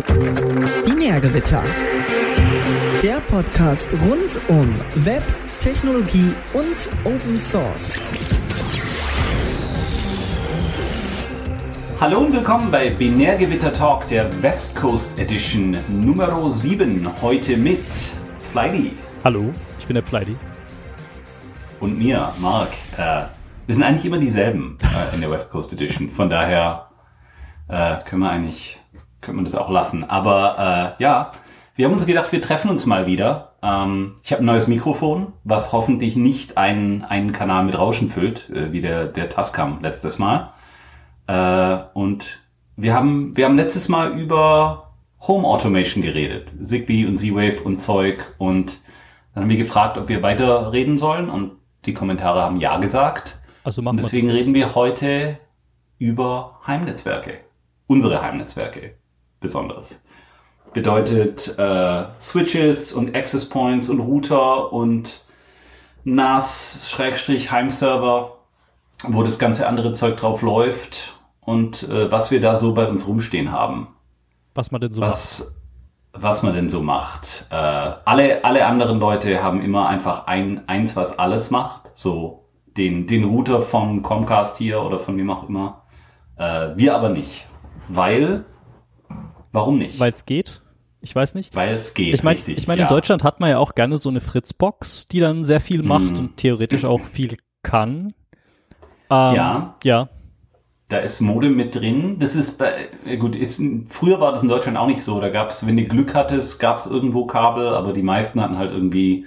Binärgewitter. Der Podcast rund um Web, Technologie und Open Source. Hallo und willkommen bei Binärgewitter Talk der West Coast Edition Nummer 7. Heute mit Flighty. Hallo, ich bin der Flighty. Und mir, Mark. Äh, wir sind eigentlich immer dieselben äh, in der West Coast Edition. Von daher äh, können wir eigentlich, können wir das auch lassen. Aber äh, ja, wir haben uns gedacht, wir treffen uns mal wieder. Ähm, ich habe ein neues Mikrofon, was hoffentlich nicht einen, einen Kanal mit Rauschen füllt, äh, wie der, der Tascam letztes Mal. Äh, und wir haben, wir haben letztes Mal über Home Automation geredet. Zigbee und Z-Wave und Zeug. Und dann haben wir gefragt, ob wir weiter reden sollen. Und die Kommentare haben ja gesagt. Also machen und deswegen wir reden wir heute über Heimnetzwerke. Unsere Heimnetzwerke besonders. Bedeutet äh, Switches und Access Points und Router und NAS-Heimserver, wo das ganze andere Zeug drauf läuft und äh, was wir da so bei uns rumstehen haben. was man denn so macht. Was, was man denn so macht. Äh, alle, alle anderen Leute haben immer einfach ein, eins, was alles macht. So den, den Router von Comcast hier oder von wem auch immer. Äh, wir aber nicht. Weil, warum nicht? Weil es geht. Ich weiß nicht. Weil es geht, Ich meine, ich meine, ja. in Deutschland hat man ja auch gerne so eine Fritzbox, die dann sehr viel macht Mhm. und theoretisch auch viel kann. Ähm, Ja. Ja. Da ist Modem mit drin. Das ist bei, äh, gut, jetzt, früher war das in Deutschland auch nicht so. Da gab es, wenn du Glück hattest, gab es irgendwo Kabel, aber die meisten hatten halt irgendwie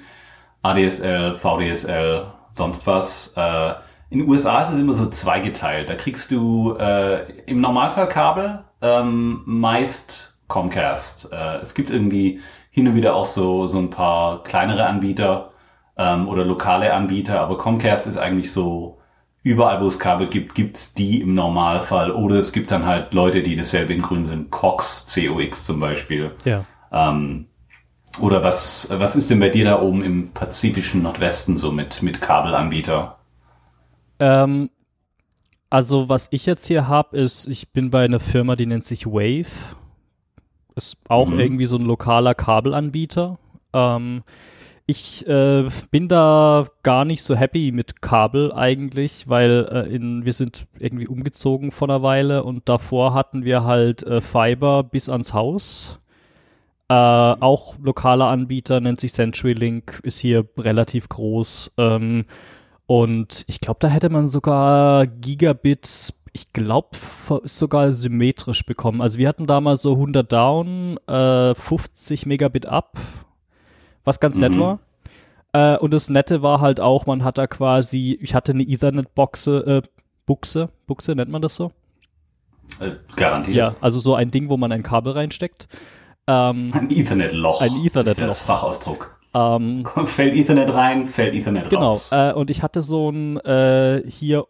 ADSL, VDSL, sonst was. Äh, in den USA ist es immer so zweigeteilt. Da kriegst du äh, im Normalfall Kabel, ähm, meist Comcast. Äh, es gibt irgendwie hin und wieder auch so, so ein paar kleinere Anbieter ähm, oder lokale Anbieter, aber Comcast ist eigentlich so, überall wo es Kabel gibt, gibt's die im Normalfall. Oder es gibt dann halt Leute, die dasselbe in grün sind. Cox, COX zum Beispiel. Ja. Ähm, oder was, was ist denn bei dir da oben im pazifischen Nordwesten so mit, mit Kabelanbieter? Ähm, also was ich jetzt hier habe, ist, ich bin bei einer Firma, die nennt sich Wave. Ist auch Mhm. irgendwie so ein lokaler Kabelanbieter. Ähm, ich äh, bin da gar nicht so happy mit Kabel eigentlich, weil äh, in, wir sind irgendwie umgezogen vor einer Weile und davor hatten wir halt äh, Fiber bis ans Haus. Äh, auch lokaler Anbieter nennt sich CenturyLink, ist hier relativ groß. Ähm, und ich glaube, da hätte man sogar Gigabit, ich glaube, sogar symmetrisch bekommen. Also wir hatten damals so 100 down, äh, 50 Megabit up, was ganz nett Mhm. war. Äh, und das Nette war halt auch, man hat da quasi, ich hatte eine Ethernet-Boxe, äh, Buchse, Buchse nennt man das so? Äh, garantiert. Ja, also so ein Ding, wo man ein Kabel reinsteckt. Ähm, Ein Ethernet-Loch. Ein Ethernet-Loch. Ist das Fachausdruck. Ähm, Fällt Ethernet rein, fällt Ethernet Genau, raus. äh, und ich hatte so ein äh, hier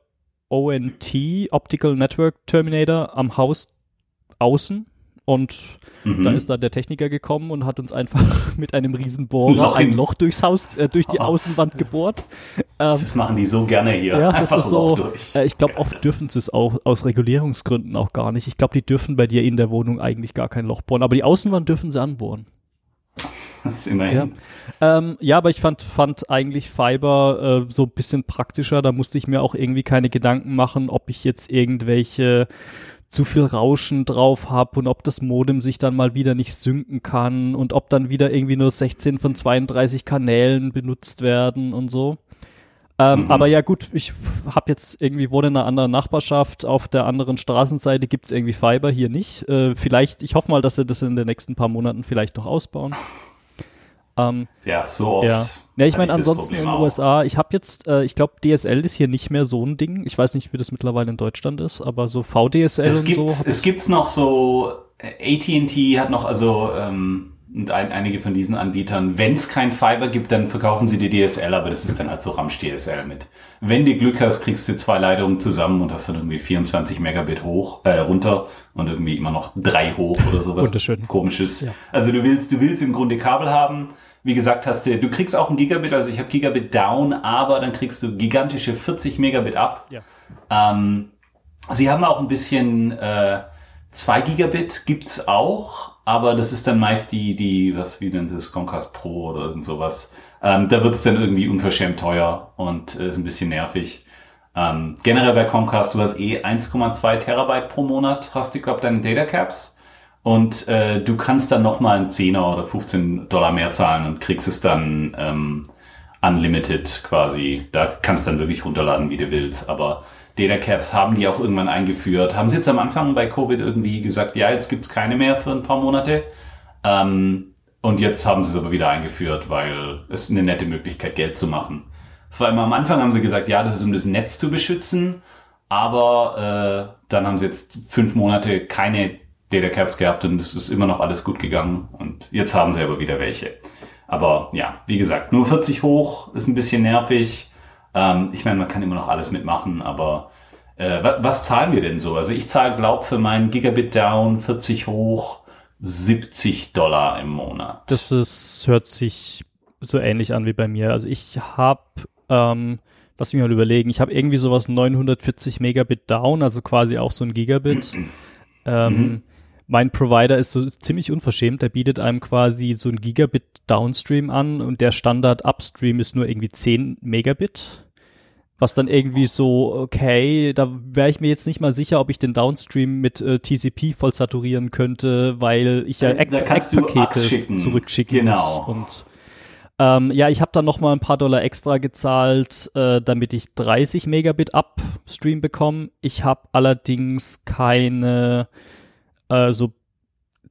ONT, Optical Network Terminator, am Haus außen. Und Mhm. da ist dann der Techniker gekommen und hat uns einfach mit einem Riesenbohrer Loch ein in- Loch durchs Haus, äh, durch die Oh. Außenwand gebohrt. Ähm, das machen die so gerne hier. ja, das Einfach ist so. Äh, ich glaube, oft dürfen sie es auch aus Regulierungsgründen auch gar nicht. Ich glaube, die dürfen bei dir in der Wohnung eigentlich gar kein Loch bohren, aber die Außenwand dürfen sie anbohren. Das ist immerhin. Ähm, ja, aber ich fand, fand eigentlich Fiber äh, so ein bisschen praktischer. Da musste ich mir auch irgendwie keine Gedanken machen, ob ich jetzt irgendwelche zu viel Rauschen drauf habe und ob das Modem sich dann mal wieder nicht synken kann und ob dann wieder irgendwie nur 16 von 32 Kanälen benutzt werden und so. Ähm, Mhm. Aber ja gut, ich habe jetzt irgendwie wohne in einer anderen Nachbarschaft, auf der anderen Straßenseite gibt's irgendwie Fiber, hier nicht. Äh, vielleicht, ich hoffe mal, dass sie das in den nächsten paar Monaten vielleicht noch ausbauen. Ähm, Ja, so oft. ja. Ja, ich meine, ansonsten in den. USA, ich habe jetzt, äh, ich glaube, DSL ist hier nicht mehr so ein Ding. Ich weiß nicht, wie das mittlerweile in Deutschland ist, aber so VDSL Es und gibt, so. es gibt's noch so, AT&T hat noch, also, ähm, und ein, einige von diesen Anbietern, wenn es kein Fiber gibt, dann verkaufen sie die DSL, aber das ist dann halt so Ramsch DSL mit. Wenn du Glück hast, kriegst du zwei Leitungen zusammen und hast dann irgendwie 24 Megabit hoch, äh, runter und irgendwie immer noch drei hoch oder sowas. Wunderschön. Komisches. Ja. Also du willst, du willst im Grunde Kabel haben. Wie gesagt, hast du, du kriegst auch ein Gigabit, also ich habe Gigabit down, aber dann kriegst du gigantische 40 Megabit ab. Ja. Ähm, sie haben auch ein bisschen äh, 2 Gigabit gibt's auch, aber das ist dann meist die, die, was, wie nennt es, Comcast Pro oder irgend sowas. Ähm, da wird's dann irgendwie unverschämt teuer und äh, ist ein bisschen nervig. Ähm, generell bei Comcast, du hast eh 1,2 Terabyte pro Monat, hast du, glaube deine Data Caps. Und äh, du kannst dann nochmal einen 10er oder 15 Dollar mehr zahlen und kriegst es dann ähm, unlimited quasi. Da kannst du dann wirklich runterladen, wie du willst. Aber Data Caps haben die auch irgendwann eingeführt. Haben sie jetzt am Anfang bei Covid irgendwie gesagt, ja, jetzt gibt's keine mehr für ein paar Monate. Ähm, und jetzt haben sie es aber wieder eingeführt, weil es eine nette Möglichkeit, Geld zu machen. Es war immer am Anfang, haben sie gesagt, ja, das ist um das Netz zu beschützen. Aber äh, dann haben sie jetzt fünf Monate keine Data Caps gehabt und es ist immer noch alles gut gegangen. Und jetzt haben sie aber wieder welche. Aber ja, wie gesagt, nur 40 hoch ist ein bisschen nervig. Ähm, ich meine, man kann immer noch alles mitmachen, aber äh, was, zahlen wir denn so? Also ich zahle, glaub, für meinen Gigabit Down 40 hoch 70 Dollar im Monat. Das ist, hört sich so ähnlich an wie bei mir. Also ich habe ähm, lass mich mal überlegen, ich habe irgendwie sowas 940 Megabit down, also quasi auch so ein Gigabit. ähm, mhm. Mein Provider ist so ziemlich unverschämt, der bietet einem quasi so ein Gigabit Downstream an und der Standard Upstream ist nur irgendwie 10 Megabit. Was dann irgendwie so, okay, da wäre ich mir jetzt nicht mal sicher, ob ich den Downstream mit äh, TCP voll saturieren könnte, weil ich ja Eckpakete zurückschicken genau. muss. Und ähm, ja, ich habe dann noch mal ein paar Dollar extra gezahlt, äh, damit ich 30 Megabit Upstream bekomme. Ich habe allerdings keine äh, so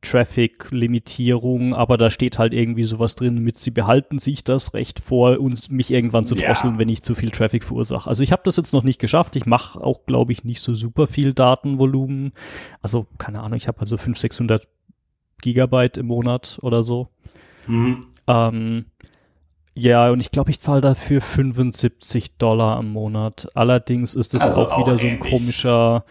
Traffic-Limitierung, aber da steht halt irgendwie sowas drin mit, sie behalten sich das Recht vor, uns mich irgendwann zu drosseln, ja. wenn ich zu viel Traffic verursache. Also ich habe das jetzt noch nicht geschafft. Ich mache auch, glaube ich, nicht so super viel Datenvolumen. Also keine Ahnung, ich habe also 500, 600 Gigabyte im Monat oder so. Mhm. Ähm, ja, und ich glaube, ich zahle dafür 75 Dollar im Monat. Allerdings ist es also auch, auch wieder so ein komischer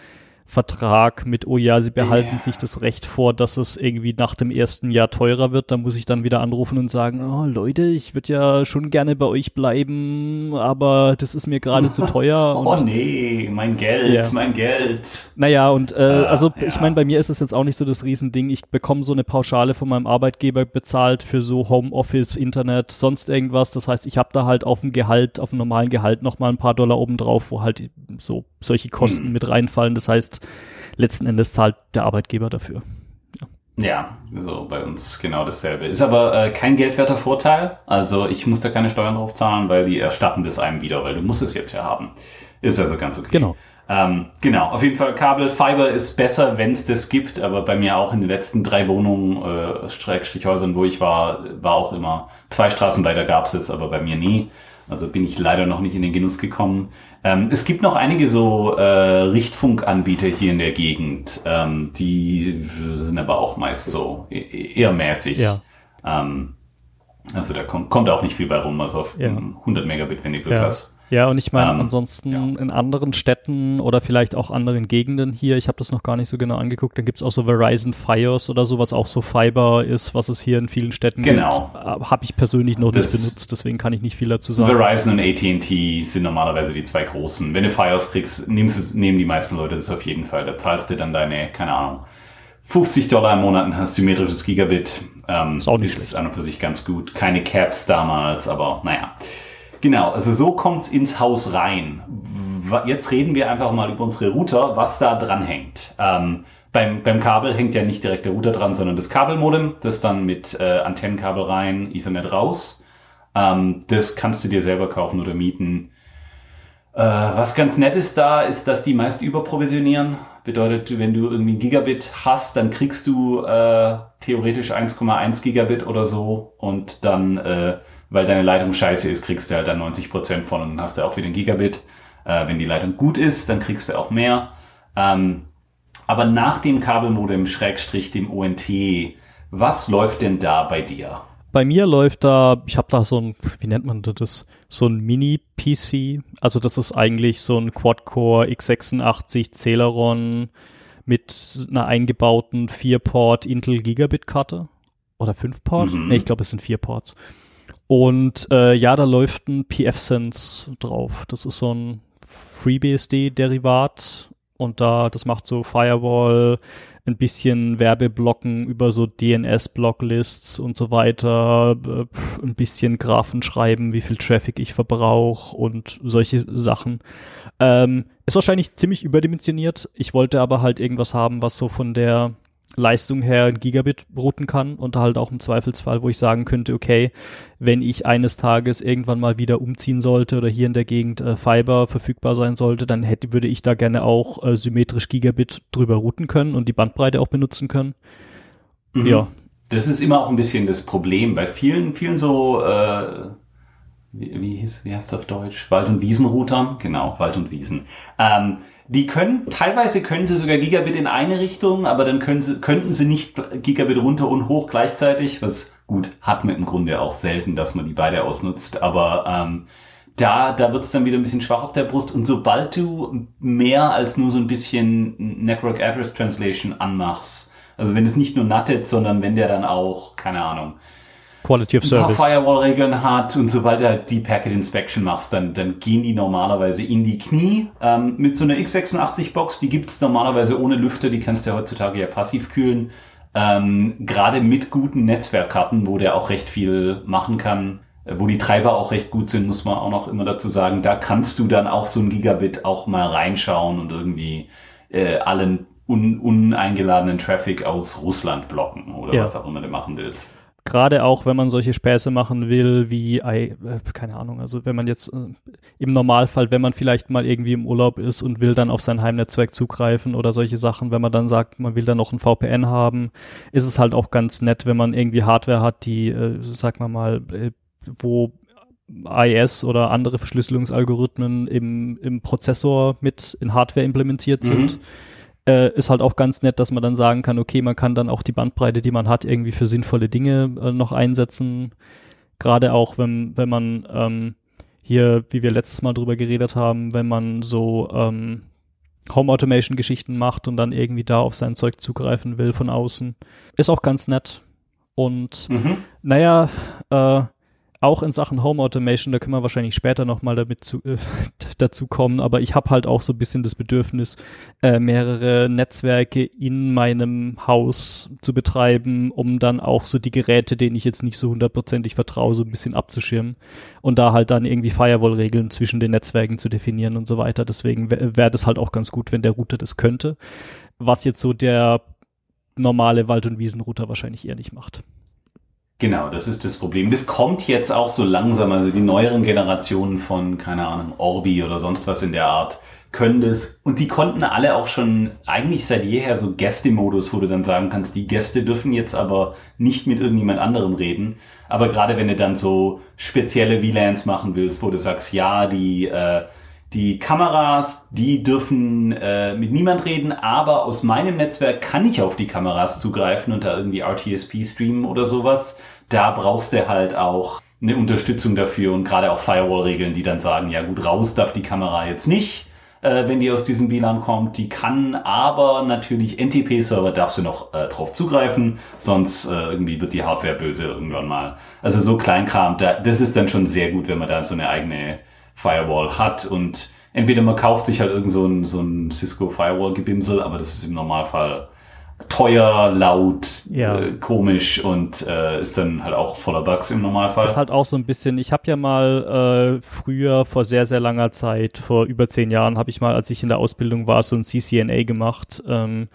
Vertrag mit, oh ja, sie behalten yeah. sich das Recht vor, dass es irgendwie nach dem ersten Jahr teurer wird. Da muss ich dann wieder anrufen und sagen, oh Leute, ich würde ja schon gerne bei euch bleiben, aber das ist mir gerade zu teuer. oh nee, mein Geld, ja. mein Geld. Naja, und äh, uh, also ja. ich meine, bei mir ist es jetzt auch nicht so das Riesending. Ich bekomme so eine Pauschale von meinem Arbeitgeber bezahlt für so Homeoffice, Internet, sonst irgendwas. Das heißt, ich habe da halt auf dem Gehalt, auf dem normalen Gehalt nochmal ein paar Dollar obendrauf, wo halt so solche Kosten hm. mit reinfallen. Das heißt, letzten Endes zahlt der Arbeitgeber dafür. Ja. so bei uns genau dasselbe. Ist aber äh, kein geldwerter Vorteil. Also ich muss da keine Steuern drauf zahlen, weil die erstatten das einem wieder, weil du musst es jetzt ja haben. Ist also ganz okay. Genau. Ähm, genau, auf jeden Fall Kabel, Fiber ist besser, wenn es das gibt, aber bei mir auch in den letzten drei Wohnungen, äh, Streckstrichhäusern, wo ich war, war auch immer zwei Straßen weiter gab es, aber bei mir nie. Also bin ich leider noch nicht in den Genuss gekommen. Ähm, es gibt noch einige so äh, Richtfunkanbieter hier in der Gegend, ähm, die sind aber auch meist so e-, e-, eher mäßig. Ja. Ähm, also da kommt, kommt auch nicht viel bei rum, also auf ja. 100 Megabit, wenn du Glück ja. hast. Ja, und ich meine, ähm, ansonsten ja. in anderen Städten oder vielleicht auch anderen Gegenden hier, ich habe das noch gar nicht so genau angeguckt, dann gibt's auch so Verizon Fires oder so, was auch so Fiber ist, was es hier in vielen Städten genau. gibt. Äh, habe ich persönlich noch das nicht benutzt, deswegen kann ich nicht viel dazu sagen. Verizon und AT&T sind normalerweise die zwei großen. Wenn du Fires kriegst, nimmst es, nehmen die meisten Leute das auf jeden Fall. Da zahlst du dann deine, keine Ahnung, 50 Dollar im Monat und hast symmetrisches Gigabit. Ähm, ist auch nicht ist an und für sich ganz gut. Keine Caps damals, aber naja. Genau, also so kommt's ins Haus rein. Jetzt reden wir einfach mal über unsere Router, was da dran hängt. Ähm, beim, beim Kabel hängt ja nicht direkt der Router dran, sondern das Kabelmodem, das dann mit äh, Antennenkabel rein, Ethernet raus. Ähm, das kannst du dir selber kaufen oder mieten. Äh, was ganz nett ist da, ist, dass die meist überprovisionieren. Bedeutet, wenn du irgendwie Gigabit hast, dann kriegst du äh, theoretisch 1,1 Gigabit oder so und dann äh, weil deine Leitung scheiße ist, kriegst du halt dann 90 Prozent von und dann hast du auch wieder ein Gigabit. Äh, wenn die Leitung gut ist, dann kriegst du auch mehr. Ähm, aber nach dem Kabelmodem Schrägstrich dem ONT, was läuft denn da bei dir? Bei mir läuft da, ich habe da so ein, wie nennt man das, so ein Mini-PC. Also das ist eigentlich so ein Quad-Core x86 Celeron mit einer eingebauten 4-Port Intel Gigabit-Karte. Oder 5-Port? Mhm. Ne, ich glaube, es sind 4 Ports. Und äh, ja, da läuft ein PF-Sense drauf. Das ist so ein FreeBSD-Derivat Und da, das macht so Firewall, ein bisschen Werbeblocken über so DNS-Blocklists und so weiter, äh, ein bisschen Graphen schreiben, wie viel Traffic ich verbrauche und solche Sachen. Ähm, ist wahrscheinlich ziemlich überdimensioniert. Ich wollte aber halt irgendwas haben, was so von der Leistung her ein Gigabit routen kann und halt auch im Zweifelsfall, wo ich sagen könnte, okay, wenn ich eines Tages irgendwann mal wieder umziehen sollte oder hier in der Gegend äh, Fiber verfügbar sein sollte, dann hätte, würde ich da gerne auch äh, symmetrisch Gigabit drüber routen können und die Bandbreite auch benutzen können. Mhm. Ja. Das ist immer auch ein bisschen das Problem bei vielen, vielen so, äh, wie, wie, hieß, wie heißt es auf Deutsch? Wald- und Wiesenroutern? Genau, Wald und Wiesen. Ähm, die können, teilweise können sie sogar Gigabit in eine Richtung, aber dann können sie, könnten sie nicht Gigabit runter und hoch gleichzeitig, was gut, hat man im Grunde auch selten, dass man die beide ausnutzt, aber ähm, da, da wird's dann wieder ein bisschen schwach auf der Brust. Und sobald du mehr als nur so ein bisschen Network Address Translation anmachst, also wenn es nicht nur nattet, sondern wenn der dann auch, keine Ahnung, Quality of Service. ein paar Firewall-Regeln hat und sobald du halt die Packet Inspection machst, dann, dann gehen die normalerweise in die Knie. Ähm, mit so einer x86-Box, die gibt's normalerweise ohne Lüfter, die kannst du ja heutzutage ja passiv kühlen. Ähm, Gerade mit guten Netzwerkkarten, wo der auch recht viel machen kann, äh, wo die Treiber auch recht gut sind, muss man auch noch immer dazu sagen, da kannst du dann auch so ein Gigabit auch mal reinschauen und irgendwie äh, allen un uneingeladenen Traffic aus Russland blocken oder ja. was auch immer du machen willst gerade auch, wenn man solche Späße machen will, wie, äh, keine Ahnung, also wenn man jetzt äh, im Normalfall, wenn man vielleicht mal irgendwie im Urlaub ist und will dann auf sein Heimnetzwerk zugreifen oder solche Sachen, wenn man dann sagt, man will dann noch ein VPN haben, ist es halt auch ganz nett, wenn man irgendwie Hardware hat, die, äh, sag mal mal, äh, wo IS oder andere Verschlüsselungsalgorithmen im, im Prozessor mit in Hardware implementiert sind. Äh, ist halt auch ganz nett, dass man dann sagen kann, okay, man kann dann auch die Bandbreite, die man hat, irgendwie für sinnvolle Dinge äh, noch einsetzen. Gerade auch, wenn, wenn man ähm, hier, wie wir letztes Mal drüber geredet haben, wenn man so ähm, Home Automation Geschichten macht und dann irgendwie da auf sein Zeug zugreifen will von außen. Ist auch ganz nett. Und mhm. naja, äh, auch in Sachen Home Automation, da können wir wahrscheinlich später nochmal damit zu, äh, dazu kommen, aber ich habe halt auch so ein bisschen das Bedürfnis, äh, mehrere Netzwerke in meinem Haus zu betreiben, um dann auch so die Geräte, denen ich jetzt nicht so hundertprozentig vertraue, so ein bisschen abzuschirmen und da halt dann irgendwie Firewall-Regeln zwischen den Netzwerken zu definieren und so weiter. Deswegen wäre wär das halt auch ganz gut, wenn der Router das könnte, was jetzt so der normale Wald- und Wiesenrouter wahrscheinlich eher nicht macht. Genau, das ist das Problem. Das kommt jetzt auch so langsam. Also die neueren Generationen von, keine Ahnung, Orbi oder sonst was in der Art können das. Und die konnten alle auch schon eigentlich seit jeher so Gäste-Modus, wo du dann sagen kannst, die Gäste dürfen jetzt aber nicht mit irgendjemand anderem reden. Aber gerade wenn du dann so spezielle VLANs machen willst, wo du sagst, ja, die, äh, die Kameras, die dürfen äh, mit niemand reden, aber aus meinem Netzwerk kann ich auf die Kameras zugreifen und da irgendwie RTSP streamen oder sowas. Da brauchst du halt auch eine Unterstützung dafür und gerade auch Firewall-Regeln, die dann sagen, ja gut, raus darf die Kamera jetzt nicht, äh, wenn die aus diesem WLAN kommt. Die kann aber natürlich NTP-Server darfst du noch äh, drauf zugreifen, sonst äh, irgendwie wird die Hardware böse irgendwann mal. Also so Kleinkram, da, das ist dann schon sehr gut, wenn man da so eine eigene Firewall hat und entweder man kauft sich halt irgend so ein, so ein Cisco Firewall Gebimsel, aber das ist im Normalfall teuer, laut, ja. äh, komisch und äh, ist dann halt auch voller Bugs im Normalfall. Das ist halt auch so ein bisschen, ich habe ja mal äh, früher vor sehr, sehr langer Zeit, vor über zehn Jahren, habe ich mal, als ich in der Ausbildung war, so ein CCNA gemacht. Ähm,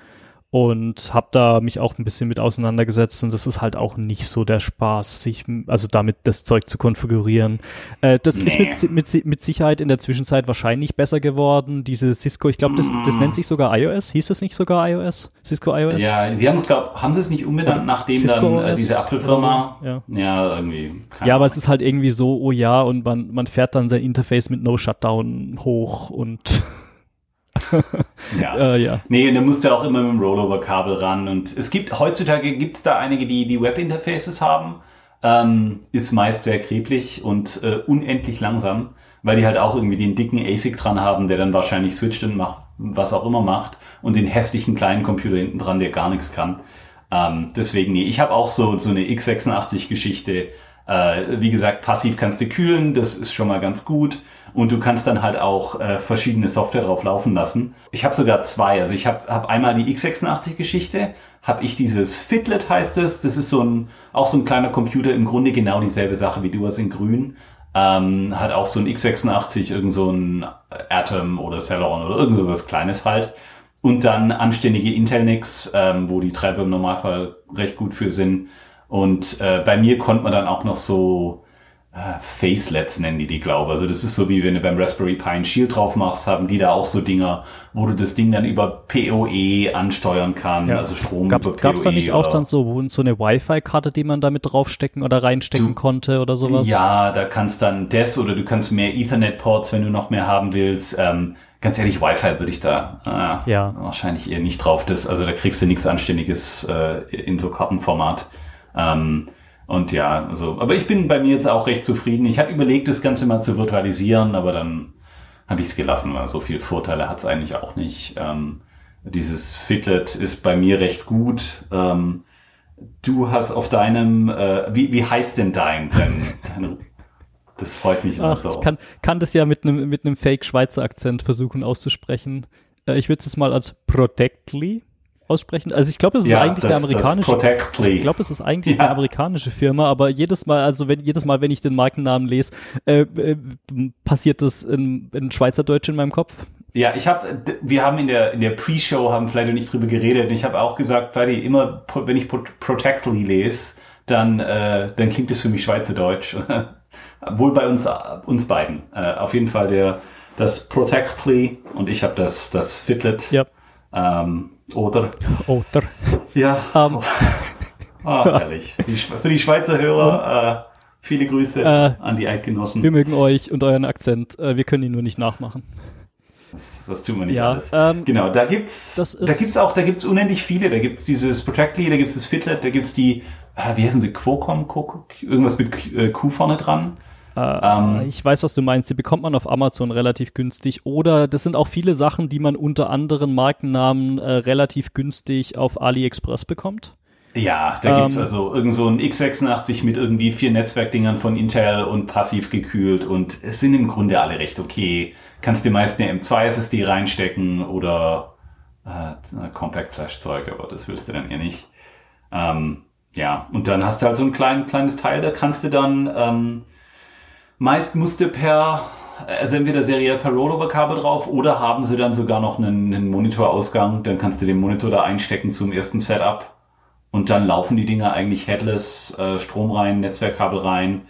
und habe da mich auch ein bisschen mit auseinandergesetzt und das ist halt auch nicht so der Spaß, sich also damit das Zeug zu konfigurieren. Äh, das nee. ist mit, mit, mit Sicherheit in der Zwischenzeit wahrscheinlich besser geworden. Diese Cisco, ich glaube, das, das nennt sich sogar iOS. Hieß es nicht sogar iOS? Cisco iOS? Ja, sie haben es glaube, haben sie es nicht umbenannt, nachdem Cisco dann äh, diese Apfelfirma. So? Ja. ja. irgendwie. Ja, aber es ist halt irgendwie so, oh ja, und man man fährt dann sein Interface mit No Shutdown hoch und ja. Äh, ja. Nee, und da musst du auch immer mit dem Rollover-Kabel ran. Und es gibt, heutzutage gibt es da einige, die die Web-Interfaces haben. Ähm, ist meist sehr kreblich und äh, unendlich langsam, weil die halt auch irgendwie den dicken ASIC dran haben, der dann wahrscheinlich switcht und macht, was auch immer macht. Und den hässlichen kleinen Computer hinten dran, der gar nichts kann. Ähm, deswegen, nee, ich habe auch so, so eine x86-Geschichte. Äh, wie gesagt, passiv kannst du kühlen, das ist schon mal ganz gut. Und du kannst dann halt auch äh, verschiedene Software drauf laufen lassen. Ich habe sogar zwei. Also ich habe hab einmal die x86-Geschichte, habe ich dieses Fitlet heißt es. Das ist so ein auch so ein kleiner Computer, im Grunde genau dieselbe Sache wie du hast in grün. Ähm, hat auch so ein x86, irgend so ein Atom oder Celeron oder irgendwas Kleines halt. Und dann anständige Intel-Nix, ähm, wo die Treiber im Normalfall recht gut für sind. Und äh, bei mir konnte man dann auch noch so Facelets nennen die die, glaube Also das ist so wie wenn du beim Raspberry Pi ein Shield drauf machst, haben die da auch so Dinger, wo du das Ding dann über PoE ansteuern kann, ja. also Strom gab's, über PoE. Gab es da nicht auch dann so, so eine Wi-Fi-Karte, die man damit draufstecken oder reinstecken du, konnte oder sowas? Ja, da kannst dann das oder du kannst mehr Ethernet-Ports, wenn du noch mehr haben willst. Ähm, ganz ehrlich, Wi-Fi würde ich da äh, ja. wahrscheinlich eher nicht drauf. Das, also da kriegst du nichts Anständiges äh, in so Kartenformat. Ähm, und ja, also, aber ich bin bei mir jetzt auch recht zufrieden. Ich habe überlegt, das Ganze mal zu virtualisieren, aber dann habe ich es gelassen, weil so viele Vorteile hat es eigentlich auch nicht. Ähm, dieses Fitlet ist bei mir recht gut. Ähm, du hast auf deinem, äh, wie, wie heißt denn dein, dein, dein das freut mich immer Ach, so. Ich kann, kann das ja mit einem mit einem Fake-Schweizer Akzent versuchen auszusprechen. Äh, ich würde es mal als Protectly aussprechen. Also ich glaube, es ist ja, eigentlich das, eine amerikanische. Ich glaube, es ist eigentlich ja. eine amerikanische Firma, aber jedes Mal, also wenn jedes Mal, wenn ich den Markennamen lese, äh, äh, passiert das in, in Schweizerdeutsch in meinem Kopf. Ja, ich habe, wir haben in der in der Pre-Show haben vielleicht nicht drüber geredet. Ich habe auch gesagt, Freddy, immer wenn ich Protectly lese, dann äh, dann klingt es für mich Schweizerdeutsch. Wohl bei uns uns beiden. Äh, auf jeden Fall der das Protectly und ich habe das das Fitlet. Ja. Ähm, oder? Oder. Ja. Um. Ähm. ah, herrlich. für die Schweizer Hörer, äh, viele Grüße äh, an die Eidgenossen. Wir mögen euch und euren Akzent. Äh, wir können ihn nur nicht nachmachen. Das, das tun wir nicht ja, alles. Ähm, genau, da gibt's, da gibt's auch, da gibt's unendlich viele. Da gibt's dieses Protectly, da gibt's das Fitlet, da gibt's die, äh, wie heißen sie, Quocom, irgendwas mit Q vorne dran. Äh, ähm, ich weiß, was du meinst. Die bekommt man auf Amazon relativ günstig. Oder das sind auch viele Sachen, die man unter anderen Markennamen äh, relativ günstig auf AliExpress bekommt. Ja, da ähm, gibt's also irgend so ein x86 mit irgendwie vier Netzwerkdingern von Intel und passiv gekühlt und es sind im Grunde alle recht okay. Kannst dir meist eine M2 SSD reinstecken oder äh, Compact Flash Zeug, aber das willst du dann eher nicht. Ähm, ja, und dann hast du halt so ein klein, kleines Teil, da kannst du dann ähm, Meist musste per, also entweder seriell per Rollover-Kabel drauf oder haben sie dann sogar noch einen, einen Monitorausgang. Dann kannst du den Monitor da einstecken zum ersten Setup. Und dann laufen die Dinger eigentlich headless, äh, Strom rein, Netzwerkkabel rein.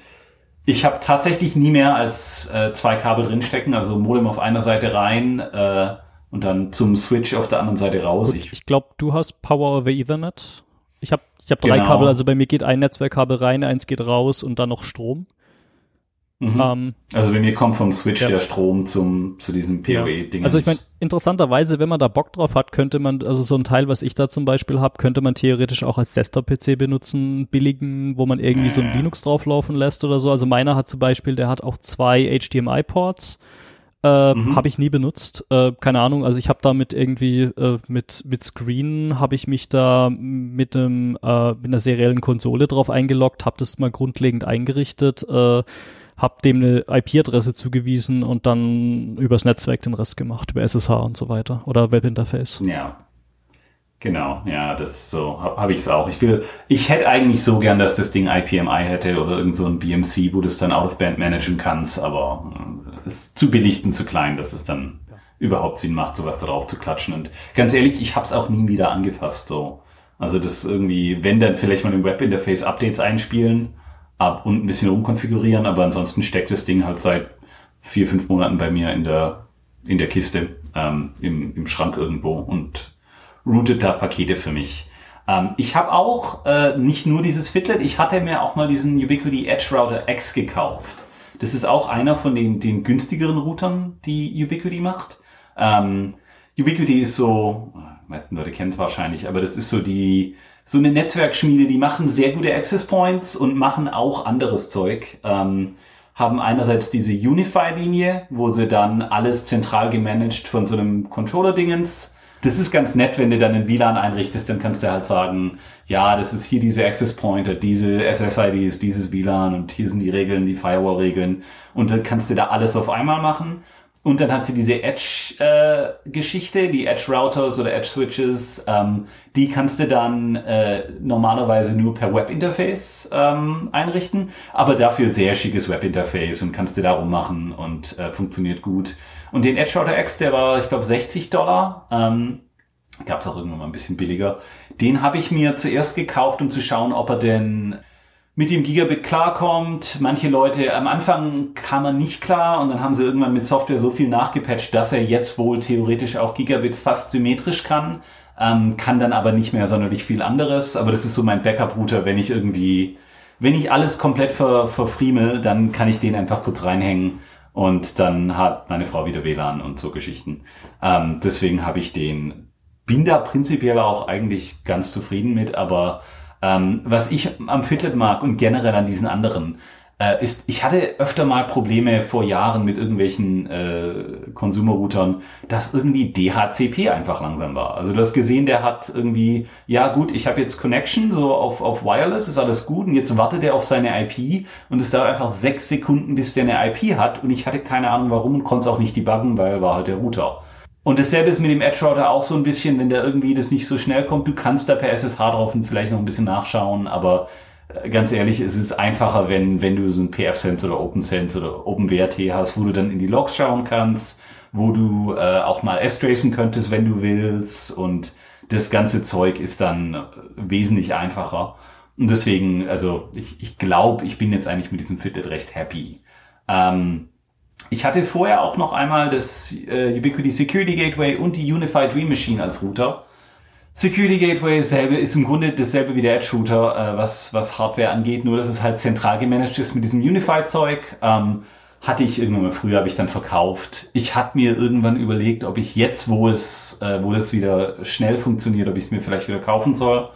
Ich habe tatsächlich nie mehr als äh, zwei Kabel drinstecken, also Modem auf einer Seite rein äh, und dann zum Switch auf der anderen Seite raus. Gut, ich, ich glaube, du hast Power over Ethernet. Ich habe ich hab drei genau. Kabel, also bei mir geht ein Netzwerkkabel rein, eins geht raus und dann noch Strom. Mhm. Ähm, also bei mir kommt vom Switch ja. der Strom zum, zu diesem PoE-Ding. Also ich meine, interessanterweise, wenn man da Bock drauf hat, könnte man, also so ein Teil, was ich da zum Beispiel habe, könnte man theoretisch auch als Desktop-PC benutzen, billigen, wo man irgendwie äh. so ein Linux drauflaufen lässt oder so. Also meiner hat zum Beispiel, der hat auch zwei HDMI-Ports. Äh, mhm. Habe ich nie benutzt. Äh, keine Ahnung, also ich habe damit irgendwie äh, mit, mit Screen habe ich mich da mit, einem, äh, mit einer seriellen Konsole drauf eingeloggt, habe das mal grundlegend eingerichtet. Habe dem eine IP-Adresse zugewiesen und dann übers Netzwerk den Rest gemacht, über SSH und so weiter oder Webinterface. Ja. Genau, ja, das so habe hab ich es auch. Ich will, ich hätte eigentlich so gern, dass das Ding IPMI hätte oder irgend so ein BMC, wo du es dann out of band managen kannst, aber es äh, ist zu billig und zu klein, dass es dann ja. überhaupt Sinn macht, sowas darauf zu klatschen. Und ganz ehrlich, ich habe es auch nie wieder angefasst. So, also das irgendwie, wenn dann vielleicht mal im Webinterface Updates einspielen, ab und ein bisschen rumkonfigurieren, aber ansonsten steckt das Ding halt seit vier, fünf Monaten bei mir in der, in der Kiste, ähm, im, im Schrank irgendwo und routet da Pakete für mich. Ähm, ich habe auch äh, nicht nur dieses Fitlet, ich hatte mir auch mal diesen Ubiquiti Edge Router X gekauft. Das ist auch einer von den, den günstigeren Routern, die Ubiquiti macht. Ähm, Ubiquiti ist so, die meisten Leute kennen es wahrscheinlich, aber das ist so die, so eine Netzwerkschmiede, die machen sehr gute Access Points und machen auch anderes Zeug. Ähm, haben einerseits diese Unify-Linie, wo sie dann alles zentral gemanagt von so einem Controller-Dingens Das ist ganz nett, wenn du dann ein WLAN einrichtest, dann kannst du halt sagen, ja, das ist hier diese Access Pointer, diese SSIDs, dieses WLAN und hier sind die Regeln, die Firewall-Regeln und dann kannst du da alles auf einmal machen. Und dann hat sie diese Edge-Geschichte, äh, die Edge-Routers oder Edge-Switches. Ähm, die kannst du dann äh, normalerweise nur per Webinterface ähm, einrichten, aber dafür sehr schickes Webinterface und kannst du darum machen und äh, funktioniert gut. Und den Edge-Router X, der war, ich glaube, 60 Dollar. Ähm, Gab es auch irgendwann mal ein bisschen billiger. Den habe ich mir zuerst gekauft, um zu schauen, ob er denn mit dem Gigabit klarkommt. Manche Leute, am Anfang kam er nicht klar und dann haben sie irgendwann mit Software so viel nachgepatcht, dass er jetzt wohl theoretisch auch Gigabit fast symmetrisch kann, ähm, kann dann aber nicht mehr sonderlich viel anderes. Aber das ist so mein Backup-Router, wenn ich irgendwie, wenn ich alles komplett ver, verfriemel, dann kann ich den einfach kurz reinhängen und dann hat meine Frau wieder WLAN und so Geschichten. Ähm, deswegen habe ich den, bin da prinzipiell auch eigentlich ganz zufrieden mit, aber ähm, was ich am Fitlet mag und generell an diesen anderen, äh, ist, ich hatte öfter mal Probleme vor Jahren mit irgendwelchen äh, Consumer-Routern, dass irgendwie DHCP einfach langsam war. Also du hast gesehen, der hat irgendwie, ja gut, ich habe jetzt Connection, so auf, auf Wireless, ist alles gut und jetzt wartet er auf seine IP und es dauert einfach sechs Sekunden, bis der eine IP hat und ich hatte keine Ahnung warum und konnte es auch nicht debuggen, weil war halt der Router. Und dasselbe ist mit dem Edge Router auch so ein bisschen, wenn da irgendwie das nicht so schnell kommt. Du kannst da per SSH drauf und vielleicht noch ein bisschen nachschauen, aber äh, ganz ehrlich, es ist einfacher, wenn, wenn du so ein PF-Sense oder OpenSense oder OpenWrt hast, wo du dann in die Logs schauen kannst, wo du äh, auch mal S-tracen könntest, wenn du willst und das ganze Zeug ist dann äh, wesentlich einfacher. Und deswegen, also ich, ich glaube, ich bin jetzt eigentlich mit diesem Fitbit recht happy. Ähm, ich hatte vorher auch noch einmal das äh, Ubiquiti Security Gateway und die Unified Dream Machine als Router. Security Gateway selbe, ist im Grunde dasselbe wie der Edge Router, äh, was, was Hardware angeht, nur dass es halt zentral gemanagt ist mit diesem Unified Zeug. Ähm, hatte ich irgendwann mal früher, habe ich dann verkauft. Ich hatte mir irgendwann überlegt, ob ich jetzt, wo es, äh, wo das wieder schnell funktioniert, ob ich es mir vielleicht wieder kaufen soll.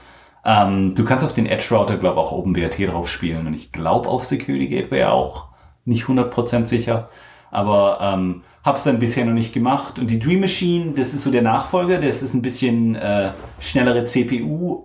Ähm, du kannst auf den Edge Router, glaube auch OpenWrt drauf spielen und ich glaube auf Security Gateway auch. Nicht 100% sicher aber ähm, habe es dann bisher noch nicht gemacht. Und die Dream Machine, das ist so der Nachfolger, das ist ein bisschen äh, schnellere CPU,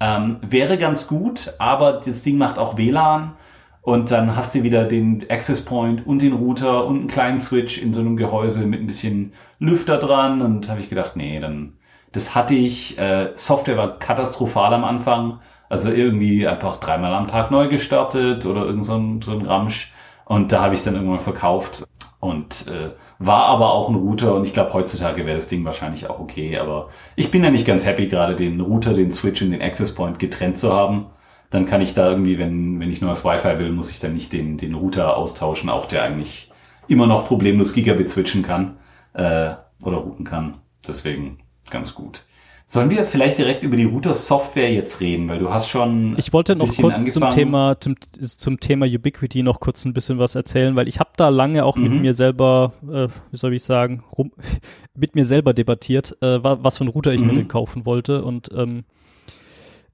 ähm, wäre ganz gut, aber das Ding macht auch WLAN und dann hast du wieder den Access Point und den Router und einen kleinen Switch in so einem Gehäuse mit ein bisschen Lüfter dran und habe ich gedacht, nee, dann das hatte ich. Äh, Software war katastrophal am Anfang, also irgendwie einfach dreimal am Tag neu gestartet oder irgend so ein, so ein Ramsch. Und da habe ich dann irgendwann verkauft und äh, war aber auch ein Router und ich glaube heutzutage wäre das Ding wahrscheinlich auch okay, aber ich bin ja nicht ganz happy gerade den Router, den Switch und den Access Point getrennt zu haben. Dann kann ich da irgendwie, wenn, wenn ich das Wi-Fi will, muss ich dann nicht den, den Router austauschen, auch der eigentlich immer noch problemlos Gigabit switchen kann äh, oder routen kann. Deswegen ganz gut. Sollen wir vielleicht direkt über die Router-Software jetzt reden, weil du hast schon. Ich wollte noch kurz angefangen. zum Thema zum, zum Thema Ubiquity noch kurz ein bisschen was erzählen, weil ich habe da lange auch mhm. mit mir selber, äh, wie soll ich sagen, rum, mit mir selber debattiert, äh, was für ein Router ich mhm. mir denn kaufen wollte und ähm,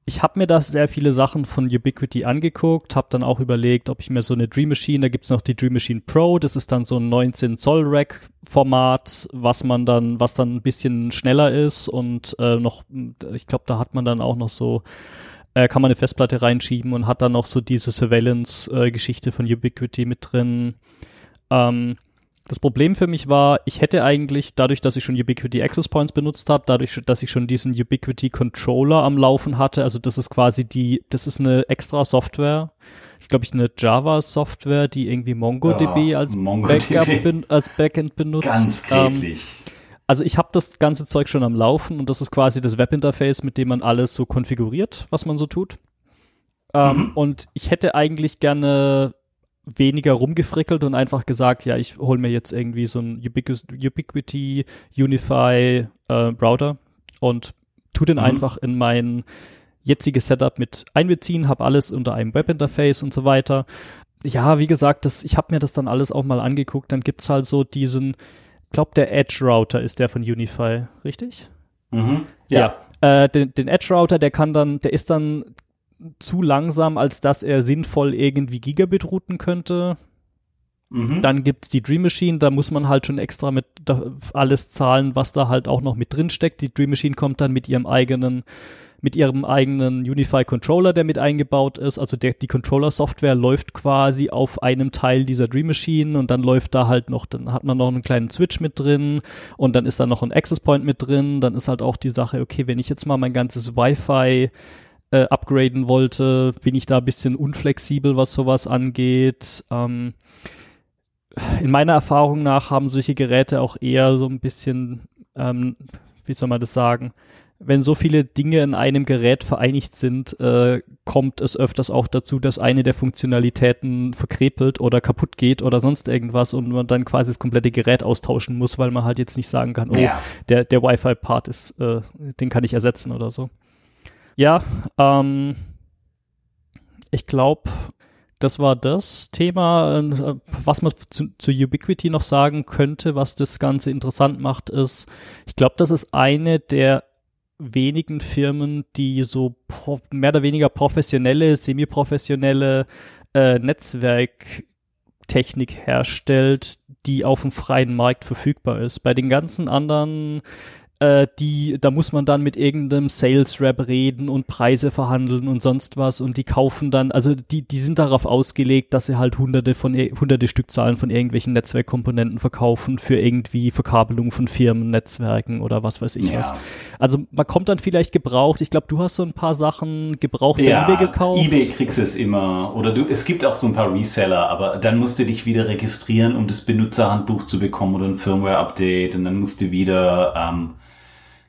ich habe mir da sehr viele Sachen von Ubiquity angeguckt, habe dann auch überlegt, ob ich mir so eine Dream Machine, da gibt's noch die Dream Machine Pro, das ist dann so ein 19 Zoll Rack Format, was man dann, was dann ein bisschen schneller ist und äh, noch, ich glaube, da hat man dann auch noch so, äh, kann man eine Festplatte reinschieben und hat dann noch so diese Surveillance-Geschichte äh, von Ubiquity mit drin. Ähm, das Problem für mich war, ich hätte eigentlich, dadurch, dass ich schon Ubiquity Access Points benutzt habe, dadurch, dass ich schon diesen Ubiquity Controller am Laufen hatte, also das ist quasi die, das ist eine extra Software, das ist glaube ich eine Java Software, die irgendwie MongoDB ja, als, MongoDB. Backup, als Backend benutzt. Ganz kläglich. Ähm, also ich habe das ganze Zeug schon am Laufen und das ist quasi das Webinterface, mit dem man alles so konfiguriert, was man so tut. Ähm, mhm. Und ich hätte eigentlich gerne weniger rumgefrickelt und einfach gesagt, ja, ich hole mir jetzt irgendwie so ein Ubiquity Unify äh, Router und tu den mhm. einfach in mein jetziges Setup mit einbeziehen, habe alles unter einem Webinterface und so weiter. Ja, wie gesagt, das, ich habe mir das dann alles auch mal angeguckt. Dann gibt's halt so diesen, ich glaube, der Edge Router ist der von Unify, richtig? Mhm. Ja. ja. Äh, den, den Edge Router, der kann dann, der ist dann zu langsam, als dass er sinnvoll irgendwie Gigabit routen könnte. Mhm. Dann gibt's die Dream Machine, da muss man halt schon extra mit alles zahlen, was da halt auch noch mit drin steckt. Die Dream Machine kommt dann mit ihrem eigenen mit ihrem eigenen Unify Controller, der mit eingebaut ist. Also der, die Controller-Software läuft quasi auf einem Teil dieser Dream Machine und dann läuft da halt noch, dann hat man noch einen kleinen Switch mit drin und dann ist da noch ein Access Point mit drin. Dann ist halt auch die Sache, okay, wenn ich jetzt mal mein ganzes Wi-Fi äh, upgraden wollte, bin ich da ein bisschen unflexibel, was sowas angeht. Ähm, in meiner Erfahrung nach haben solche Geräte auch eher so ein bisschen, ähm, wie soll man das sagen, wenn so viele Dinge in einem Gerät vereinigt sind, äh, kommt es öfters auch dazu, dass eine der Funktionalitäten verkrepelt oder kaputt geht oder sonst irgendwas und man dann quasi das komplette Gerät austauschen muss, weil man halt jetzt nicht sagen kann, oh, ja. der, der Wi-Fi-Part ist, äh, den kann ich ersetzen oder so. Ja, ähm, ich glaube, das war das Thema. Äh, was man zu, zu, Ubiquity noch sagen könnte, was das Ganze interessant macht, ist, ich glaube, das ist eine der wenigen Firmen, die so mehr oder weniger professionelle, semi-professionelle äh, Netzwerktechnik herstellt, die auf dem freien Markt verfügbar ist. Bei den ganzen anderen äh, die, da muss man dann mit irgendeinem Sales Rep reden und Preise verhandeln und sonst was und die kaufen dann, also die, die sind darauf ausgelegt, dass sie halt hunderte von, hunderte Stückzahlen von irgendwelchen Netzwerkkomponenten verkaufen für irgendwie Verkabelung von Firmen, Netzwerken oder was weiß ich ja. was. Also man kommt dann vielleicht gebraucht, ich glaube, du hast so ein paar Sachen gebraucht ja, eBay gekauft. eBay kriegst es immer oder du, es gibt auch so ein paar Reseller, aber dann musst du dich wieder registrieren, um das Benutzerhandbuch zu bekommen oder ein Firmware-Update und dann musst du wieder ähm,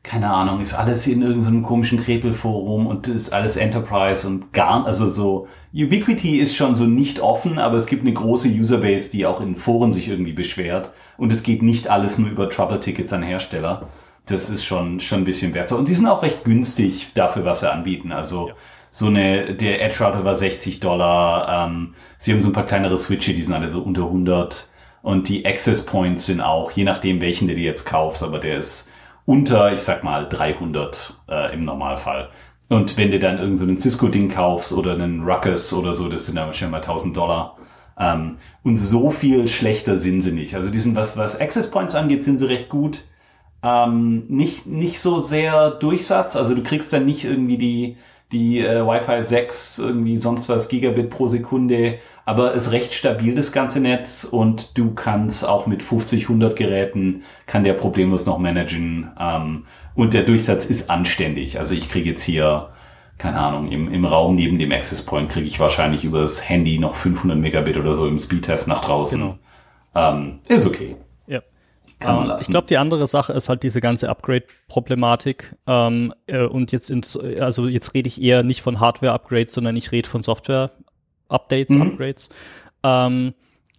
keine Ahnung, ist alles in irgendeinem komischen Krepelforum und ist alles Enterprise und gar, also so, Ubiquity ist schon so nicht offen, aber es gibt eine große Userbase, die auch in Foren sich irgendwie beschwert und es geht nicht alles nur über Trouble-Tickets an Hersteller. Das ist schon, schon ein bisschen besser und die sind auch recht günstig dafür, was sie anbieten, also ja. So eine, der Edge Router war 60 Dollar. Ähm, sie haben so ein paar kleinere Switche, die sind alle so unter 100. Und die Access Points sind auch, je nachdem welchen du dir jetzt kaufst, aber der ist unter, ich sag mal, 300 äh, im Normalfall. Und wenn du dann irgendeinen so Cisco-Ding kaufst oder einen Ruckus oder so, das sind dann schon mal 1000 Dollar. Ähm, und so viel schlechter sind sie nicht. Also die sind, was, was Access Points angeht, sind sie recht gut. Ähm, nicht, nicht so sehr Durchsatz. Also du kriegst dann nicht irgendwie die, die äh, Wi-Fi 6, irgendwie sonst was Gigabit pro Sekunde, aber ist recht stabil das ganze Netz und du kannst auch mit 50, 100 Geräten kann der problemlos noch managen ähm, und der Durchsatz ist anständig. Also ich kriege jetzt hier keine Ahnung, im, im Raum neben dem Access Point kriege ich wahrscheinlich über das Handy noch 500 Megabit oder so im Speedtest nach draußen. Genau. Ähm, ist okay. Kann man ähm, lassen. Ich glaube, die andere Sache ist halt diese ganze Upgrade-Problematik. Ähm, äh, und jetzt ins, also jetzt rede ich eher nicht von Hardware-Upgrades, sondern ich rede von Software-Updates, mhm. Upgrades. Ähm,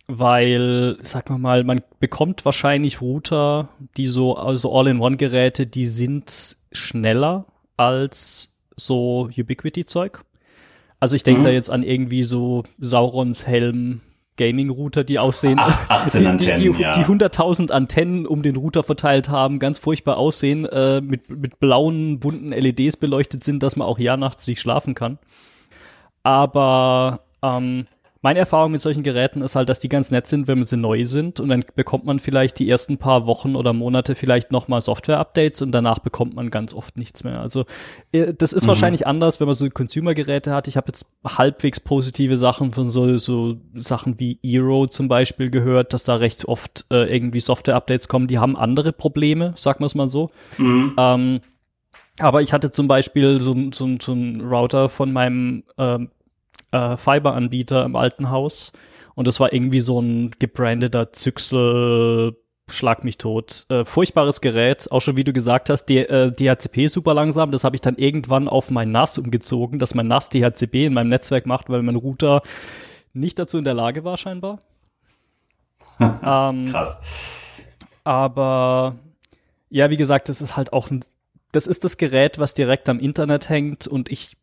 weil, sag mal mal, man bekommt wahrscheinlich Router, die so, also All-in-One-Geräte, die sind schneller als so Ubiquity-Zeug. Also ich denke mhm. da jetzt an irgendwie so Saurons Helm Gaming-Router, die aussehen, Ach, 18 die, Antennen, die, die, ja. die 100.000 Antennen um den Router verteilt haben, ganz furchtbar aussehen, äh, mit, mit blauen, bunten LEDs beleuchtet sind, dass man auch ja nachts nicht schlafen kann. Aber ähm, meine Erfahrung mit solchen Geräten ist halt, dass die ganz nett sind, wenn sie neu sind und dann bekommt man vielleicht die ersten paar Wochen oder Monate vielleicht nochmal Software-Updates und danach bekommt man ganz oft nichts mehr. Also äh, das ist mhm. wahrscheinlich anders, wenn man so Consumer-Geräte hat. Ich habe jetzt halbwegs positive Sachen von so, so Sachen wie Eero zum Beispiel gehört, dass da recht oft äh, irgendwie Software-Updates kommen. Die haben andere Probleme, sagen wir es mal so. Mhm. Ähm, aber ich hatte zum Beispiel so, so, so einen Router von meinem ähm, äh, Fiber-Anbieter im alten Haus. Und das war irgendwie so ein gebrandeter Zyxel, schlag mich tot. Äh, furchtbares Gerät, auch schon wie du gesagt hast, die, äh, DHCP super langsam. Das habe ich dann irgendwann auf mein NAS umgezogen, dass mein NAS DHCP in meinem Netzwerk macht, weil mein Router nicht dazu in der Lage war scheinbar. ähm, Krass. Aber ja, wie gesagt, das ist halt auch ein, das ist das Gerät, was direkt am Internet hängt und ich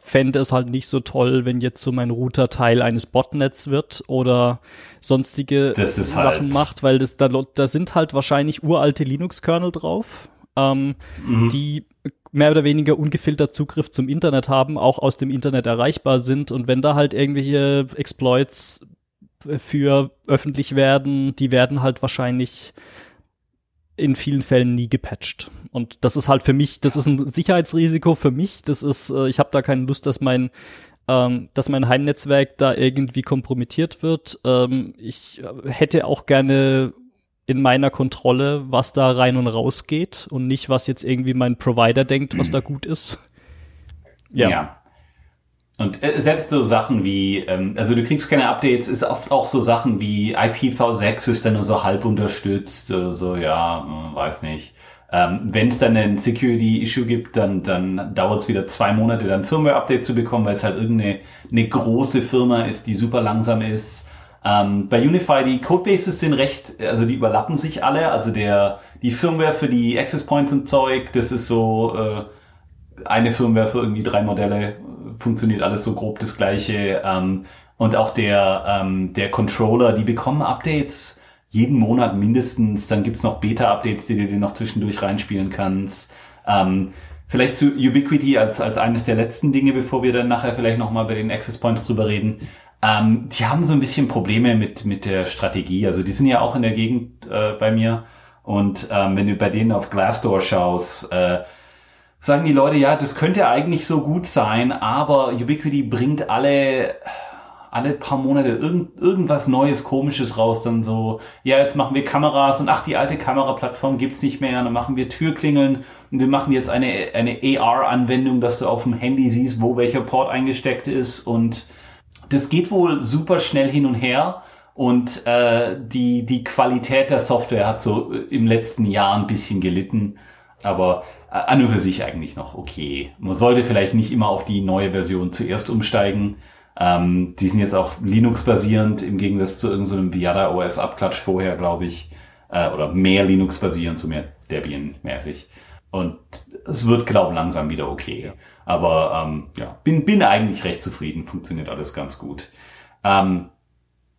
fände es halt nicht so toll, wenn jetzt so mein Router Teil eines Botnets wird oder sonstige Sachen halt macht, weil das da, da sind halt wahrscheinlich uralte Linux-Kernel drauf, ähm, mhm. die mehr oder weniger ungefiltert Zugriff zum Internet haben, auch aus dem Internet erreichbar sind und wenn da halt irgendwelche Exploits für öffentlich werden, die werden halt wahrscheinlich in vielen Fällen nie gepatcht. Und das ist halt für mich, das ist ein Sicherheitsrisiko für mich. Das ist, äh, ich habe da keine Lust, dass mein ähm, dass mein Heimnetzwerk da irgendwie kompromittiert wird. Ähm, ich hätte auch gerne in meiner Kontrolle, was da rein und raus geht und nicht, was jetzt irgendwie mein Provider denkt, was da gut ist. Ja. ja. Und äh, selbst so Sachen wie, ähm, also du kriegst keine Updates, ist oft auch so Sachen wie IPv6 ist dann nur so halb unterstützt oder so, ja, hm, weiß nicht. Ähm, Wenn es dann ein Security-Issue gibt, dann, dann dauert es wieder zwei Monate, dann Firmware-Update zu bekommen, weil es halt irgendeine eine große Firma ist, die super langsam ist. Ähm, bei Unify, die Codebases sind recht, also die überlappen sich alle. Also der, die Firmware für die Access Points und Zeug, das ist so äh, eine Firmware für irgendwie drei Modelle, funktioniert alles so grob das gleiche. Ähm, und auch der, ähm, der Controller, die bekommen Updates jeden Monat mindestens. Dann gibt's noch Beta-Updates, die du dir noch zwischendurch reinspielen kannst. Ähm, vielleicht zu Ubiquity als, als eines der letzten Dinge, bevor wir dann nachher vielleicht nochmal bei den Access Points drüber reden. Ähm, die haben so ein bisschen Probleme mit, mit der Strategie. Also die sind ja auch in der Gegend äh, bei mir. Und ähm, wenn du bei denen auf Glassdoor schaust, äh, sagen die Leute, ja, das könnte eigentlich so gut sein, aber Ubiquity bringt alle alle paar Monate irgend, irgendwas Neues, Komisches raus, dann so, ja, jetzt machen wir Kameras und ach, die alte Kameraplattform gibt's nicht mehr, dann machen wir Türklingeln und wir machen jetzt eine, eine AR-Anwendung, dass du auf dem Handy siehst, wo welcher Port eingesteckt ist und das geht wohl super schnell hin und her und äh, die, die Qualität der Software hat so im letzten Jahr ein bisschen gelitten, aber äh, an und für sich eigentlich noch okay. Man sollte vielleicht nicht immer auf die neue Version zuerst umsteigen, ähm, die sind jetzt auch Linux-basierend im Gegensatz zu irgendeinem so Viada OS-Abklatsch vorher, glaube ich. Äh, oder mehr Linux-basierend, so mehr Debian-mäßig. Und es wird, glaube ich, langsam wieder okay. Aber ähm, ja, bin, bin eigentlich recht zufrieden, funktioniert alles ganz gut. Ähm,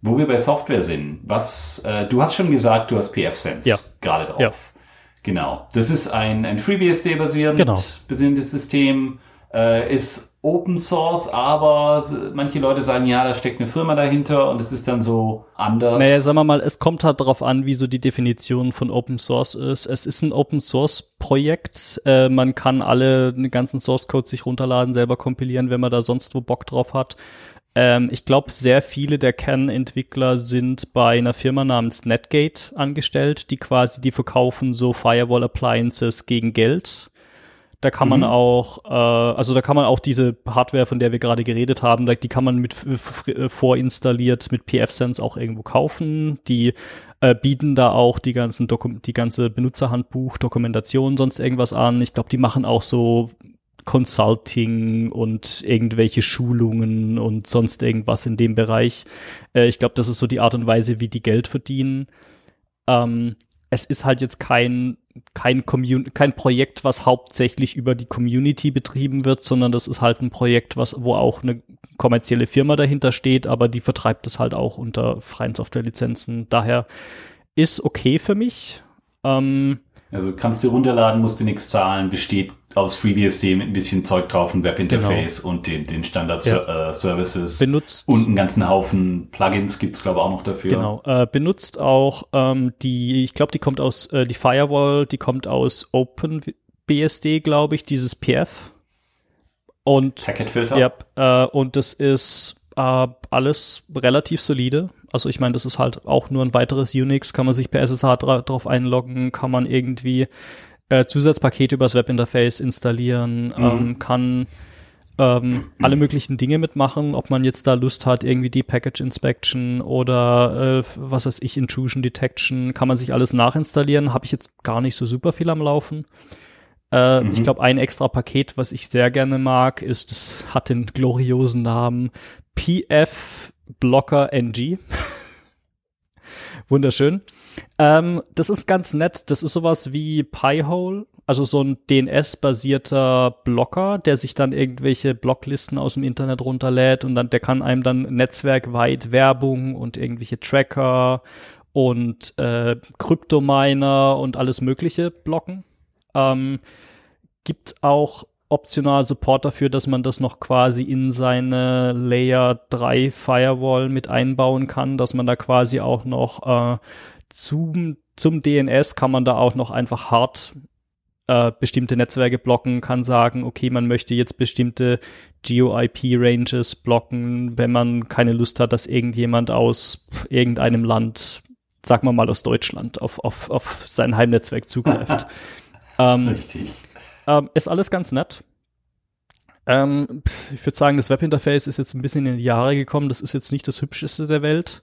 wo wir bei Software sind, was, äh, du hast schon gesagt, du hast PFSense ja. gerade drauf. Ja. Genau. Das ist ein, ein FreeBSD-basierendes genau. basierendes System, äh, ist Open Source, aber manche Leute sagen, ja, da steckt eine Firma dahinter und es ist dann so anders. Naja, sagen wir mal, es kommt halt darauf an, wie so die Definition von Open Source ist. Es ist ein Open Source Projekt. Äh, man kann alle den ganzen Source Code sich runterladen, selber kompilieren, wenn man da sonst wo Bock drauf hat. Ähm, ich glaube, sehr viele der Kernentwickler sind bei einer Firma namens Netgate angestellt, die quasi, die verkaufen so Firewall Appliances gegen Geld da kann man mhm. auch, äh, also da kann man auch diese Hardware, von der wir gerade geredet haben, die kann man mit äh, vorinstalliert mit PFSense auch irgendwo kaufen. Die äh, bieten da auch die ganzen Dokum die ganze Benutzerhandbuch, Dokumentation, sonst irgendwas an. Ich glaube, die machen auch so Consulting und irgendwelche Schulungen und sonst irgendwas in dem Bereich. Äh, ich glaube, das ist so die Art und Weise, wie die Geld verdienen. Ähm, es ist halt jetzt kein kein, Commun kein Projekt, was hauptsächlich über die Community betrieben wird, sondern das ist halt ein Projekt, was, wo auch eine kommerzielle Firma dahinter steht, aber die vertreibt es halt auch unter freien Softwarelizenzen. Daher ist okay für mich. Ähm, also kannst du runterladen, musst du nichts zahlen, besteht aus FreeBSD mit ein bisschen Zeug drauf, ein Webinterface genau. und den, den Standard-Services. Ja. Benutzt. Und einen ganzen Haufen Plugins gibt's glaube ich, auch noch dafür. Genau. Äh, benutzt auch ähm, die, ich glaube, die kommt aus, äh, die Firewall, die kommt aus OpenBSD, glaube ich, dieses PF. Und, Packetfilter. Ja, äh, und das ist äh, alles relativ solide. Also ich meine, das ist halt auch nur ein weiteres Unix, kann man sich per SSH dra drauf einloggen, kann man irgendwie äh, Zusatzpakete übers Webinterface installieren, mhm. ähm, kann ähm, alle möglichen Dinge mitmachen, ob man jetzt da Lust hat, irgendwie die Package Inspection oder äh, was weiß ich, Intrusion Detection, kann man sich alles nachinstallieren. Habe ich jetzt gar nicht so super viel am Laufen. Äh, mhm. Ich glaube, ein extra Paket, was ich sehr gerne mag, ist, das hat den gloriosen Namen PF Blocker NG. Wunderschön. Ähm, das ist ganz nett. Das ist sowas wie Piehole, also so ein DNS-basierter Blocker, der sich dann irgendwelche Blocklisten aus dem Internet runterlädt und dann der kann einem dann netzwerkweit Werbung und irgendwelche Tracker und äh, Kryptominer und alles Mögliche blocken. Ähm, gibt auch optional Support dafür, dass man das noch quasi in seine Layer 3 Firewall mit einbauen kann, dass man da quasi auch noch äh, zum, zum DNS kann man da auch noch einfach hart äh, bestimmte Netzwerke blocken, kann sagen, okay, man möchte jetzt bestimmte Geo-IP-Ranges blocken, wenn man keine Lust hat, dass irgendjemand aus irgendeinem Land, sagen wir mal aus Deutschland, auf, auf, auf sein Heimnetzwerk zugreift. ähm, Richtig. Ähm, ist alles ganz nett. Ähm, ich würde sagen, das Webinterface ist jetzt ein bisschen in die Jahre gekommen. Das ist jetzt nicht das hübscheste der Welt.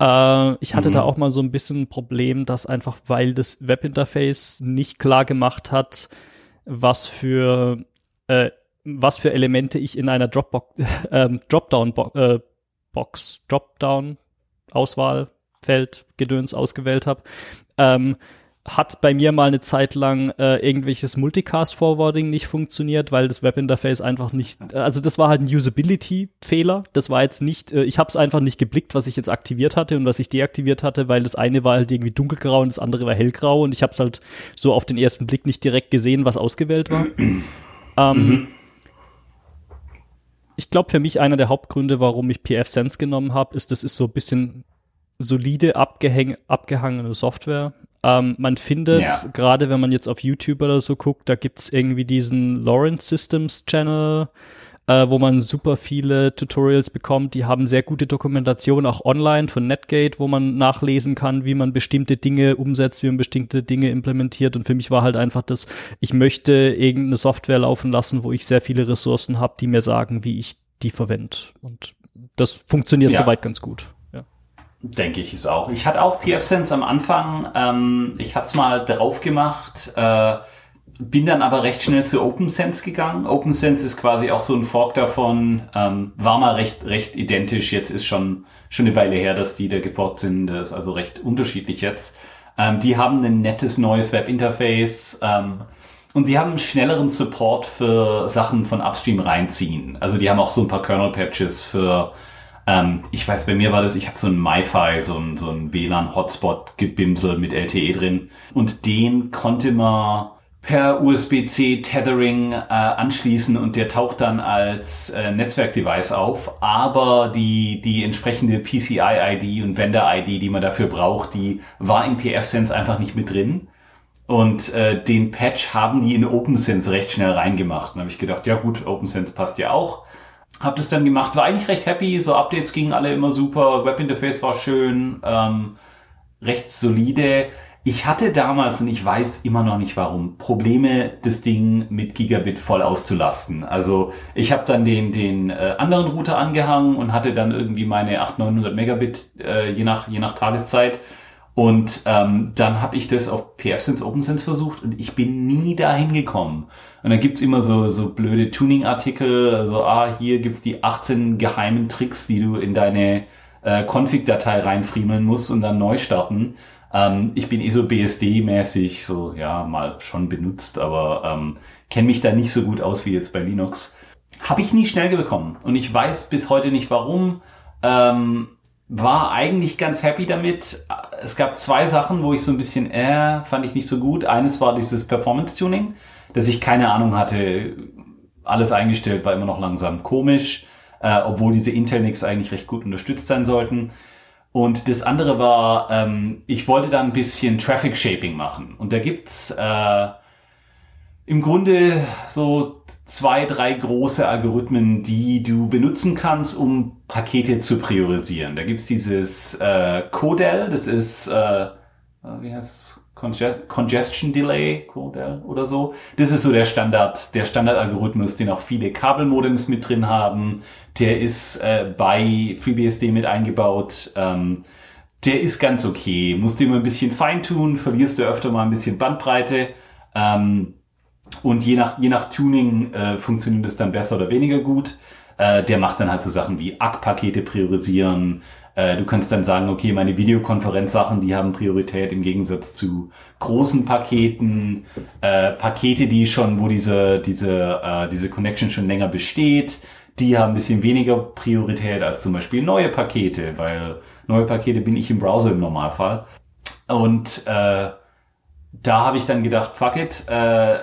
Äh, ich hatte mhm. da auch mal so ein bisschen ein Problem, dass einfach, weil das Webinterface nicht klar gemacht hat, was für äh, was für Elemente ich in einer Dropbox, äh, Dropdown Bo äh, Box, Dropdown Auswahlfeld Gedöns ausgewählt habe, ähm, hat bei mir mal eine Zeit lang äh, irgendwelches Multicast-Forwarding nicht funktioniert, weil das Webinterface einfach nicht, also das war halt ein Usability-Fehler. Das war jetzt nicht, äh, ich habe es einfach nicht geblickt, was ich jetzt aktiviert hatte und was ich deaktiviert hatte, weil das eine war halt irgendwie dunkelgrau und das andere war hellgrau und ich habe es halt so auf den ersten Blick nicht direkt gesehen, was ausgewählt war. ähm, mhm. Ich glaube, für mich einer der Hauptgründe, warum ich PF Sense genommen habe, ist, das ist so ein bisschen solide abgehäng abgehangene Software. Ähm, man findet, ja. gerade wenn man jetzt auf YouTube oder so guckt, da gibt's irgendwie diesen Lawrence Systems Channel, äh, wo man super viele Tutorials bekommt. Die haben sehr gute Dokumentation auch online von Netgate, wo man nachlesen kann, wie man bestimmte Dinge umsetzt, wie man bestimmte Dinge implementiert. Und für mich war halt einfach das, ich möchte irgendeine Software laufen lassen, wo ich sehr viele Ressourcen habe, die mir sagen, wie ich die verwende. Und das funktioniert ja. soweit ganz gut. Denke ich es auch. Ich hatte auch PF-Sense am Anfang. Ähm, ich hatte es mal drauf gemacht, äh, bin dann aber recht schnell zu OpenSense gegangen. OpenSense ist quasi auch so ein Fork davon, ähm, war mal recht, recht identisch. Jetzt ist schon, schon eine Weile her, dass die da geforkt sind. Das ist also recht unterschiedlich jetzt. Ähm, die haben ein nettes neues Webinterface. Ähm, und die haben schnelleren Support für Sachen von Upstream reinziehen. Also die haben auch so ein paar Kernel-Patches für ähm, ich weiß, bei mir war das, ich habe so ein MiFi, so ein, so ein WLAN-Hotspot-Gebimsel mit LTE drin. Und den konnte man per USB-C Tethering äh, anschließen und der taucht dann als äh, Netzwerkdevice auf. Aber die, die entsprechende PCI-ID und Vendor-ID, die man dafür braucht, die war in PF-Sense einfach nicht mit drin. Und äh, den Patch haben die in OpenSense recht schnell reingemacht. Und habe ich gedacht, ja gut, OpenSense passt ja auch. Hab das dann gemacht, war eigentlich recht happy. So Updates gingen alle immer super, Webinterface war schön, ähm, recht solide. Ich hatte damals, und ich weiß immer noch nicht warum, Probleme, das Ding mit Gigabit voll auszulasten. Also ich habe dann den, den äh, anderen Router angehangen und hatte dann irgendwie meine 800, 900 Megabit äh, je, nach, je nach Tageszeit und ähm, dann habe ich das auf PFSense OpenSense versucht und ich bin nie dahin gekommen. Und dann gibt's immer so, so blöde Tuning-Artikel, also ah, hier gibt's die 18 geheimen Tricks, die du in deine äh, Config-Datei reinfriemeln musst und dann neu starten. Ähm, ich bin eh so BSD-mäßig, so ja, mal schon benutzt, aber ähm, kenne mich da nicht so gut aus wie jetzt bei Linux. Habe ich nie schnell bekommen und ich weiß bis heute nicht warum. Ähm, war eigentlich ganz happy damit. Es gab zwei Sachen, wo ich so ein bisschen, äh, fand ich nicht so gut. Eines war dieses Performance-Tuning, dass ich keine Ahnung hatte. Alles eingestellt war immer noch langsam komisch, äh, obwohl diese Intel-Nix eigentlich recht gut unterstützt sein sollten. Und das andere war, ähm, ich wollte da ein bisschen Traffic Shaping machen. Und da gibt's äh, im Grunde so zwei, drei große Algorithmen, die du benutzen kannst, um Pakete zu priorisieren. Da gibt's dieses äh, Codel, das ist, äh, wie heißt Congestion Delay, Codel oder so. Das ist so der Standard, der Standardalgorithmus, den auch viele Kabelmodems mit drin haben. Der ist äh, bei FreeBSD mit eingebaut. Ähm, der ist ganz okay. Musst du immer ein bisschen feintun, verlierst du öfter mal ein bisschen Bandbreite. Ähm, und je nach, je nach Tuning äh, funktioniert es dann besser oder weniger gut. Äh, der macht dann halt so Sachen wie ACK-Pakete priorisieren. Äh, du kannst dann sagen, okay, meine Videokonferenzsachen, die haben Priorität im Gegensatz zu großen Paketen, äh, Pakete, die schon, wo diese, diese, äh, diese Connection schon länger besteht, die haben ein bisschen weniger Priorität als zum Beispiel neue Pakete, weil neue Pakete bin ich im Browser im Normalfall. Und äh, da habe ich dann gedacht, fuck it, äh,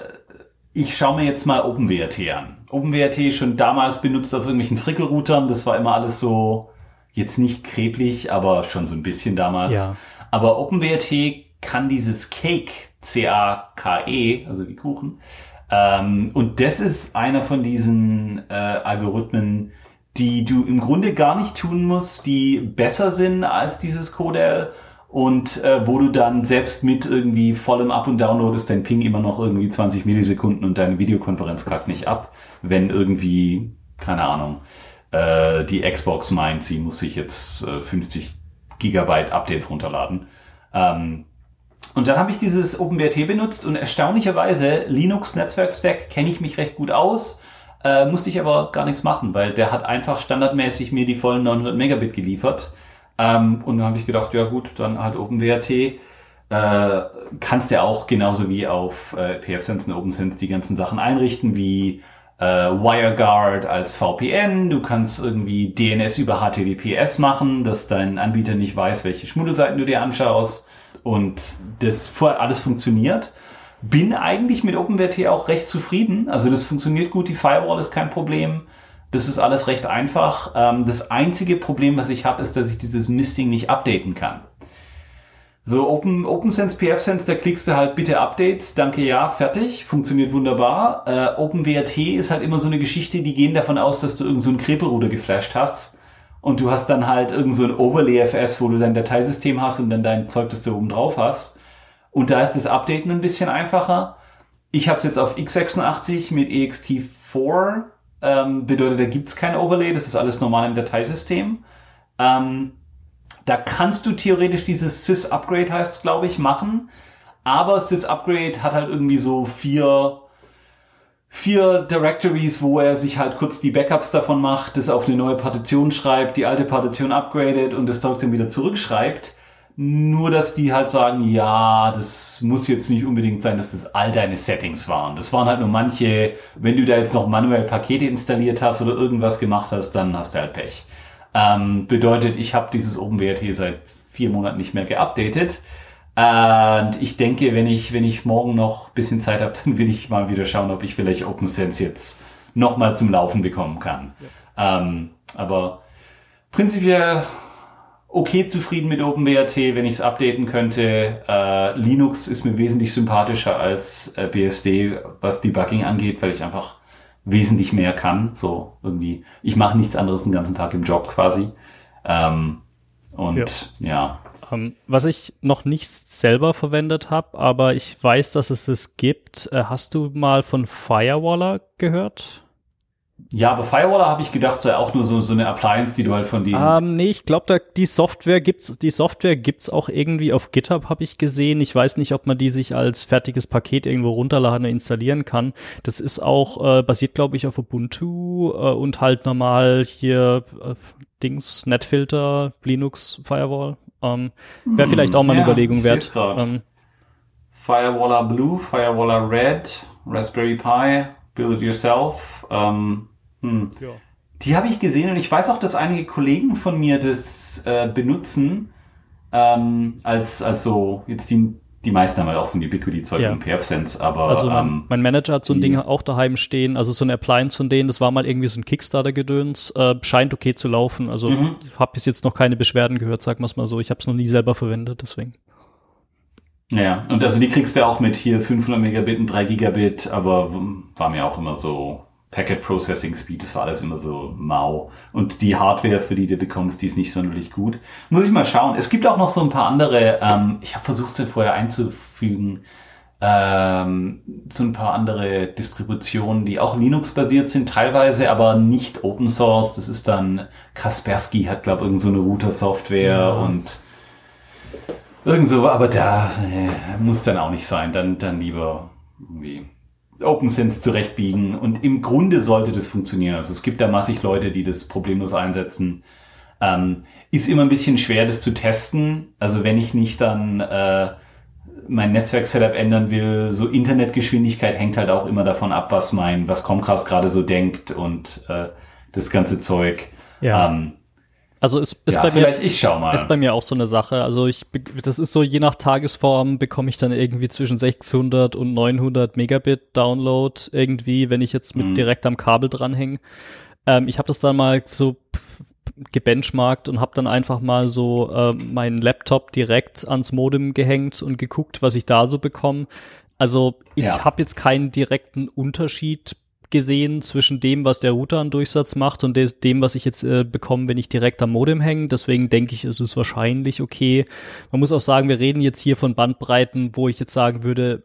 ich schaue mir jetzt mal OpenWrt an. OpenWrt schon damals benutzt auf irgendwelchen Frickelroutern. Das war immer alles so, jetzt nicht kreblich, aber schon so ein bisschen damals. Ja. Aber OpenWrt kann dieses Cake, C-A-K-E, also wie Kuchen. Ähm, und das ist einer von diesen äh, Algorithmen, die du im Grunde gar nicht tun musst, die besser sind als dieses Codel und äh, wo du dann selbst mit irgendwie vollem Up- und Download ist dein Ping immer noch irgendwie 20 Millisekunden und deine Videokonferenz kackt nicht ab, wenn irgendwie, keine Ahnung, äh, die Xbox meint, sie muss sich jetzt äh, 50 Gigabyte Updates runterladen. Ähm, und dann habe ich dieses OpenWrt benutzt und erstaunlicherweise Linux Netzwerk Stack kenne ich mich recht gut aus äh, musste ich aber gar nichts machen, weil der hat einfach standardmäßig mir die vollen 900 Megabit geliefert. Ähm, und dann habe ich gedacht, ja gut, dann halt OpenWrt. Äh, kannst ja auch genauso wie auf äh, PFSense und OpenSense die ganzen Sachen einrichten, wie äh, WireGuard als VPN. Du kannst irgendwie DNS über HTTPS machen, dass dein Anbieter nicht weiß, welche Schmuddelseiten du dir anschaust. Und das alles funktioniert bin eigentlich mit OpenWrt auch recht zufrieden. Also das funktioniert gut, die Firewall ist kein Problem. Das ist alles recht einfach. Ähm, das einzige Problem, was ich habe, ist, dass ich dieses Misting nicht updaten kann. So, Open, OpenSense, PFSense, da klickst du halt bitte Updates, danke ja, fertig, funktioniert wunderbar. Äh, OpenWrt ist halt immer so eine Geschichte, die gehen davon aus, dass du irgend so Krepelruder geflasht hast und du hast dann halt irgend so Overlay-FS, wo du dein Dateisystem hast und dann dein Zeug, das du oben drauf hast. Und da ist das Updaten ein bisschen einfacher. Ich habe es jetzt auf x86 mit ext4. Ähm, bedeutet, da gibt's kein Overlay, das ist alles normal im Dateisystem. Ähm, da kannst du theoretisch dieses Sys-Upgrade heißt glaube ich, machen. Aber Sys-Upgrade hat halt irgendwie so vier, vier Directories, wo er sich halt kurz die Backups davon macht, das auf eine neue Partition schreibt, die alte Partition upgradet und das Zeug dann wieder zurückschreibt. Nur, dass die halt sagen, ja, das muss jetzt nicht unbedingt sein, dass das all deine Settings waren. Das waren halt nur manche, wenn du da jetzt noch manuell Pakete installiert hast oder irgendwas gemacht hast, dann hast du halt Pech. Ähm, bedeutet, ich habe dieses OpenWrt seit vier Monaten nicht mehr geupdatet. Und ich denke, wenn ich, wenn ich morgen noch bisschen Zeit habe, dann will ich mal wieder schauen, ob ich vielleicht OpenSense jetzt nochmal zum Laufen bekommen kann. Ja. Ähm, aber prinzipiell okay zufrieden mit OpenWrt, wenn ich es updaten könnte. Äh, Linux ist mir wesentlich sympathischer als äh, BSD, was Debugging angeht, weil ich einfach wesentlich mehr kann. So irgendwie, ich mache nichts anderes den ganzen Tag im Job quasi. Ähm, und ja. ja. Um, ähm, was ich noch nicht selber verwendet habe, aber ich weiß, dass es es gibt. Äh, hast du mal von Firewaller gehört? Ja, aber Firewaller habe ich gedacht, sei auch nur so, so eine Appliance, die du halt von denen. Ähm, nee, ich glaube, da die Software gibt's, die Software gibt's auch irgendwie auf GitHub, habe ich gesehen. Ich weiß nicht, ob man die sich als fertiges Paket irgendwo runterladen und installieren kann. Das ist auch, äh, basiert, glaube ich, auf Ubuntu äh, und halt normal hier äh, Dings, Netfilter, Linux, Firewall. Ähm, Wäre hm, vielleicht auch mal eine ja, Überlegung wert. Ähm, Firewaller Blue, Firewaller Red, Raspberry Pi, Build It Yourself. Ähm, hm. ja. Die habe ich gesehen und ich weiß auch, dass einige Kollegen von mir das äh, benutzen. Ähm, als, als so, jetzt die, die meisten haben halt auch so ein Ubiquity-Zeug ja. und PFSense, aber. Also mein, ähm, mein Manager hat so ein Ding auch daheim stehen, also so ein Appliance von denen, das war mal irgendwie so ein Kickstarter-Gedöns, äh, scheint okay zu laufen. Also mhm. habe bis jetzt noch keine Beschwerden gehört, sagen wir es mal so. Ich habe es noch nie selber verwendet, deswegen. Ja, und also die kriegst du auch mit hier 500 Megabit und 3 Gigabit, aber war mir auch immer so Packet Processing Speed, das war alles immer so mau. Und die Hardware, für die du bekommst, die ist nicht sonderlich gut. Muss ich mal schauen. Es gibt auch noch so ein paar andere, ähm, ich habe versucht, sie vorher einzufügen, ähm, so ein paar andere Distributionen, die auch Linux-basiert sind, teilweise, aber nicht Open Source. Das ist dann, Kaspersky hat, glaube ich, irgend so eine Router-Software ja. und Irgend so, aber da äh, muss dann auch nicht sein. Dann, dann lieber irgendwie OpenSense zurechtbiegen. Und im Grunde sollte das funktionieren. Also es gibt da massig Leute, die das problemlos einsetzen. Ähm, ist immer ein bisschen schwer, das zu testen. Also wenn ich nicht dann äh, mein Netzwerk-Setup ändern will, so Internetgeschwindigkeit hängt halt auch immer davon ab, was mein, was Comcast gerade so denkt und äh, das ganze Zeug. Ja. Ähm, Also ist, ist ja, bei vielleicht mir ich schau mal. ist bei mir auch so eine Sache. Also ich das ist so je nach Tagesform bekomme ich dann irgendwie zwischen 600 und 900 Megabit Download irgendwie, wenn ich jetzt mit Mhm. direkt am Kabel dranhänge. Ähm, ich habe das dann mal so gebenchmarkt und habe dann einfach mal so ähm, meinen Laptop direkt ans Modem gehängt und geguckt, was ich da so bekomme. Also ich Ja. habe jetzt keinen direkten Unterschied gesehen zwischen dem, was der Router an Durchsatz macht und de dem, was ich jetzt äh, bekomme, wenn ich direkt am Modem hänge. Deswegen denke ich, ist es wahrscheinlich okay. Man muss auch sagen, wir reden jetzt hier von Bandbreiten, wo ich jetzt sagen würde,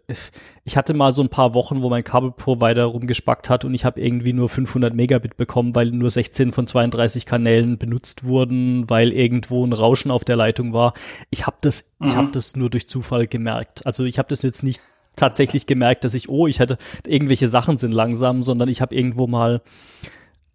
ich hatte mal so ein paar Wochen, wo mein Kabelprovider rumgespackt hat und ich habe irgendwie nur 500 Megabit bekommen, weil nur 16 von 32 Kanälen benutzt wurden, weil irgendwo ein Rauschen auf der Leitung war. Ich habe das, ich Mhm. habe das nur durch Zufall gemerkt. Also ich habe das jetzt nicht tatsächlich gemerkt, dass ich, oh, ich hatte irgendwelche Sachen sind langsam, sondern ich habe irgendwo mal,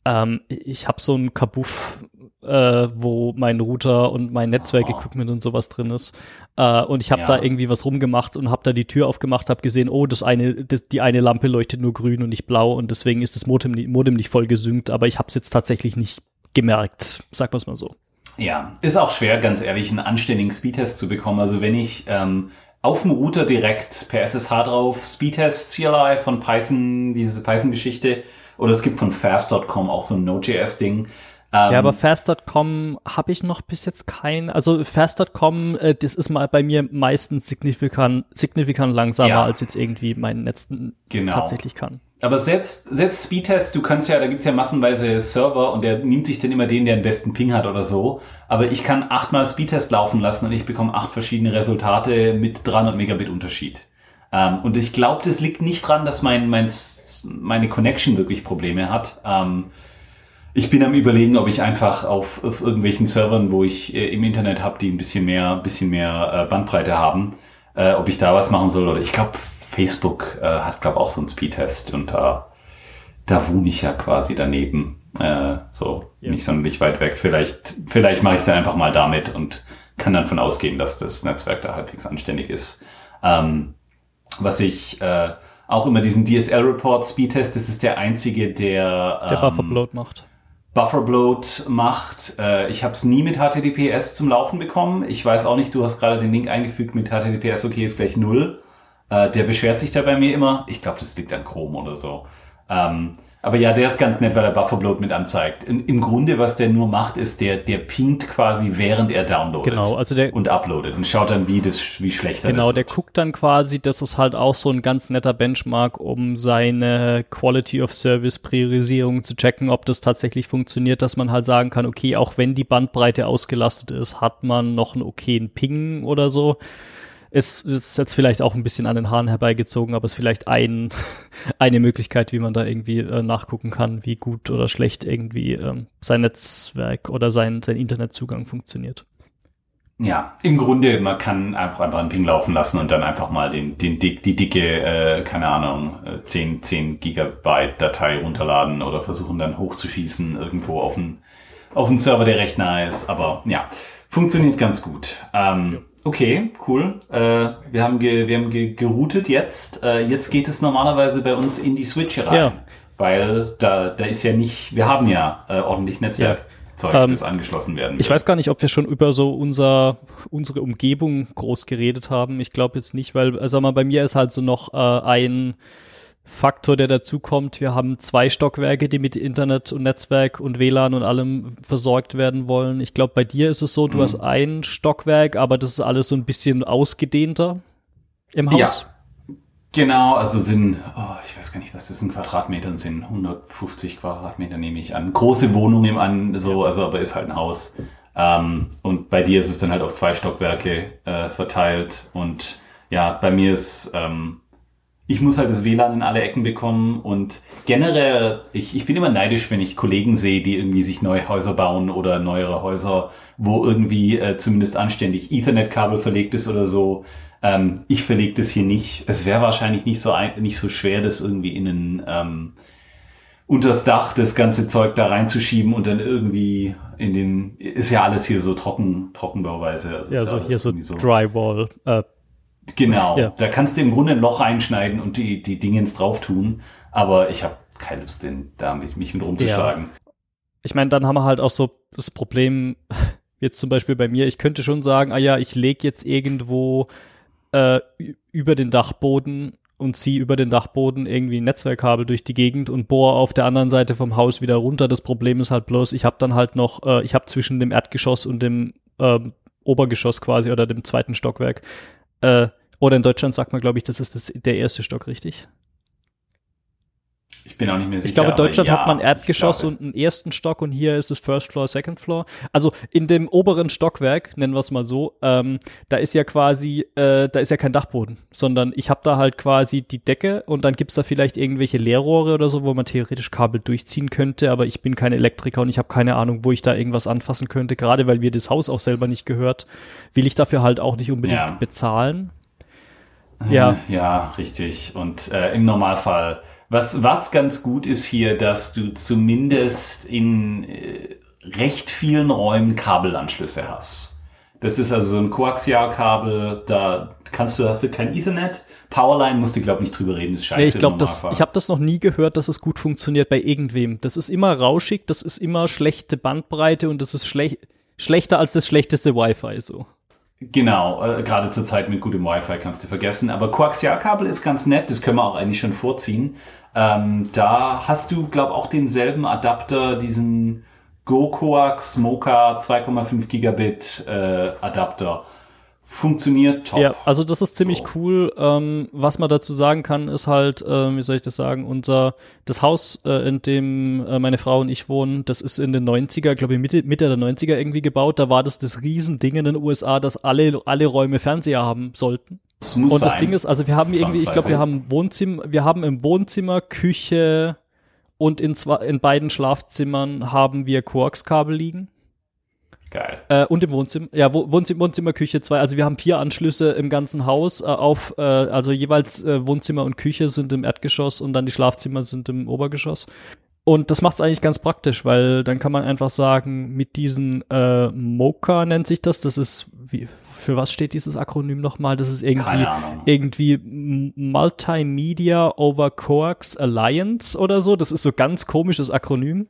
ähm, ich habe so ein Kabuff, äh, wo mein Router und mein Netzwerkequipment und sowas drin ist. Äh, und ich habe Ja. da irgendwie was rumgemacht und habe da die Tür aufgemacht, habe gesehen, oh, das eine, das, die eine Lampe leuchtet nur grün und nicht blau und deswegen ist das Modem, Modem nicht voll gesynkt, aber ich habe es jetzt tatsächlich nicht gemerkt, sag mal's mal so. Ja, ist auch schwer, ganz ehrlich, einen anständigen Speedtest zu bekommen. Also wenn ich ähm, auf dem Router direkt per SSH drauf Speedtest CLI von Python, diese Python-Geschichte, oder es gibt von fast.com auch so ein Node.js-Ding. Ähm, Ja, aber fast.com habe ich noch bis jetzt kein, also fast.com, äh, das ist mal bei mir meistens signifikant, signifikant langsamer, Ja. als jetzt irgendwie mein Netz Genau. tatsächlich kann. Aber selbst, selbst Speedtest, du kannst ja, da gibt's ja massenweise Server und der nimmt sich dann immer den, der den besten Ping hat oder so. Aber ich kann achtmal Speedtest laufen lassen und ich bekomme acht verschiedene Resultate mit 300 Megabit Unterschied. Ähm, und ich glaube, das liegt nicht dran, dass mein, mein, meine Connection wirklich Probleme hat. Ähm, ich bin am überlegen, ob ich einfach auf, auf irgendwelchen Servern, wo ich äh, im Internet habe, die ein bisschen mehr, bisschen mehr äh, Bandbreite haben, äh, ob ich da was machen soll oder ich glaube, Facebook äh, hat glaube auch so einen Speedtest und da da wohne ich ja quasi daneben, äh, so Ja. nicht sonderlich weit weg. Vielleicht vielleicht mache ich es ja einfach mal damit und kann dann von ausgehen, dass das Netzwerk da halbwegs anständig ist. Ähm, was ich äh, auch immer diesen DSL-Report Speedtest, das ist der einzige, der Der ähm, Bufferbloat macht. Bufferbloat macht. Äh, ich habe es nie mit HTTPS zum Laufen bekommen. Ich weiß auch nicht, du hast gerade den Link eingefügt mit HTTPS, okay, ist gleich null. Äh, der beschwert sich da bei mir immer. Ich glaube, das liegt an Chrome oder so. Ähm, aber ja, der ist ganz nett, weil er Bufferbloat mit anzeigt. In, Im Grunde, was der nur macht, ist, der, der pingt quasi, während er downloadet. Genau, also der- und uploadet und schaut dann, wie das, wie schlechter Genau, das der wird. guckt dann quasi, das ist halt auch so ein ganz netter Benchmark, um seine Quality of Service Priorisierung zu checken, ob das tatsächlich funktioniert, dass man halt sagen kann, okay, auch wenn die Bandbreite ausgelastet ist, hat man noch einen okayen Ping oder so. Es ist jetzt vielleicht auch ein bisschen an den Haaren herbeigezogen, aber es ist vielleicht ein, eine Möglichkeit, wie man da irgendwie äh, nachgucken kann, wie gut oder schlecht irgendwie ähm, sein Netzwerk oder sein, sein Internetzugang funktioniert. Ja, im Grunde, man kann einfach einfach einen Ping laufen lassen und dann einfach mal den, den dick, die dicke, äh, keine Ahnung, äh, 10, 10 Gigabyte Datei runterladen oder versuchen dann hochzuschießen irgendwo auf einen, auf einen Server, der recht nahe ist. Aber ja, funktioniert ganz gut. Ähm, okay, cool. Äh, wir haben, ge, wir haben ge, geroutet jetzt. Äh, jetzt geht es normalerweise bei uns in die Switch rein. Ja. Weil da, da ist ja nicht, wir haben ja äh, ordentlich Netzwerkzeug, Ähm, das angeschlossen werden Ich will. weiß gar nicht, ob wir schon über so unser, unsere Umgebung groß geredet haben. Ich glaube jetzt nicht, weil, äh, sag mal, bei mir ist halt so noch äh, ein Faktor, der dazukommt. Wir haben zwei Stockwerke, die mit Internet und Netzwerk und WLAN und allem versorgt werden wollen. Ich glaube, bei dir ist es so, du Mhm. hast ein Stockwerk, aber das ist alles so ein bisschen ausgedehnter im Haus. Genau, also sind, oh, ich weiß gar nicht, was das in Quadratmetern sind, 150 Quadratmeter nehme ich an. Große Wohnung im an, so, also aber ist halt ein Haus. Ähm, und bei dir ist es dann halt auf zwei Stockwerke äh, verteilt. Und ja, bei mir ist, ähm, ich muss halt das WLAN in alle Ecken bekommen und generell, ich, ich bin immer neidisch, wenn ich Kollegen sehe, die irgendwie sich neue Häuser bauen oder neuere Häuser, wo irgendwie äh, zumindest anständig Ethernet-Kabel verlegt ist oder so. Ähm, ich verlege das hier nicht. Es wäre wahrscheinlich nicht so ein, nicht so schwer, das irgendwie in einen ähm, unters Dach das ganze Zeug da reinzuschieben und dann irgendwie in den ist ja alles hier so trocken Trockenbauweise. Also Ja, ist so hier so irgendwie Drywall. Äh, Genau, Ja. da kannst du im Grunde ein Loch einschneiden und die, die Dingens drauf tun, aber ich habe keine Lust, den, da mich mit rumzuschlagen. ich meine, dann haben wir halt auch so das Problem jetzt zum Beispiel bei mir, ich könnte schon sagen, ah ja, ich lege jetzt irgendwo äh, über den Dachboden und ziehe über den Dachboden irgendwie ein Netzwerkkabel durch die Gegend und bohre auf der anderen Seite vom Haus wieder runter. Das Problem ist halt bloß, ich habe dann halt noch, äh, ich habe zwischen dem Erdgeschoss und dem äh, Obergeschoss quasi oder dem zweiten Stockwerk, äh, oder in Deutschland sagt man, glaube ich, das ist das, der erste Stock, richtig? Ich bin auch nicht mehr sicher. Ich glaube, in Deutschland ja, hat man Erdgeschoss und einen ersten Stock und hier ist es First Floor, Second Floor. Also in dem oberen Stockwerk, nennen wir es mal so, ähm, da ist ja quasi, äh, da ist ja kein Dachboden, sondern ich habe da halt quasi die Decke und dann gibt's da vielleicht irgendwelche Leerrohre oder so, wo man theoretisch Kabel durchziehen könnte, aber ich bin kein Elektriker und ich habe keine Ahnung, wo ich da irgendwas anfassen könnte. Gerade weil mir das Haus auch selber nicht gehört, will ich dafür halt auch nicht unbedingt ja. bezahlen. Ja. Ja, richtig. Und äh, im Normalfall was, was ganz gut ist hier, dass du zumindest in äh, recht vielen Räumen Kabelanschlüsse hast. Das ist also so ein Koaxialkabel, da kannst du, hast du kein Ethernet. Powerline musst du, glaube ich, nicht drüber reden, ist scheiße. Nee, ich glaube, ich habe das noch nie gehört, dass es gut funktioniert bei irgendwem. Das ist immer rauschig, das ist immer schlechte Bandbreite und das ist schlech schlechter als das schlechteste Wi-Fi so. Genau, äh, gerade zur Zeit mit gutem Wi-Fi kannst du vergessen. Aber Koaxialkabel ist ganz nett, das können wir auch eigentlich schon vorziehen. Ähm, da hast du, glaube auch denselben Adapter, diesen GoCoax Mocha 2,5 Gigabit äh, Adapter funktioniert top. Ja, also das ist ziemlich so. cool. Ähm, was man dazu sagen kann, ist halt, äh, wie soll ich das sagen, unser, das Haus, äh, in dem äh, meine Frau und ich wohnen, das ist in den 90er, glaube ich, Mitte, Mitte der 90er irgendwie gebaut. Da war das das Riesending in den USA, dass alle, alle Räume Fernseher haben sollten. Muss und sein. das Ding ist, also wir haben irgendwie, ich glaube, wir haben Wohnzimmer, wir haben im Wohnzimmer, Küche und in zwei, in beiden Schlafzimmern haben wir Koaxkabel liegen. Geil. Äh, und im Wohnzimmer, ja, Wohnzimmer, Wohnzimmer, Küche zwei. Also wir haben vier Anschlüsse im ganzen Haus äh, auf, äh, also jeweils äh, Wohnzimmer und Küche sind im Erdgeschoss und dann die Schlafzimmer sind im Obergeschoss. Und das macht es eigentlich ganz praktisch, weil dann kann man einfach sagen, mit diesen äh, Mocha nennt sich das, das ist, wie, für was steht dieses Akronym nochmal? Das ist irgendwie, irgendwie Multimedia Over Coax Alliance oder so. Das ist so ganz komisches Akronym.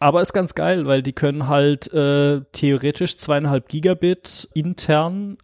Aber ist ganz geil, weil die können halt äh, theoretisch zweieinhalb Gigabit intern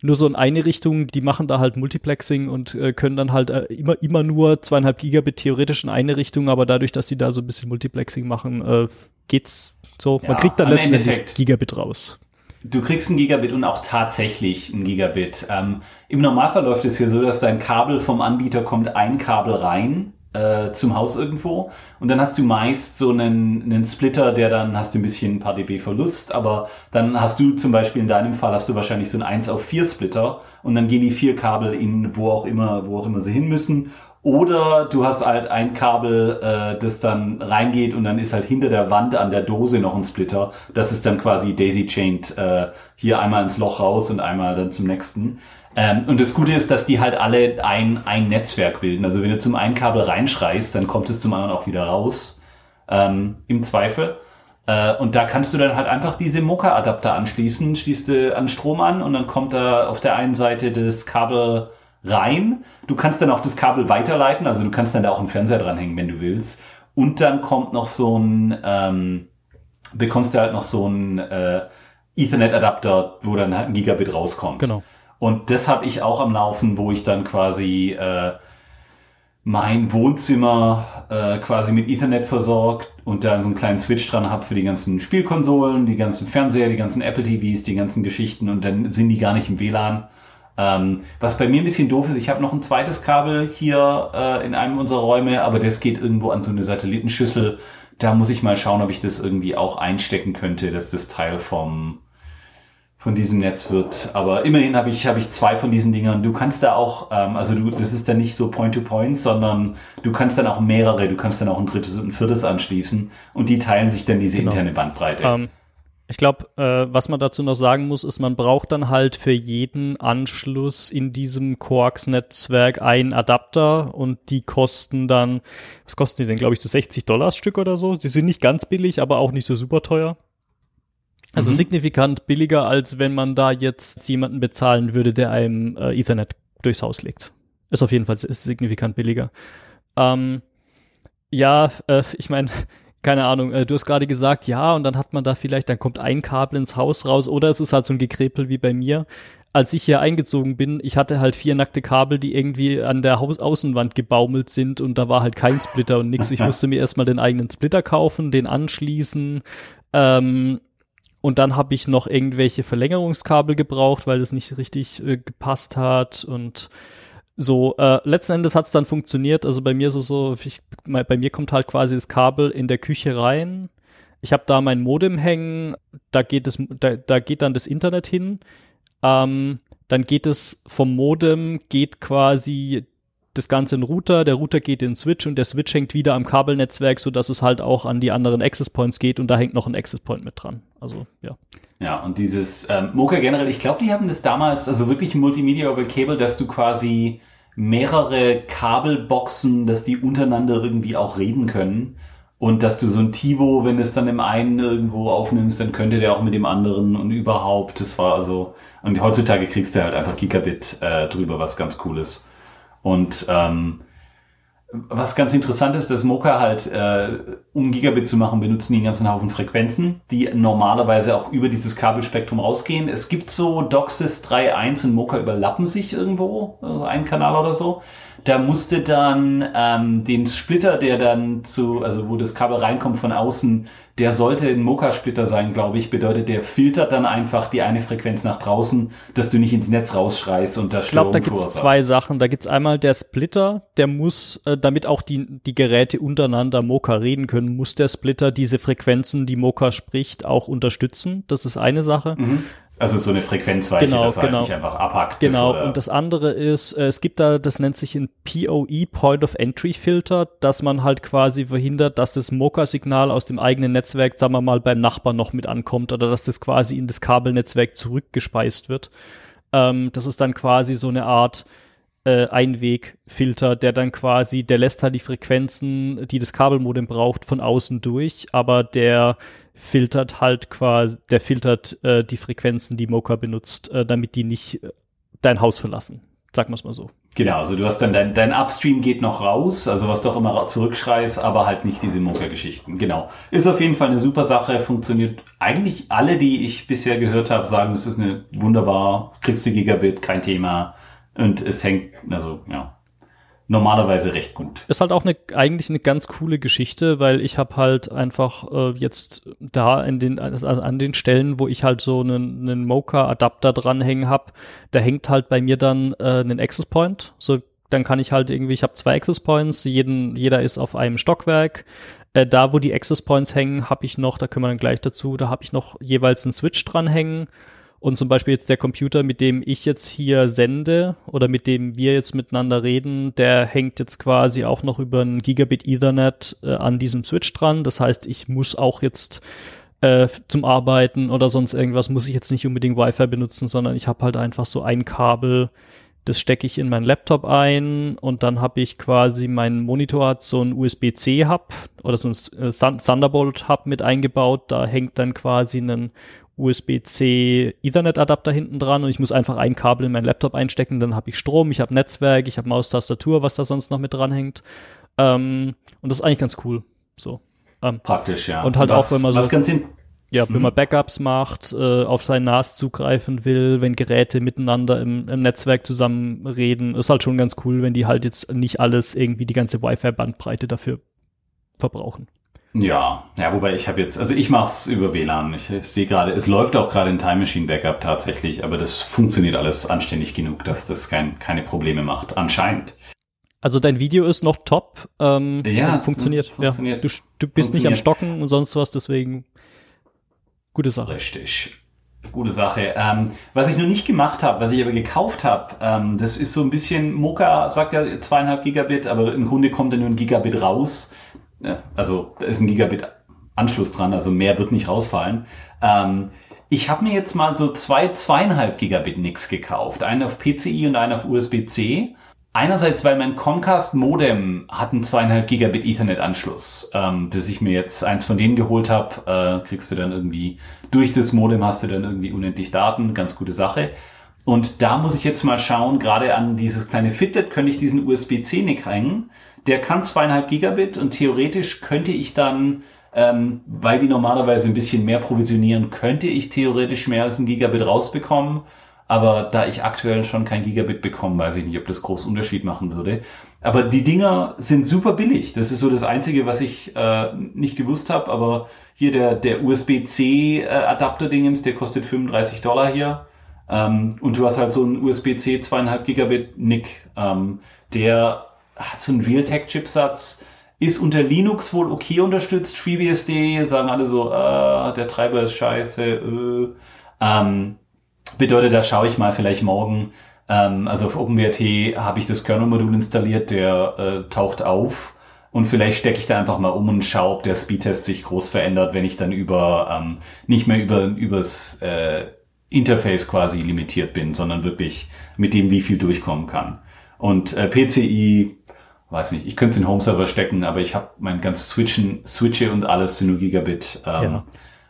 nur so in eine Richtung, die machen da halt Multiplexing und äh, können dann halt äh, immer, immer nur zweieinhalb Gigabit theoretisch in eine Richtung, aber dadurch, dass sie da so ein bisschen Multiplexing machen, äh, geht's so. Ja, Man kriegt dann letztendlich Gigabit raus. Du kriegst ein Gigabit und auch tatsächlich ein Gigabit. Ähm, Im Normalfall läuft es hier so, dass dein Kabel vom Anbieter kommt ein Kabel rein äh, zum Haus irgendwo. Und dann hast du meist so einen, einen Splitter, der dann hast du ein bisschen ein paar dB Verlust, aber dann hast du zum Beispiel in deinem Fall hast du wahrscheinlich so ein 1 auf 4 Splitter und dann gehen die vier Kabel in wo auch immer, wo auch immer sie hin müssen. Oder du hast halt ein Kabel, äh, das dann reingeht und dann ist halt hinter der Wand an der Dose noch ein Splitter. Das ist dann quasi daisy-chained äh, hier einmal ins Loch raus und einmal dann zum nächsten. Ähm, und das Gute ist, dass die halt alle ein, ein Netzwerk bilden. Also wenn du zum einen Kabel reinschreist, dann kommt es zum anderen auch wieder raus. Ähm, Im Zweifel. Äh, und da kannst du dann halt einfach diese Mocha-Adapter anschließen, schließt du an Strom an und dann kommt da auf der einen Seite das Kabel rein. Du kannst dann auch das Kabel weiterleiten, also du kannst dann da auch einen Fernseher dranhängen, wenn du willst. Und dann kommt noch so ein, ähm, bekommst du halt noch so ein äh, Ethernet-Adapter, wo dann halt ein Gigabit rauskommt. Genau. Und das habe ich auch am Laufen, wo ich dann quasi äh, mein Wohnzimmer äh, quasi mit Ethernet versorgt und da so einen kleinen Switch dran habe für die ganzen Spielkonsolen, die ganzen Fernseher, die ganzen Apple TVs, die ganzen Geschichten und dann sind die gar nicht im WLAN. Ähm, was bei mir ein bisschen doof ist, ich habe noch ein zweites Kabel hier äh, in einem unserer Räume, aber das geht irgendwo an so eine Satellitenschüssel. Da muss ich mal schauen, ob ich das irgendwie auch einstecken könnte, dass das Teil vom von diesem Netz wird. Aber immerhin habe ich, habe ich zwei von diesen Dingern. Du kannst da auch, ähm, also du, das ist dann nicht so Point-to-Point, sondern du kannst dann auch mehrere, du kannst dann auch ein drittes und ein viertes anschließen und die teilen sich dann diese genau. interne Bandbreite. Ähm, ich glaube, äh, was man dazu noch sagen muss, ist, man braucht dann halt für jeden Anschluss in diesem Coax-Netzwerk einen Adapter und die kosten dann, was kosten die denn, glaube ich, so 60 Dollar Stück oder so. Sie sind nicht ganz billig, aber auch nicht so super teuer. Also mhm. signifikant billiger, als wenn man da jetzt jemanden bezahlen würde, der einem äh, Ethernet durchs Haus legt. Ist auf jeden Fall ist signifikant billiger. Ähm, ja, äh, ich meine, keine Ahnung, äh, du hast gerade gesagt, ja, und dann hat man da vielleicht, dann kommt ein Kabel ins Haus raus oder es ist halt so ein Gekrepel wie bei mir. Als ich hier eingezogen bin, ich hatte halt vier nackte Kabel, die irgendwie an der Haus Außenwand gebaumelt sind und da war halt kein Splitter und nix. Ich musste mir erstmal den eigenen Splitter kaufen, den anschließen. Ähm, und dann habe ich noch irgendwelche Verlängerungskabel gebraucht, weil es nicht richtig äh, gepasst hat und so, äh, letzten Endes hat es dann funktioniert. Also bei mir ist es so, ich, bei mir kommt halt quasi das Kabel in der Küche rein. Ich habe da mein Modem hängen, da geht es, da, da geht dann das Internet hin. Ähm, dann geht es vom Modem, geht quasi das Ganze in Router, der Router geht in Switch und der Switch hängt wieder am Kabelnetzwerk, so dass es halt auch an die anderen Access Points geht und da hängt noch ein Access Point mit dran. Also, ja. Ja, und dieses ähm, Mocha generell, ich glaube, die haben das damals, also wirklich Multimedia over Cable, dass du quasi mehrere Kabelboxen, dass die untereinander irgendwie auch reden können. Und dass du so ein Tivo, wenn du es dann im einen irgendwo aufnimmst, dann könnte der auch mit dem anderen und überhaupt. Das war also, und heutzutage kriegst du halt einfach Gigabit äh, drüber, was ganz cool ist. Und ähm, was ganz interessant ist, dass Mocha halt, äh, um Gigabit zu machen, benutzen die einen ganzen Haufen Frequenzen, die normalerweise auch über dieses Kabelspektrum rausgehen. Es gibt so DOCSIS 3.1 und Mocha überlappen sich irgendwo, also ein Kanal oder so. Da musste dann ähm, den Splitter, der dann zu, also wo das Kabel reinkommt von außen, der sollte ein Mocha-Splitter sein, glaube ich. Bedeutet, der filtert dann einfach die eine Frequenz nach draußen, dass du nicht ins Netz rausschreist und da Ich glaube, da gibt es zwei Sachen. Da gibt es einmal der Splitter, der muss, äh, damit auch die, die Geräte untereinander Mocha reden können, muss der Splitter diese Frequenzen, die Mocha spricht, auch unterstützen. Das ist eine Sache. Mhm. Also so eine Frequenzweiche, genau, das halt genau. nicht einfach abhackt. Genau, und das andere ist, äh, es gibt da, das nennt sich ein POE, Point of Entry Filter, dass man halt quasi verhindert, dass das Mocha-Signal aus dem eigenen Netzwerk, sagen wir mal, beim Nachbarn noch mit ankommt oder dass das quasi in das Kabelnetzwerk zurückgespeist wird. Ähm, das ist dann quasi so eine Art Einwegfilter, der dann quasi, der lässt halt die Frequenzen, die das Kabelmodem braucht, von außen durch, aber der filtert halt quasi, der filtert äh, die Frequenzen, die Mocha benutzt, äh, damit die nicht äh, dein Haus verlassen. Sagen wir es mal so. Genau, also du hast dann dein, dein Upstream geht noch raus, also was doch immer zurückschreist, aber halt nicht diese Mocha-Geschichten. Genau. Ist auf jeden Fall eine super Sache, funktioniert eigentlich alle, die ich bisher gehört habe, sagen, das ist eine wunderbar, kriegst du Gigabit, kein Thema. Und es hängt, also ja, normalerweise recht gut. Ist halt auch eine, eigentlich eine ganz coole Geschichte, weil ich habe halt einfach äh, jetzt da in den, also an den Stellen, wo ich halt so einen, einen Mocha-Adapter dranhängen habe, da hängt halt bei mir dann äh, ein Access Point. So, dann kann ich halt irgendwie, ich habe zwei Access Points, jeden, jeder ist auf einem Stockwerk. Äh, da, wo die Access Points hängen, habe ich noch, da können wir dann gleich dazu, da habe ich noch jeweils einen Switch dranhängen und zum Beispiel jetzt der Computer, mit dem ich jetzt hier sende oder mit dem wir jetzt miteinander reden, der hängt jetzt quasi auch noch über ein Gigabit Ethernet äh, an diesem Switch dran. Das heißt, ich muss auch jetzt äh, zum Arbeiten oder sonst irgendwas, muss ich jetzt nicht unbedingt Wi-Fi benutzen, sondern ich habe halt einfach so ein Kabel, das stecke ich in meinen Laptop ein und dann habe ich quasi mein Monitor hat so ein USB-C-Hub oder so ein äh, Thunderbolt-Hub mit eingebaut. Da hängt dann quasi ein USB-C Ethernet-Adapter hinten dran und ich muss einfach ein Kabel in meinen Laptop einstecken, dann habe ich Strom, ich habe Netzwerk, ich habe Maustastatur, was da sonst noch mit dranhängt. Ähm, und das ist eigentlich ganz cool. So. Ähm, Praktisch, ja. Und halt was, auch, wenn man so. Was ganz ja, wenn mhm. man Backups macht, äh, auf sein NAS zugreifen will, wenn Geräte miteinander im, im Netzwerk zusammen reden, ist halt schon ganz cool, wenn die halt jetzt nicht alles irgendwie die ganze Wi-Fi-Bandbreite dafür verbrauchen. Ja, ja, wobei ich habe jetzt, also ich mache es über WLAN. Ich, ich sehe gerade, es läuft auch gerade ein Time Machine Backup tatsächlich, aber das funktioniert alles anständig genug, dass das kein, keine Probleme macht, anscheinend. Also dein Video ist noch top, ähm, ja, funktioniert. funktioniert. Ja, du, du bist nicht am Stocken und sonst was, deswegen gute Sache. Richtig. Gute Sache. Ähm, was ich noch nicht gemacht habe, was ich aber gekauft habe, ähm, das ist so ein bisschen, Mocha sagt ja zweieinhalb Gigabit, aber im Grunde kommt da nur ein Gigabit raus. Ja, also da ist ein Gigabit Anschluss dran, also mehr wird nicht rausfallen. Ähm, ich habe mir jetzt mal so zwei, zweieinhalb Gigabit Nix gekauft. Einen auf PCI und einen auf USB-C. Einerseits, weil mein Comcast Modem hat einen zweieinhalb Gigabit Ethernet Anschluss, ähm, dass ich mir jetzt eins von denen geholt habe, äh, kriegst du dann irgendwie durch das Modem hast du dann irgendwie unendlich Daten, ganz gute Sache. Und da muss ich jetzt mal schauen, gerade an dieses kleine Fitlet könnte ich diesen USB-C-Nick hängen der kann zweieinhalb Gigabit und theoretisch könnte ich dann Ähm, weil die normalerweise ein bisschen mehr provisionieren, könnte ich theoretisch mehr als ein Gigabit rausbekommen. Aber da ich aktuell schon kein Gigabit bekomme, weiß ich nicht, ob das groß Unterschied machen würde. Aber die Dinger sind super billig. Das ist so das Einzige, was ich äh, nicht gewusst habe. Aber hier der, der USB-C-Adapter-Dingens, der kostet 35 Dollar hier. Ähm, und du hast halt so einen USB-C 2,5 Gigabit NIC. Ähm, der so einen Realtek-Chipsatz. Ist unter Linux wohl okay unterstützt. FreeBSD sagen alle so, äh, der Treiber ist scheiße. Äh. Ähm, bedeutet, da schaue ich mal vielleicht morgen. Ähm, also auf OpenWrt habe ich das Kernel-Modul installiert, der äh, taucht auf. Und vielleicht stecke ich da einfach mal um und schaue, ob der Speedtest sich groß verändert, wenn ich dann über ähm, nicht mehr über übers äh, Interface quasi limitiert bin, sondern wirklich mit dem, wie viel durchkommen kann. Und äh, PCI weiß nicht, ich könnte es in Home-Server stecken, aber ich habe mein ganzes Switchen, Switche und alles sind nur Gigabit. Ähm, ja.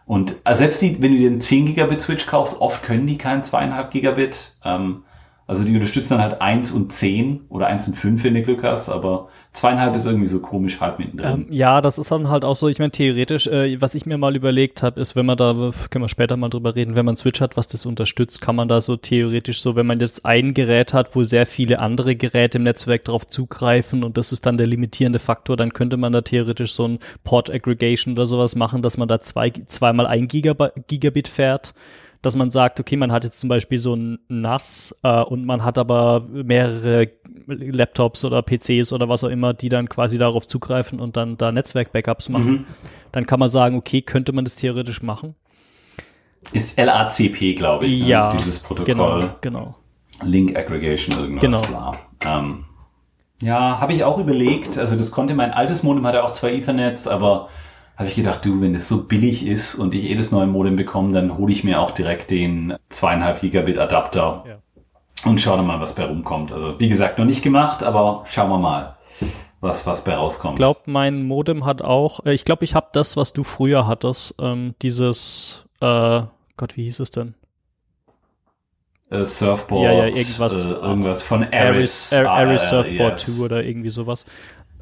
Und also selbst die, wenn du dir einen 10 Gigabit Switch kaufst, oft können die keinen zweieinhalb Gigabit. Ähm, also die unterstützen dann halt 1 und 10 oder 1 und 5, wenn du Glück hast, aber zweieinhalb ist irgendwie so komisch halb mittendrin. Ähm, ja, das ist dann halt auch so, ich meine, theoretisch, äh, was ich mir mal überlegt habe, ist, wenn man da, können wir später mal drüber reden, wenn man Switch hat, was das unterstützt, kann man da so theoretisch so, wenn man jetzt ein Gerät hat, wo sehr viele andere Geräte im Netzwerk darauf zugreifen und das ist dann der limitierende Faktor, dann könnte man da theoretisch so ein Port Aggregation oder sowas machen, dass man da zwei, zweimal ein Gigabit fährt dass man sagt, okay, man hat jetzt zum Beispiel so ein NAS äh, und man hat aber mehrere Laptops oder PCs oder was auch immer, die dann quasi darauf zugreifen und dann da Netzwerk-Backups machen. Mhm. Dann kann man sagen, okay, könnte man das theoretisch machen. Ist LACP, glaube ich, ne? ja, ist dieses Protokoll. Genau, genau. Link Aggregation, irgendwas, genau. bla. Ähm, ja, habe ich auch überlegt. Also das konnte mein altes Modem hatte auch zwei Ethernets, aber habe ich gedacht, du, wenn das so billig ist und ich jedes neue Modem bekomme, dann hole ich mir auch direkt den zweieinhalb Gigabit Adapter ja. Und schau dann mal, was bei rumkommt. Also wie gesagt, noch nicht gemacht, aber schauen wir mal, was was bei rauskommt. Ich glaube, mein Modem hat auch, äh, ich glaube, ich habe das, was du früher hattest, ähm, dieses, äh, Gott, wie hieß es denn? Äh, Surfboard, ja, ja, irgendwas, äh, irgendwas von Aris, Aris, Aris Surfboard 2 oder irgendwie sowas.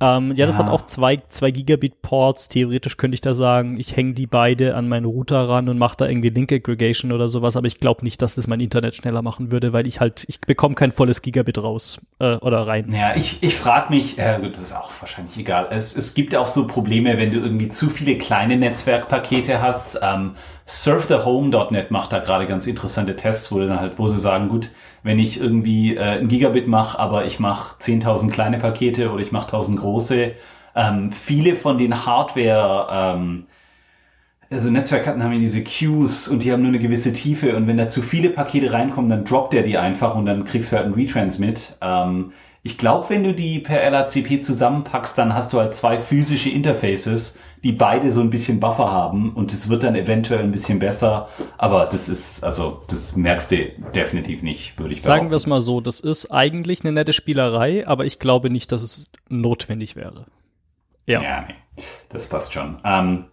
Ähm, ja, das ja. hat auch zwei, zwei Gigabit-Ports. Theoretisch könnte ich da sagen, ich hänge die beide an meinen Router ran und mache da irgendwie Link Aggregation oder sowas, aber ich glaube nicht, dass das mein Internet schneller machen würde, weil ich halt, ich bekomme kein volles Gigabit raus äh, oder rein. Ja, ich, ich frage mich, äh, das ist auch wahrscheinlich egal. Es, es gibt auch so Probleme, wenn du irgendwie zu viele kleine Netzwerkpakete hast. Ähm, surfthehome.net macht da gerade ganz interessante Tests, wo dann halt, wo sie sagen, gut, wenn ich irgendwie äh, ein Gigabit mache, aber ich mache 10.000 kleine Pakete oder ich mache 1.000 große. Ähm, viele von den Hardware, ähm, also Netzwerkkarten haben ja diese Queues und die haben nur eine gewisse Tiefe und wenn da zu viele Pakete reinkommen, dann droppt er die einfach und dann kriegst du halt einen Retransmit. Ähm, ich glaube, wenn du die per LACP zusammenpackst, dann hast du halt zwei physische Interfaces, die beide so ein bisschen Buffer haben und es wird dann eventuell ein bisschen besser, aber das ist, also das merkst du definitiv nicht, würde ich sagen. Sagen wir es mal so, das ist eigentlich eine nette Spielerei, aber ich glaube nicht, dass es notwendig wäre. Ja. Ja, nee, das passt schon. Ähm,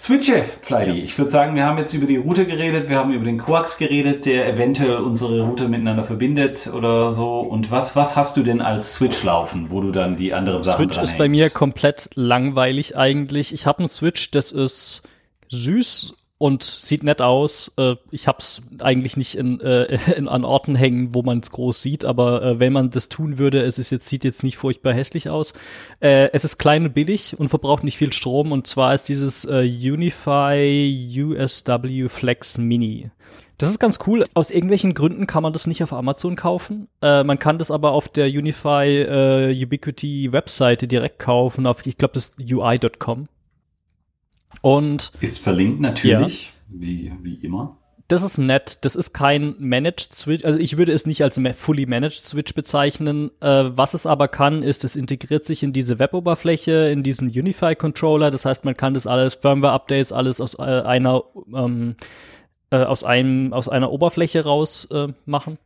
Switche, Flighty. Ja. Ich würde sagen, wir haben jetzt über die Route geredet, wir haben über den Coax geredet, der eventuell unsere Route miteinander verbindet oder so. Und was, was hast du denn als Switch laufen, wo du dann die anderen Sachen Switch ist bei mir komplett langweilig eigentlich. Ich habe einen Switch, das ist süß und sieht nett aus. Äh, ich hab's eigentlich nicht in, äh, in, an Orten hängen, wo man es groß sieht, aber äh, wenn man das tun würde, es ist jetzt, sieht jetzt nicht furchtbar hässlich aus. Äh, es ist klein und billig und verbraucht nicht viel Strom und zwar ist dieses äh, Unify USW Flex Mini. Das ist ganz cool. Aus irgendwelchen Gründen kann man das nicht auf Amazon kaufen. Äh, man kann das aber auf der Unify äh, Ubiquity Webseite direkt kaufen, auf, ich glaube, das UI.com. Und ist verlinkt natürlich, ja. wie, wie immer. Das ist nett. Das ist kein Managed Switch. Also ich würde es nicht als fully Managed Switch bezeichnen. Äh, was es aber kann, ist, es integriert sich in diese Web-Oberfläche, in diesen Unify-Controller. Das heißt, man kann das alles, Firmware-Updates, alles aus äh, einer, ähm, äh, aus einem, aus einer Oberfläche raus äh, machen.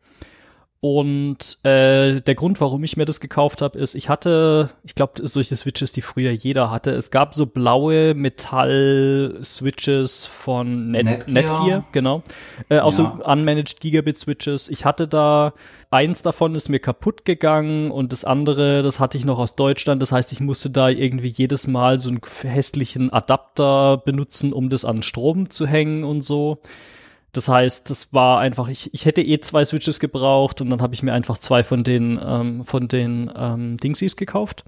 Und äh, der Grund, warum ich mir das gekauft habe, ist, ich hatte, ich glaube, solche Switches, die früher jeder hatte. Es gab so blaue Metall-Switches von Net Netgear. Netgear, genau. Äh, auch ja. so unmanaged Gigabit-Switches. Ich hatte da, eins davon ist mir kaputt gegangen und das andere, das hatte ich noch aus Deutschland. Das heißt, ich musste da irgendwie jedes Mal so einen hässlichen Adapter benutzen, um das an Strom zu hängen und so. Das heißt, das war einfach, ich, ich hätte eh zwei Switches gebraucht und dann habe ich mir einfach zwei von den, ähm, von den ähm, Dingsies gekauft.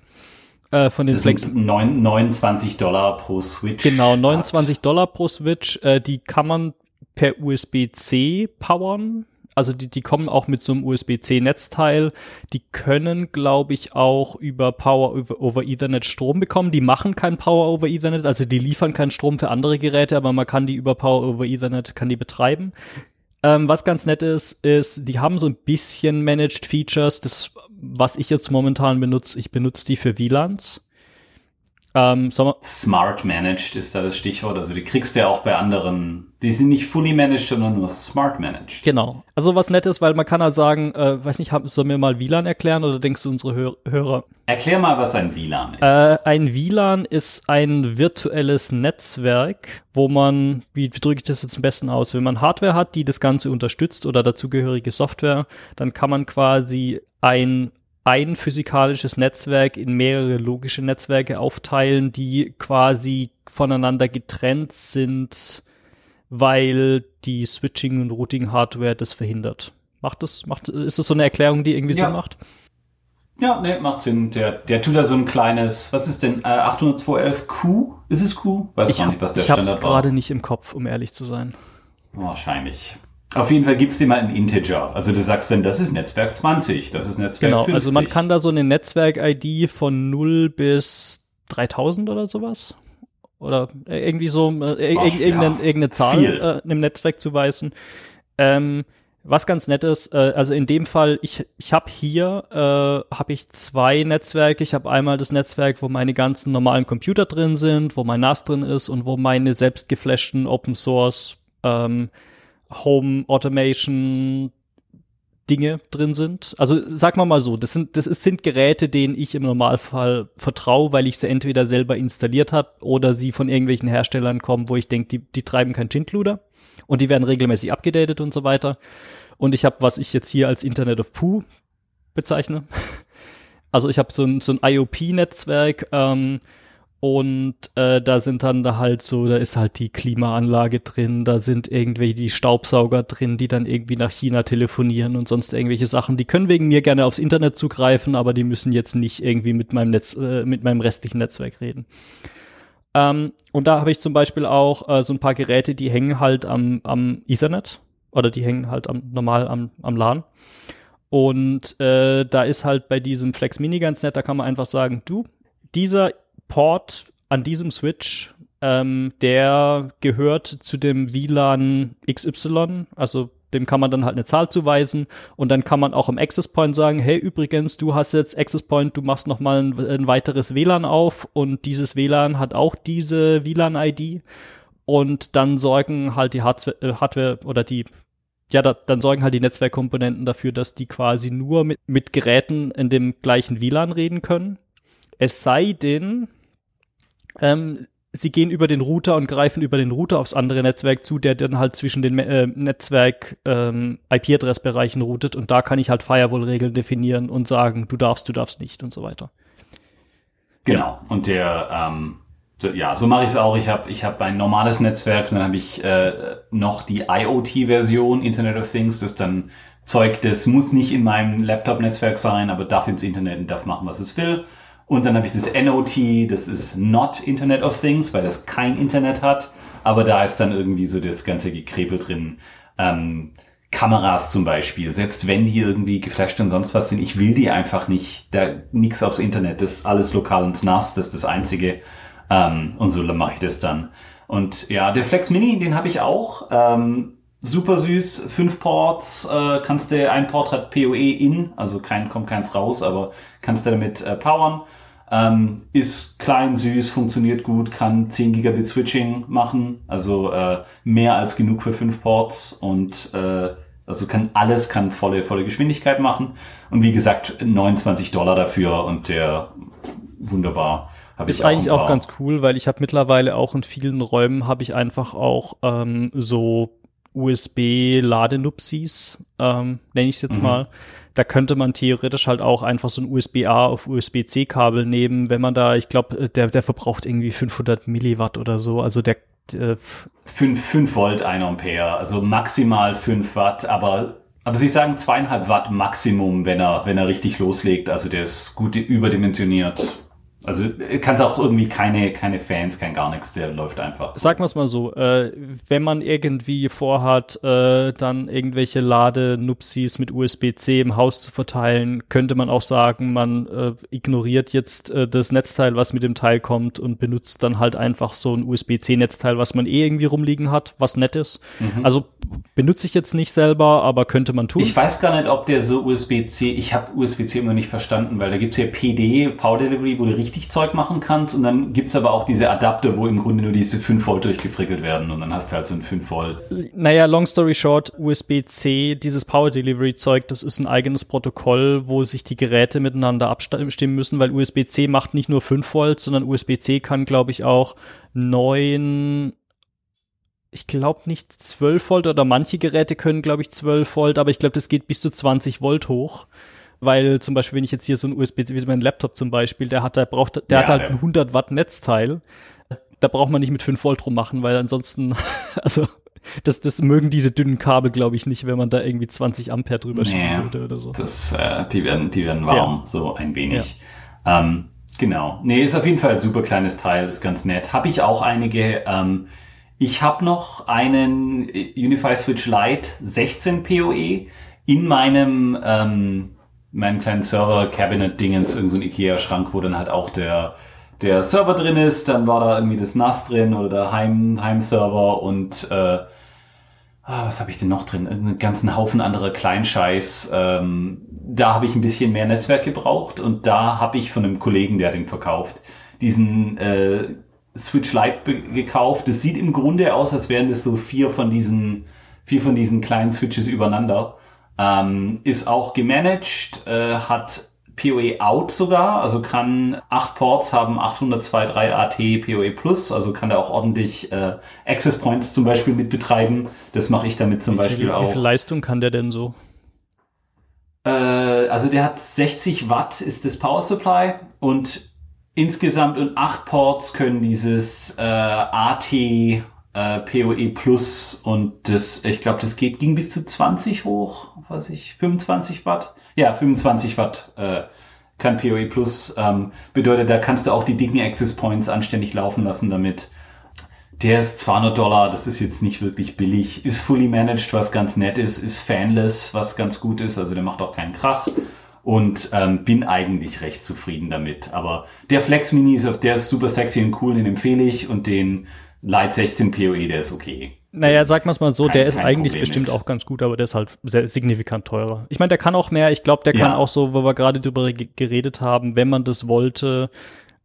Äh, von den das Flex sind 9, 29 Dollar pro Switch. Genau, 29 hat. Dollar pro Switch. Äh, die kann man per USB-C powern also die, die kommen auch mit so einem USB-C-Netzteil. Die können, glaube ich, auch über Power over, Ethernet Strom bekommen. Die machen kein Power over Ethernet, also die liefern keinen Strom für andere Geräte, aber man kann die über Power over Ethernet, kann die betreiben. Ähm, was ganz nett ist, ist, die haben so ein bisschen Managed Features. Das, was ich jetzt momentan benutze, ich benutze die für WLANs. Ähm, Smart managed ist da das Stichwort. Also die kriegst du ja auch bei anderen. Die sind nicht fully managed, sondern nur smart managed. Genau. Also was nett ist, weil man kann halt sagen, äh, weiß nicht, sollen wir mal WLAN erklären oder denkst du unsere Hör Hörer? Erklär mal, was ein WLAN ist. Äh, ein WLAN ist ein virtuelles Netzwerk, wo man, wie drücke ich das jetzt am besten aus? Wenn man Hardware hat, die das Ganze unterstützt oder dazugehörige Software, dann kann man quasi ein ein physikalisches Netzwerk in mehrere logische Netzwerke aufteilen, die quasi voneinander getrennt sind, weil die Switching- und Routing-Hardware das verhindert. Macht das, macht, ist das so eine Erklärung, die irgendwie ja. Sinn macht? Ja, ne, macht Sinn. Der, der tut da so ein kleines, was ist denn, äh, 802.11q? Ist es Q? Weiß ich gar nicht, was der Standard war. Ich hab's gerade nicht im Kopf, um ehrlich zu sein. Wahrscheinlich. Auf jeden Fall gibst du mal einen Integer. Also du sagst dann, das ist Netzwerk 20, das ist Netzwerk genau, 50. Genau, also man kann da so eine Netzwerk-ID von 0 bis 3000 oder sowas. Oder irgendwie so äh, Ach, irgendeine, ja, irgendeine Zahl äh, einem Netzwerk zuweisen. Ähm, was ganz nett ist, äh, also in dem Fall, ich, ich habe hier äh, habe ich zwei Netzwerke. Ich habe einmal das Netzwerk, wo meine ganzen normalen Computer drin sind, wo mein NAS drin ist und wo meine selbst geflashten Open Source ähm, Home Automation Dinge drin sind. Also sag mal mal so, das sind das sind Geräte, denen ich im Normalfall vertraue, weil ich sie entweder selber installiert habe oder sie von irgendwelchen Herstellern kommen, wo ich denke, die, die treiben kein Chintluder und die werden regelmäßig abgedatet und so weiter. Und ich habe, was ich jetzt hier als Internet of Pooh bezeichne. Also ich habe so ein, so ein IOP-Netzwerk, ähm, und äh, da sind dann da halt so, da ist halt die Klimaanlage drin, da sind irgendwelche die Staubsauger drin, die dann irgendwie nach China telefonieren und sonst irgendwelche Sachen. Die können wegen mir gerne aufs Internet zugreifen, aber die müssen jetzt nicht irgendwie mit meinem Netz, äh, mit meinem restlichen Netzwerk reden. Ähm, und da habe ich zum Beispiel auch äh, so ein paar Geräte, die hängen halt am, am Ethernet oder die hängen halt am, normal am, am LAN. Und äh, da ist halt bei diesem Flex Mini ganz nett, da kann man einfach sagen, du, dieser Port an diesem Switch, ähm, der gehört zu dem WLAN XY, also dem kann man dann halt eine Zahl zuweisen und dann kann man auch im Access Point sagen, hey, übrigens, du hast jetzt Access Point, du machst noch mal ein, ein weiteres WLAN auf und dieses WLAN hat auch diese WLAN-ID und dann sorgen halt die Hardware, äh, Hardware oder die ja, da, dann sorgen halt die Netzwerkkomponenten dafür, dass die quasi nur mit, mit Geräten in dem gleichen WLAN reden können. Es sei denn, ähm, sie gehen über den Router und greifen über den Router aufs andere Netzwerk zu, der dann halt zwischen den äh, Netzwerk ähm, routet und da kann ich halt Firewall-Regeln definieren und sagen, du darfst, du darfst nicht und so weiter. Genau. Und der ähm, so, ja, so mache ich es auch. Ich habe ich hab ein normales Netzwerk, dann habe ich äh, noch die IoT-Version, Internet of Things, das dann Zeug, das muss nicht in meinem Laptop-Netzwerk sein, aber darf ins Internet und darf machen, was es will. Und dann habe ich das NOT, das ist Not Internet of Things, weil das kein Internet hat. Aber da ist dann irgendwie so das ganze Gekrepel drin. Ähm, Kameras zum Beispiel, selbst wenn die irgendwie geflasht und sonst was sind, ich will die einfach nicht, da nix aufs Internet, das ist alles lokal und nass, das ist das Einzige. Ähm, und so mache ich das dann. Und ja, der Flex Mini, den habe ich auch. Ähm, super süß, fünf Ports, äh, kannst du, ein Port hat PoE in, also kein, kommt keins raus, aber kannst du damit äh, powern. Ähm, ist klein, süß, funktioniert gut, kann 10 Gigabit Switching machen, also äh, mehr als genug für fünf Ports und äh, Also kann alles kann volle volle Geschwindigkeit machen und wie gesagt 29 Dollar dafür und der wunderbar. Hab ist ich eigentlich auch ganz cool, weil ich habe mittlerweile auch in vielen Räumen habe ich einfach auch ähm, so USB-Ladenupsis, ähm, nenne ich es jetzt mhm. mal. Da könnte man theoretisch halt auch einfach so ein USB-A auf USB-C-Kabel nehmen, wenn man da, ich glaube, der, der verbraucht irgendwie 500 Milliwatt oder so. Also der äh, 5, 5 Volt, 1 Ampere, also maximal 5 Watt, aber aber Sie sagen zweieinhalb Watt Maximum, wenn er, wenn er richtig loslegt. Also der ist gut überdimensioniert. Also kannst auch irgendwie keine, keine Fans, kein gar nichts, der läuft einfach. Sagen wir es mal so, äh, wenn man irgendwie vorhat, äh, dann irgendwelche Ladenupsis mit USB-C im Haus zu verteilen, könnte man auch sagen, man äh, ignoriert jetzt äh, das Netzteil, was mit dem Teil kommt und benutzt dann halt einfach so ein USB-C-Netzteil, was man eh irgendwie rumliegen hat, was nett ist. Mhm. Also benutze ich jetzt nicht selber, aber könnte man tun. Ich weiß gar nicht, ob der so USB-C, ich habe USB-C immer nicht verstanden, weil da gibt's ja PD, Power Delivery, wo du richtig Zeug machen kannst und dann gibt's aber auch diese Adapter, wo im Grunde nur diese 5 Volt durchgefrickelt werden und dann hast du halt so ein 5 Volt. Naja, long story short, USB-C, dieses Power Delivery Zeug, das ist ein eigenes Protokoll, wo sich die Geräte miteinander abstimmen müssen, weil USB-C macht nicht nur 5 Volt, sondern USB-C kann, glaube ich, auch 9 ich glaube nicht 12 Volt oder manche Geräte können, glaube ich, 12 Volt, aber ich glaube, das geht bis zu 20 Volt hoch. Weil zum Beispiel, wenn ich jetzt hier so ein USB, wie mein Laptop zum Beispiel, der hat, der braucht, der ja, hat halt ja. ein 100 Watt Netzteil. Da braucht man nicht mit 5 Volt rummachen, weil ansonsten, also, das, das mögen diese dünnen Kabel, glaube ich, nicht, wenn man da irgendwie 20 Ampere drüber nee, schieben würde oder so. Das, äh, die werden, die werden warm, ja. so ein wenig. Ähm, genau. Nee, ist auf jeden Fall ein super kleines Teil, ist ganz nett. Habe ich auch einige, ähm, ich habe noch einen Unify Switch Lite 16 PoE in meinem, ähm, meinem kleinen Server-Cabinet-Dingens, irgendein so Ikea-Schrank, wo dann halt auch der, der Server drin ist, dann war da irgendwie das NAS drin oder der Heim, Heim-Server und äh, ah, was habe ich denn noch drin? Einen ganzen Haufen anderer Kleinscheiß. Ähm, da habe ich ein bisschen mehr Netzwerk gebraucht und da habe ich von einem Kollegen, der den verkauft, diesen äh, Switch Lite gekauft. Das sieht im Grunde aus, als wären das so vier von diesen, vier von diesen kleinen Switches übereinander. Ähm, ist auch gemanagt, äh, hat PoE Out sogar, also kann acht Ports haben 802.3 AT PoE Plus, also kann er auch ordentlich äh, Access Points zum Beispiel mit betreiben. Das mache ich damit zum wie Beispiel viel, auch. Wie viel Leistung kann der denn so? Äh, also der hat 60 Watt ist das Power Supply und Insgesamt in acht Ports können dieses äh, AT äh, PoE Plus und das, ich glaube, das geht, ging bis zu 20 hoch, was ich, 25 Watt? Ja, 25 Watt äh, kann PoE Plus. Ähm, bedeutet, da kannst du auch die dicken Access Points anständig laufen lassen damit. Der ist 200 Dollar, das ist jetzt nicht wirklich billig, ist fully managed, was ganz nett ist, ist fanless, was ganz gut ist, also der macht auch keinen Krach und ähm, bin eigentlich recht zufrieden damit. Aber der Flex Mini ist, der ist super sexy und cool, den empfehle ich und den Light 16 PoE, der ist okay. Naja, sag mal's mal so, kein, der ist eigentlich Problem bestimmt mit. auch ganz gut, aber der ist halt sehr signifikant teurer. Ich meine, der kann auch mehr. Ich glaube, der kann ja. auch so, wo wir gerade drüber geredet haben, wenn man das wollte,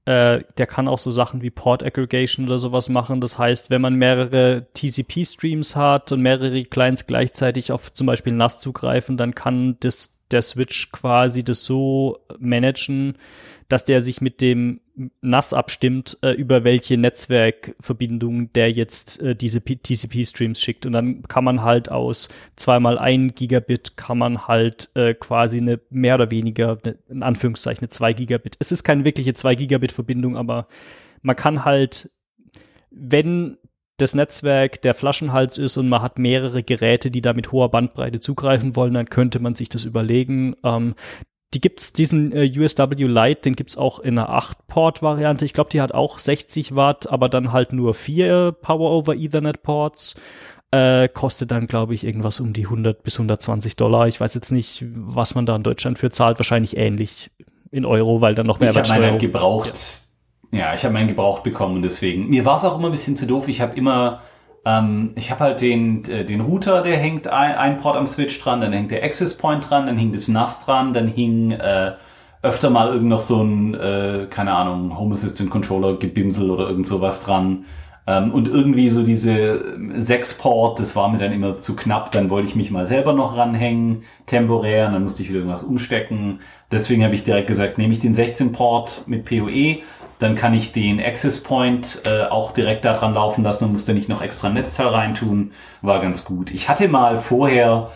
äh, der kann auch so Sachen wie Port Aggregation oder sowas machen. Das heißt, wenn man mehrere TCP-Streams hat und mehrere Clients gleichzeitig auf zum Beispiel NAS zugreifen, dann kann das der Switch quasi das so managen, dass der sich mit dem NAS abstimmt, äh, über welche Netzwerkverbindung der jetzt äh, diese TCP-Streams schickt. Und dann kann man halt aus zweimal ein Gigabit kann man halt äh, quasi eine mehr oder weniger, eine, in Anführungszeichen, eine zwei Gigabit. Es ist keine wirkliche zwei Gigabit Verbindung, aber man kann halt, wenn das Netzwerk der Flaschenhals ist und man hat mehrere Geräte, die da mit hoher Bandbreite zugreifen wollen, dann könnte man sich das überlegen. Ähm, die gibt's diesen äh, USW Lite, den gibt's auch in einer 8-Port-Variante. Ich glaube, die hat auch 60 Watt, aber dann halt nur vier Power over Ethernet Ports. Äh, kostet dann, glaube ich, irgendwas um die 100 bis 120 Dollar. Ich weiß jetzt nicht, was man da in Deutschland für zahlt. Wahrscheinlich ähnlich in Euro, weil dann noch mehr Ich habe meinen gebraucht. Ja, ja ich habe meinen gebraucht bekommen und deswegen. Mir war es auch immer ein bisschen zu doof. Ich habe immer ähm, ich habe halt den, äh, den Router, der hängt ein, ein Port am Switch dran, dann hängt der Access Point dran, dann hing das NAS dran, dann hing äh, öfter mal irgend noch so ein, äh, keine Ahnung, Home Assistant Controller Gebimsel oder irgend sowas dran. Ähm, und irgendwie so diese 6-Port, das war mir dann immer zu knapp. Dann wollte ich mich mal selber noch ranhängen, temporär, und dann musste ich wieder irgendwas umstecken. Deswegen habe ich direkt gesagt, nehme ich den 16-Port mit PoE, dann kann ich den Access Point äh, auch direkt da dran laufen lassen und musste nicht noch extra Netzteil reintun. War ganz gut. Ich hatte mal vorher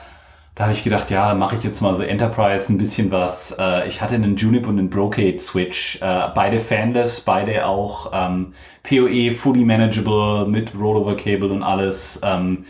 da habe ich gedacht, ja, mache ich jetzt mal so Enterprise ein bisschen was. Äh, ich hatte einen Junip und einen Brocade Switch, äh, beide fanless, beide auch ähm, PoE fully manageable mit Rollover Cable und alles. Ähm,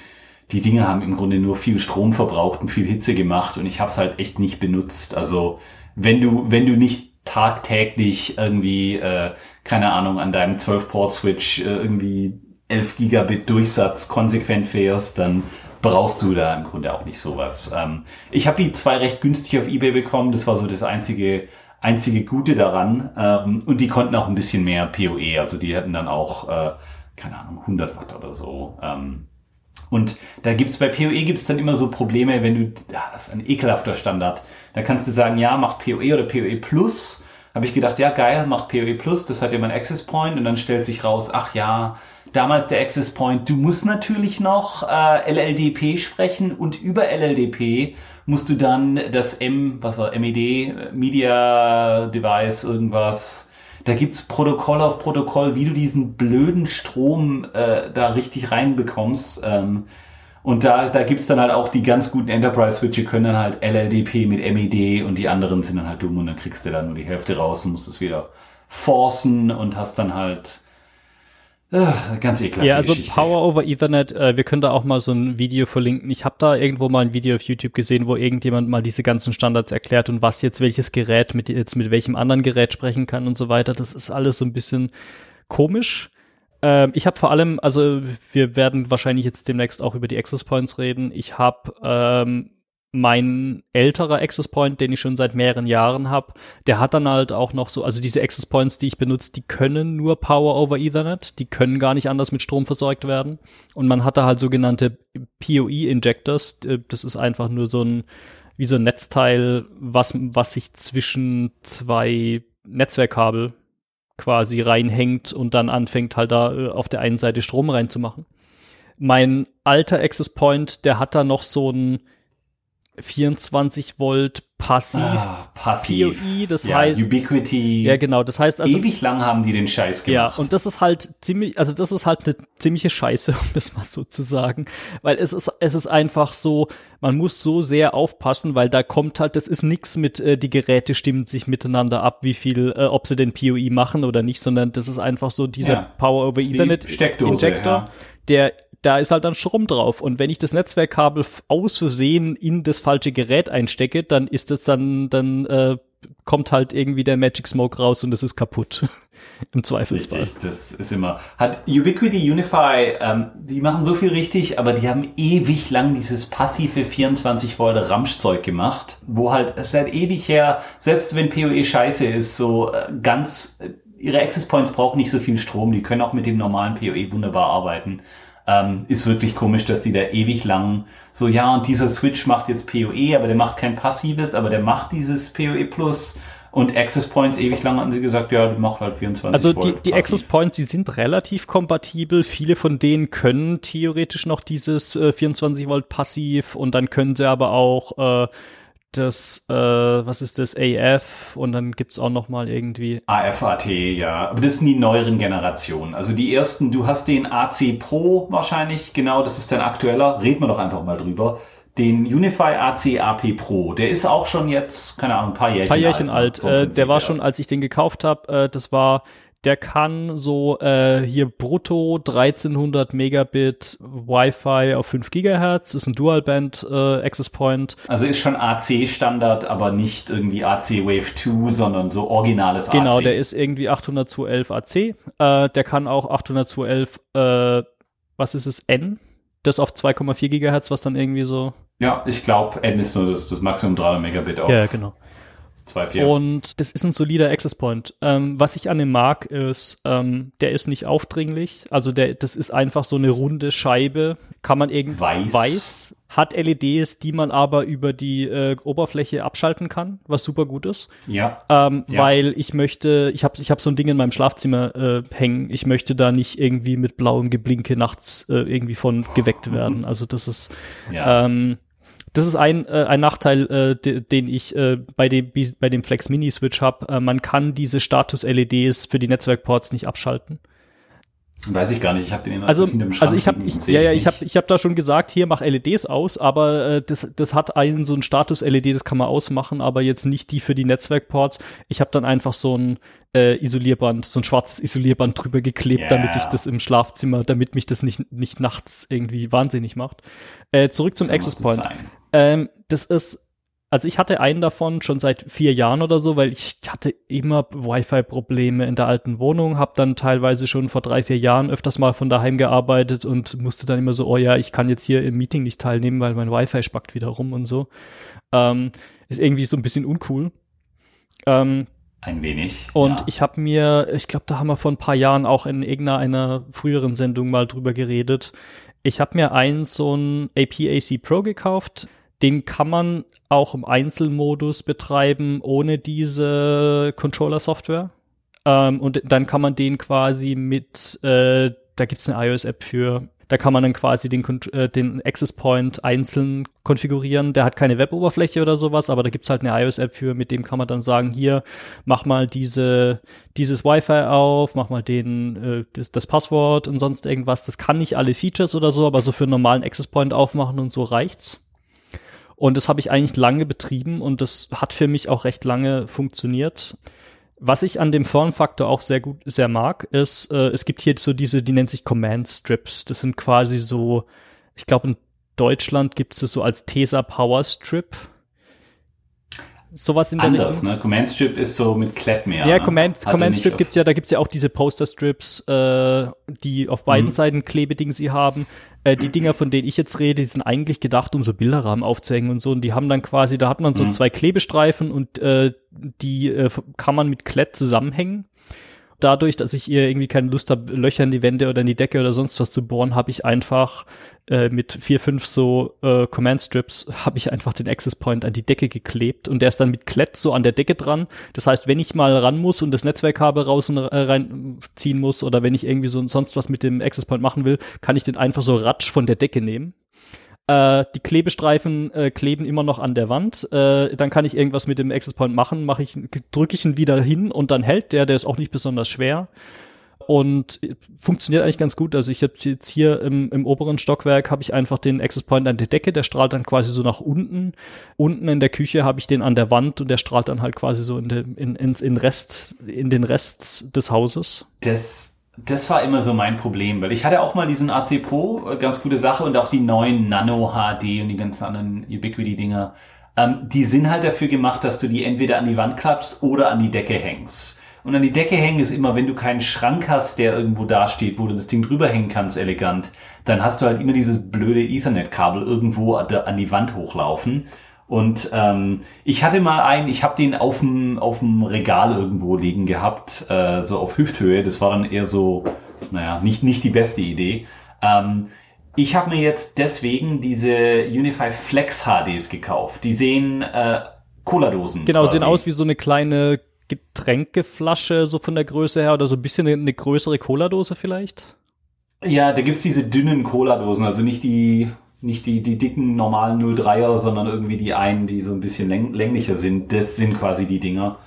die Dinge haben im Grunde nur viel Strom verbraucht und viel Hitze gemacht und ich habe es halt echt nicht benutzt. Also wenn du wenn du nicht tagtäglich irgendwie äh, keine Ahnung an deinem 12 Port Switch äh, irgendwie 11 Gigabit Durchsatz konsequent fährst, dann brauchst du da im Grunde auch nicht sowas. Ähm, ich habe die zwei recht günstig auf Ebay bekommen. Das war so das einzige einzige Gute daran. Ähm, und die konnten auch ein bisschen mehr PoE. Also die hatten dann auch, äh, keine Ahnung, 100 Watt oder so. Ähm, und da gibt's bei PoE gibt's dann immer so Probleme, wenn du, das ist ein ekelhafter Standard. Da kannst du sagen, ja, mach PoE oder PoE Plus. Habe ich gedacht, ja, geil, macht PoE Plus, das hat ja mein Access Point. Und dann stellt sich raus, ach ja, damals der Access Point, du musst natürlich noch äh, LLDP sprechen und über LLDP musst du dann das M, was war MED, Media Device, irgendwas, da gibt's Protokoll auf Protokoll, wie du diesen blöden Strom äh, da richtig reinbekommst. Ähm, und da, da gibt's dann halt auch die ganz guten Enterprise-Switche, können dann halt LLDP mit MED und die anderen sind dann halt dumm und dann kriegst du da nur die Hälfte raus und musst es wieder forcen und hast dann halt Ach, ganz ekelhaft. Ja, also Geschichte. Power over Ethernet, äh, wir können da auch mal so ein Video verlinken. Ich habe da irgendwo mal ein Video auf YouTube gesehen, wo irgendjemand mal diese ganzen Standards erklärt und was jetzt welches Gerät mit jetzt mit welchem anderen Gerät sprechen kann und so weiter. Das ist alles so ein bisschen komisch. Ähm, ich habe vor allem, also wir werden wahrscheinlich jetzt demnächst auch über die Access Points reden. Ich habe ähm, mein älterer Access Point, den ich schon seit mehreren Jahren habe, der hat dann halt auch noch so, also diese Access Points, die ich benutze, die können nur Power over Ethernet, die können gar nicht anders mit Strom versorgt werden. Und man hat da halt sogenannte PoE Injectors, äh, das ist einfach nur so ein, wie so ein Netzteil, was, was sich zwischen zwei Netzwerkkabel quasi reinhängt und dann anfängt halt da äh, auf der einen Seite Strom reinzumachen. Mein alter Access Point, der hat da noch so ein 24 Volt passiv, ah, passiv. PoE, das ja, heißt Ubiquity. Ja, genau, das heißt also ewig lang haben die den Scheiß gemacht. Ja, und das ist halt ziemlich also das ist halt eine ziemliche Scheiße, um das mal so zu sagen, weil es ist es ist einfach so, man muss so sehr aufpassen, weil da kommt halt das ist nix mit äh, die Geräte stimmen sich miteinander ab, wie viel äh, ob sie den PoE machen oder nicht, sondern das ist einfach so dieser Ja. Power over Ethernet Steckdose, Injector, ja. der da ist halt dann Strom drauf. Und wenn ich das Netzwerkkabel aus Versehen in das falsche Gerät einstecke, dann ist das dann, dann äh, kommt halt irgendwie der Magic Smoke raus und es ist kaputt. Im Zweifelsfall. Richtig, das ist immer. Hat Ubiquity Unify, ähm, die machen so viel richtig, aber die haben ewig lang dieses passive 24 Volt Ramschzeug gemacht, wo halt seit ewig her, selbst wenn PoE scheiße ist, so äh, ganz, äh, ihre Access Points brauchen nicht so viel Strom, die können auch mit dem normalen PoE wunderbar arbeiten. Ähm, ist wirklich komisch, dass die da ewig lang so, ja, und dieser Switch macht jetzt PoE, aber der macht kein passives, aber der macht dieses PoE Plus und Access Points ewig lang hatten sie gesagt, ja, die macht halt 24 Also Volt die, die. Access Points, die sind relativ kompatibel. Viele von denen können theoretisch noch dieses äh, 24 Volt passiv und dann können sie aber auch äh, das, äh, was ist das, AF und dann gibt's auch noch mal irgendwie AFAT, ja. Aber das sind die neueren Generationen. Also die ersten, du hast den AC Pro wahrscheinlich, genau, das ist dein aktueller. Reden wir doch einfach mal drüber. Den Unify AC AP Pro, der ist auch schon jetzt, keine Ahnung, ein paar Jährchen, paar Jährchen alt. alt. vom Äh, der war schon, als ich den gekauft habe, äh, das war, der kann so äh, hier brutto 1300 Megabit Wi-Fi auf 5 Gigahertz, ist ein Dual-Band äh, Access Point. Also ist schon AC-Standard, aber nicht irgendwie AC Wave 2, sondern so originales Genau, AC. der ist irgendwie 802.11 AC. Äh, der kann auch 802.11, äh, was ist es, N? Das auf 2,4 Gigahertz, was dann irgendwie so ja, ich glaube, N ist nur das, das Maximum 300 Megabit auf. Ja, genau. 2.4. Und das ist ein solider Access Point. Ähm, was ich an dem mag, ist, ähm, der ist nicht aufdringlich. Also der, das ist einfach so eine runde Scheibe. Kann man irgendwie Weiß. weiß hat LEDs, die man aber über die äh, Oberfläche abschalten kann, was super gut ist. ja. Ähm, Ja. Weil ich möchte, ich habe ich hab so ein Ding in meinem Schlafzimmer äh, hängen. Ich möchte da nicht irgendwie mit blauem Geblinke nachts äh, irgendwie von geweckt werden. Also das ist ja. ähm, das ist ein, äh, ein Nachteil, äh, de, den ich äh, bei dem bei dem Flex Mini Switch habe. Äh, man kann diese Status LEDs für die Netzwerkports nicht abschalten. Weiß ich gar nicht. Ich habe den immer Also hinterm Schrank also ich habe ich, ja ja ich habe ich habe da schon gesagt, hier mach LEDs aus, aber äh, das das hat einen so ein Status LED, das kann man ausmachen, aber jetzt nicht die für die Netzwerkports. Ich habe dann einfach so ein äh, Isolierband, so ein schwarzes Isolierband drüber geklebt, Ja. damit ich das im Schlafzimmer, damit mich das nicht nicht nachts irgendwie wahnsinnig macht. Äh, zurück zum So Access Point. sein. Ähm, das ist, also ich hatte einen davon schon seit vier Jahren oder so, weil ich hatte immer Wi-Fi-Probleme in der alten Wohnung, habe dann teilweise schon vor drei, vier Jahren öfters mal von daheim gearbeitet und musste dann immer so, oh ja, ich kann jetzt hier im Meeting nicht teilnehmen, weil mein Wi-Fi spackt wieder rum und so. Ähm, ist irgendwie so ein bisschen uncool. Ähm, Ein wenig. und ja. ich habe mir, ich glaube, da haben wir vor ein paar Jahren auch in irgendeiner früheren Sendung mal drüber geredet. Ich habe mir einen so ein APAC Pro gekauft. Den kann man auch im Einzelmodus betreiben, ohne diese Controller-Software. Ähm, und dann kann man den quasi mit, äh, da gibt's eine iOS-App für, da kann man dann quasi den, äh, den Access Point einzeln konfigurieren. Der hat keine Web-Oberfläche oder sowas, aber da gibt's halt eine iOS-App für, mit dem kann man dann sagen, hier, mach mal diese, dieses Wi-Fi auf, mach mal den, äh, das, das Passwort und sonst irgendwas. Das kann nicht alle Features oder so, aber so für einen normalen Access Point aufmachen und so reicht's. Und das habe ich eigentlich lange betrieben und das hat für mich auch recht lange funktioniert. Was ich an dem Formfaktor auch sehr gut, sehr mag, ist, äh, es gibt hier so diese, die nennt sich Command Strips. Das sind quasi so, ich glaube in Deutschland gibt es das so als Tesa Power Strip. Sowas in der Anders, Richtung. ne? Command Strip ist so mit Klett mehr. Ja? Command, Command Strip gibt's ja, da gibt's ja auch diese Poster-Strips, äh, die auf beiden Mhm. Seiten Klebeding sie haben. Äh, die Dinger, von denen ich jetzt rede, die sind eigentlich gedacht, um so Bilderrahmen aufzuhängen und so. Und die haben dann quasi, da hat man so Mhm. zwei Klebestreifen und äh, die äh, kann man mit Klett zusammenhängen. Dadurch, dass ich ihr irgendwie keine Lust habe, Löcher in die Wände oder in die Decke oder sonst was zu bohren, habe ich einfach äh, mit vier, fünf so äh, Command Strips habe ich einfach den Access Point an die Decke geklebt und der ist dann mit Klett so an der Decke dran. Das heißt, wenn ich mal ran muss und das Netzwerkkabel raus und äh, reinziehen muss oder wenn ich irgendwie so sonst was mit dem Access Point machen will, kann ich den einfach so ratsch von der Decke nehmen. Äh, die Klebestreifen äh, kleben immer noch an der Wand. Äh, dann kann ich irgendwas mit dem Access Point machen, mache ich, drücke ich ihn wieder hin und dann hält der. Der ist auch nicht besonders schwer und äh, funktioniert eigentlich ganz gut. Also ich habe jetzt hier im, im oberen Stockwerk habe ich einfach den Access Point an der Decke, der strahlt dann quasi so nach unten. Unten in der Küche habe ich den an der Wand und der strahlt dann halt quasi so in den in, ins in Rest in den Rest des Hauses. Das, das war immer so mein Problem, weil ich hatte auch mal diesen AC Pro, äh, ganz gute Sache, und auch die neuen Nano HD und die ganzen anderen Ubiquity-Dinger. Ähm, die sind halt dafür gemacht, dass du die entweder an die Wand klatschst oder an die Decke hängst. Und an die Decke hängen ist immer, wenn du keinen Schrank hast, der irgendwo dasteht, wo du das Ding drüber hängen kannst, elegant, dann hast du halt immer dieses blöde Ethernet-Kabel irgendwo an die Wand hochlaufen. Und ähm, ich hatte mal einen, ich habe den auf dem auf dem Regal irgendwo liegen gehabt, äh, so auf Hüfthöhe. Das war dann eher so, naja, nicht nicht die beste Idee. Ähm, ich habe mir jetzt deswegen diese Unify Flex HDs gekauft. Die sehen äh, Cola-Dosen. Genau, quasi. sehen aus wie so eine kleine Getränkeflasche so von der Größe her oder so ein bisschen eine, eine größere Cola-Dose vielleicht. Ja, da gibt's diese dünnen Cola-Dosen, also nicht die, nicht die, die dicken normalen 03er, sondern irgendwie die einen, die so ein bisschen läng länglicher sind. Das sind quasi die Dinger.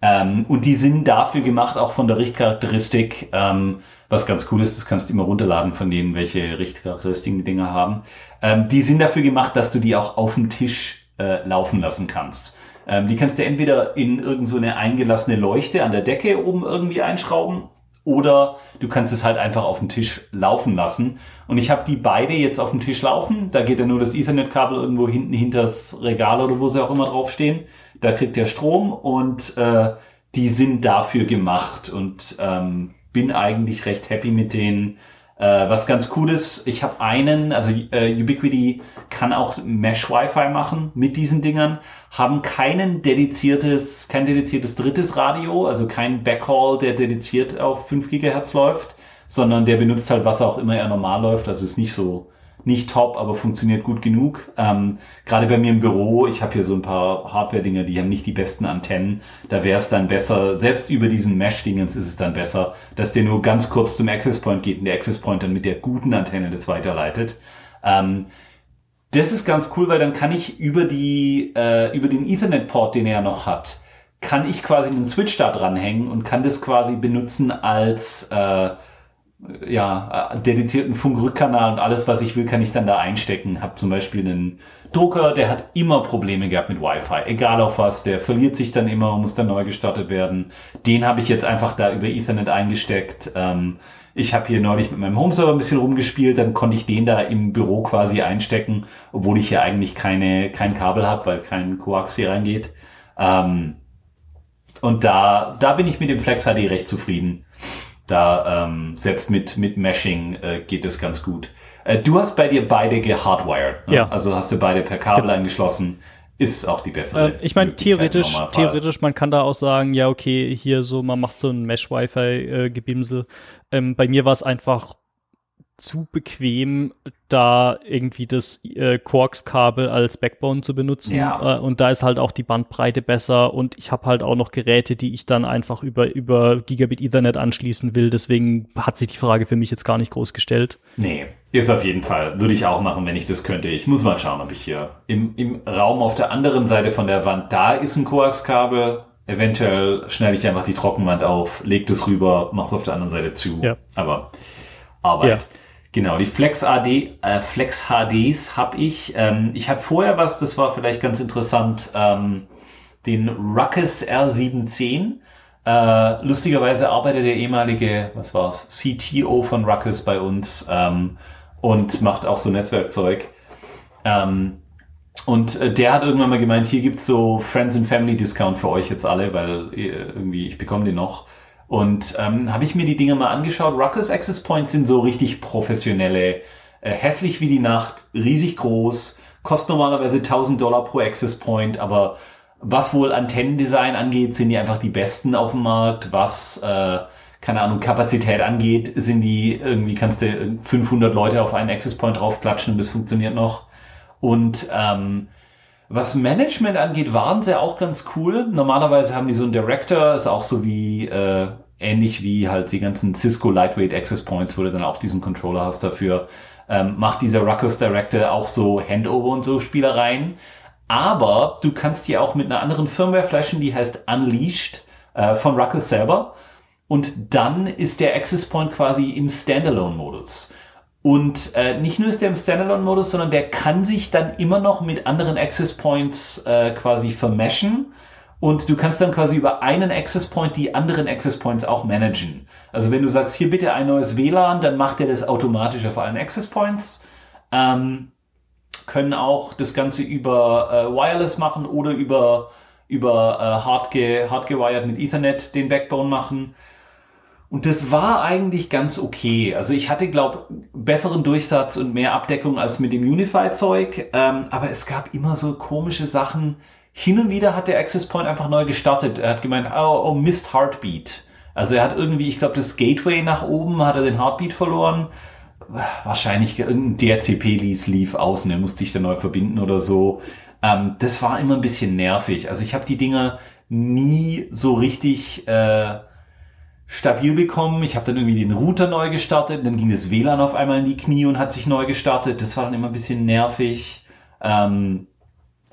Ähm, und die sind dafür gemacht, auch von der Richtcharakteristik, ähm, was ganz cool ist, das kannst du immer runterladen von denen, welche Richtcharakteristiken die Dinger haben. Ähm, die sind dafür gemacht, dass du die auch auf dem Tisch äh, laufen lassen kannst. Ähm, die kannst du entweder in irgend so eingelassene Leuchte an der Decke oben irgendwie einschrauben oder du kannst es halt einfach auf dem Tisch laufen lassen. Und ich habe die beide jetzt auf dem Tisch laufen. Da geht ja nur das Ethernet-Kabel irgendwo hinten hinters Regal oder wo sie auch immer draufstehen. Da kriegt der Strom und äh, die sind dafür gemacht und ähm, bin eigentlich recht happy mit denen. Äh, was ganz cool ist, ich habe einen, also äh, Ubiquity kann auch Mesh Wi-Fi machen mit diesen Dingern, haben keinen dediziertes, kein dediziertes drittes Radio, also kein Backhaul, der dediziert auf 5 Gigahertz läuft, sondern der benutzt halt, was auch immer er normal läuft, also ist nicht so nicht top, aber funktioniert gut genug. Ähm, Gerade bei mir im Büro, ich habe hier so ein paar Hardware-Dinge, die haben nicht die besten Antennen. Da wäre es dann besser, selbst über diesen Mesh-Dingens ist es dann besser, dass der nur ganz kurz zum Access Point geht und der Access Point dann mit der guten Antenne das weiterleitet. Ähm, das ist ganz cool, weil dann kann ich über die äh, über den Ethernet-Port, den er noch hat, kann ich quasi einen Switch da dranhängen und kann das quasi benutzen als äh, ja, äh, dedizierten Funkrückkanal und alles, was ich will, kann ich dann da einstecken. Hab zum Beispiel einen Drucker, der hat immer Probleme gehabt mit Wi-Fi. Egal auf was, der verliert sich dann immer und muss dann neu gestartet werden. Den habe ich jetzt einfach da über Ethernet eingesteckt. Ähm, ich habe hier neulich mit meinem Homeserver ein bisschen rumgespielt, dann konnte ich den da im Büro quasi einstecken, obwohl ich hier eigentlich keine, kein Kabel habe, weil kein Coax hier reingeht. Ähm, und da, da bin ich mit dem Flex HD recht zufrieden. Da ähm, selbst mit, mit Meshing äh, geht es ganz gut. Äh, du hast bei dir beide gehardwired. Ne? Ja. Also hast du beide per Kabel Genau. eingeschlossen. Ist auch die bessere. Äh, ich meine, theoretisch, theoretisch, man kann da auch sagen, ja, okay, hier so, man macht so ein Mesh-Wi-Fi-Gebimsel. ähm, bei mir war es einfach zu bequem, da irgendwie das äh, Quarks-Kabel als Backbone zu benutzen. Ja. Äh, und da ist halt auch die Bandbreite besser und ich habe halt auch noch Geräte, die ich dann einfach über, über Gigabit Ethernet anschließen will. Deswegen hat sich die Frage für mich jetzt gar nicht groß gestellt. Nee, ist auf jeden Fall. Würde ich auch machen, wenn ich das könnte. Ich muss mal schauen, ob ich hier im, im Raum auf der anderen Seite von der Wand, da ist ein Koaxkabel. Eventuell schneide ich einfach die Trockenwand auf, leg das rüber, mach's auf der anderen Seite zu. Ja. Aber Arbeit. Ja. Genau, die Flex AD, äh, Flex HDs habe ich. Ähm, ich habe vorher was, das war vielleicht ganz interessant, ähm, den Ruckus R710. Äh, lustigerweise arbeitet der ehemalige, was war's, CTO von Ruckus bei uns ähm, und macht auch so Netzwerkzeug. Ähm, und äh, der hat irgendwann mal gemeint, hier gibt's so Friends and Family Discount für euch jetzt alle, weil äh, irgendwie ich bekomme den noch. Und ähm, habe ich mir die Dinge mal angeschaut. Ruckus Access Points sind so richtig professionelle, äh, hässlich wie die Nacht, riesig groß, kostet normalerweise 1000 Dollar pro Access Point, aber was wohl Antennendesign angeht, sind die einfach die besten auf dem Markt. Was, äh, keine Ahnung, Kapazität angeht, sind die irgendwie, kannst du 500 Leute auf einen Access Point draufklatschen und das funktioniert noch. Und ähm, was Management angeht, waren sie auch ganz cool. Normalerweise haben die so einen Director, ist auch so wie äh, ähnlich wie halt die ganzen Cisco Lightweight Access Points, wo du dann auch diesen Controller hast dafür. Ähm, macht dieser Ruckus Director auch so Handover und so Spielereien. Aber du kannst die auch mit einer anderen Firmware flashen, die heißt Unleashed äh, von Ruckus selber. Und dann ist der Access Point quasi im Standalone-Modus. Und äh, nicht nur ist der im Standalone-Modus, sondern der kann sich dann immer noch mit anderen Access Points äh, quasi vermeschen. Und du kannst dann quasi über einen Access Point die anderen Access Points auch managen. Also wenn du sagst, hier bitte ein neues WLAN, dann macht er das automatisch auf allen Access Points. Ähm, können auch das Ganze über äh, Wireless machen oder über, über äh, hardge, hardgewired mit Ethernet den Backbone machen. Und das war eigentlich ganz okay. Also ich hatte, glaube besseren Durchsatz und mehr Abdeckung als mit dem Unify-Zeug. Ähm, aber es gab immer so komische Sachen. Hin und wieder hat der Access Point einfach neu gestartet. Er hat gemeint, oh, oh Mist Heartbeat. Also er hat irgendwie, ich glaube, das Gateway nach oben hat er den Heartbeat verloren. Wahrscheinlich irgendein DHCP-Lease lief aus und er musste sich dann neu verbinden oder so. Ähm, das war immer ein bisschen nervig. Also ich habe die Dinger nie so richtig äh, stabil bekommen. Ich habe dann irgendwie den Router neu gestartet, dann ging das WLAN auf einmal in die Knie und hat sich neu gestartet. Das war dann immer ein bisschen nervig. Ähm,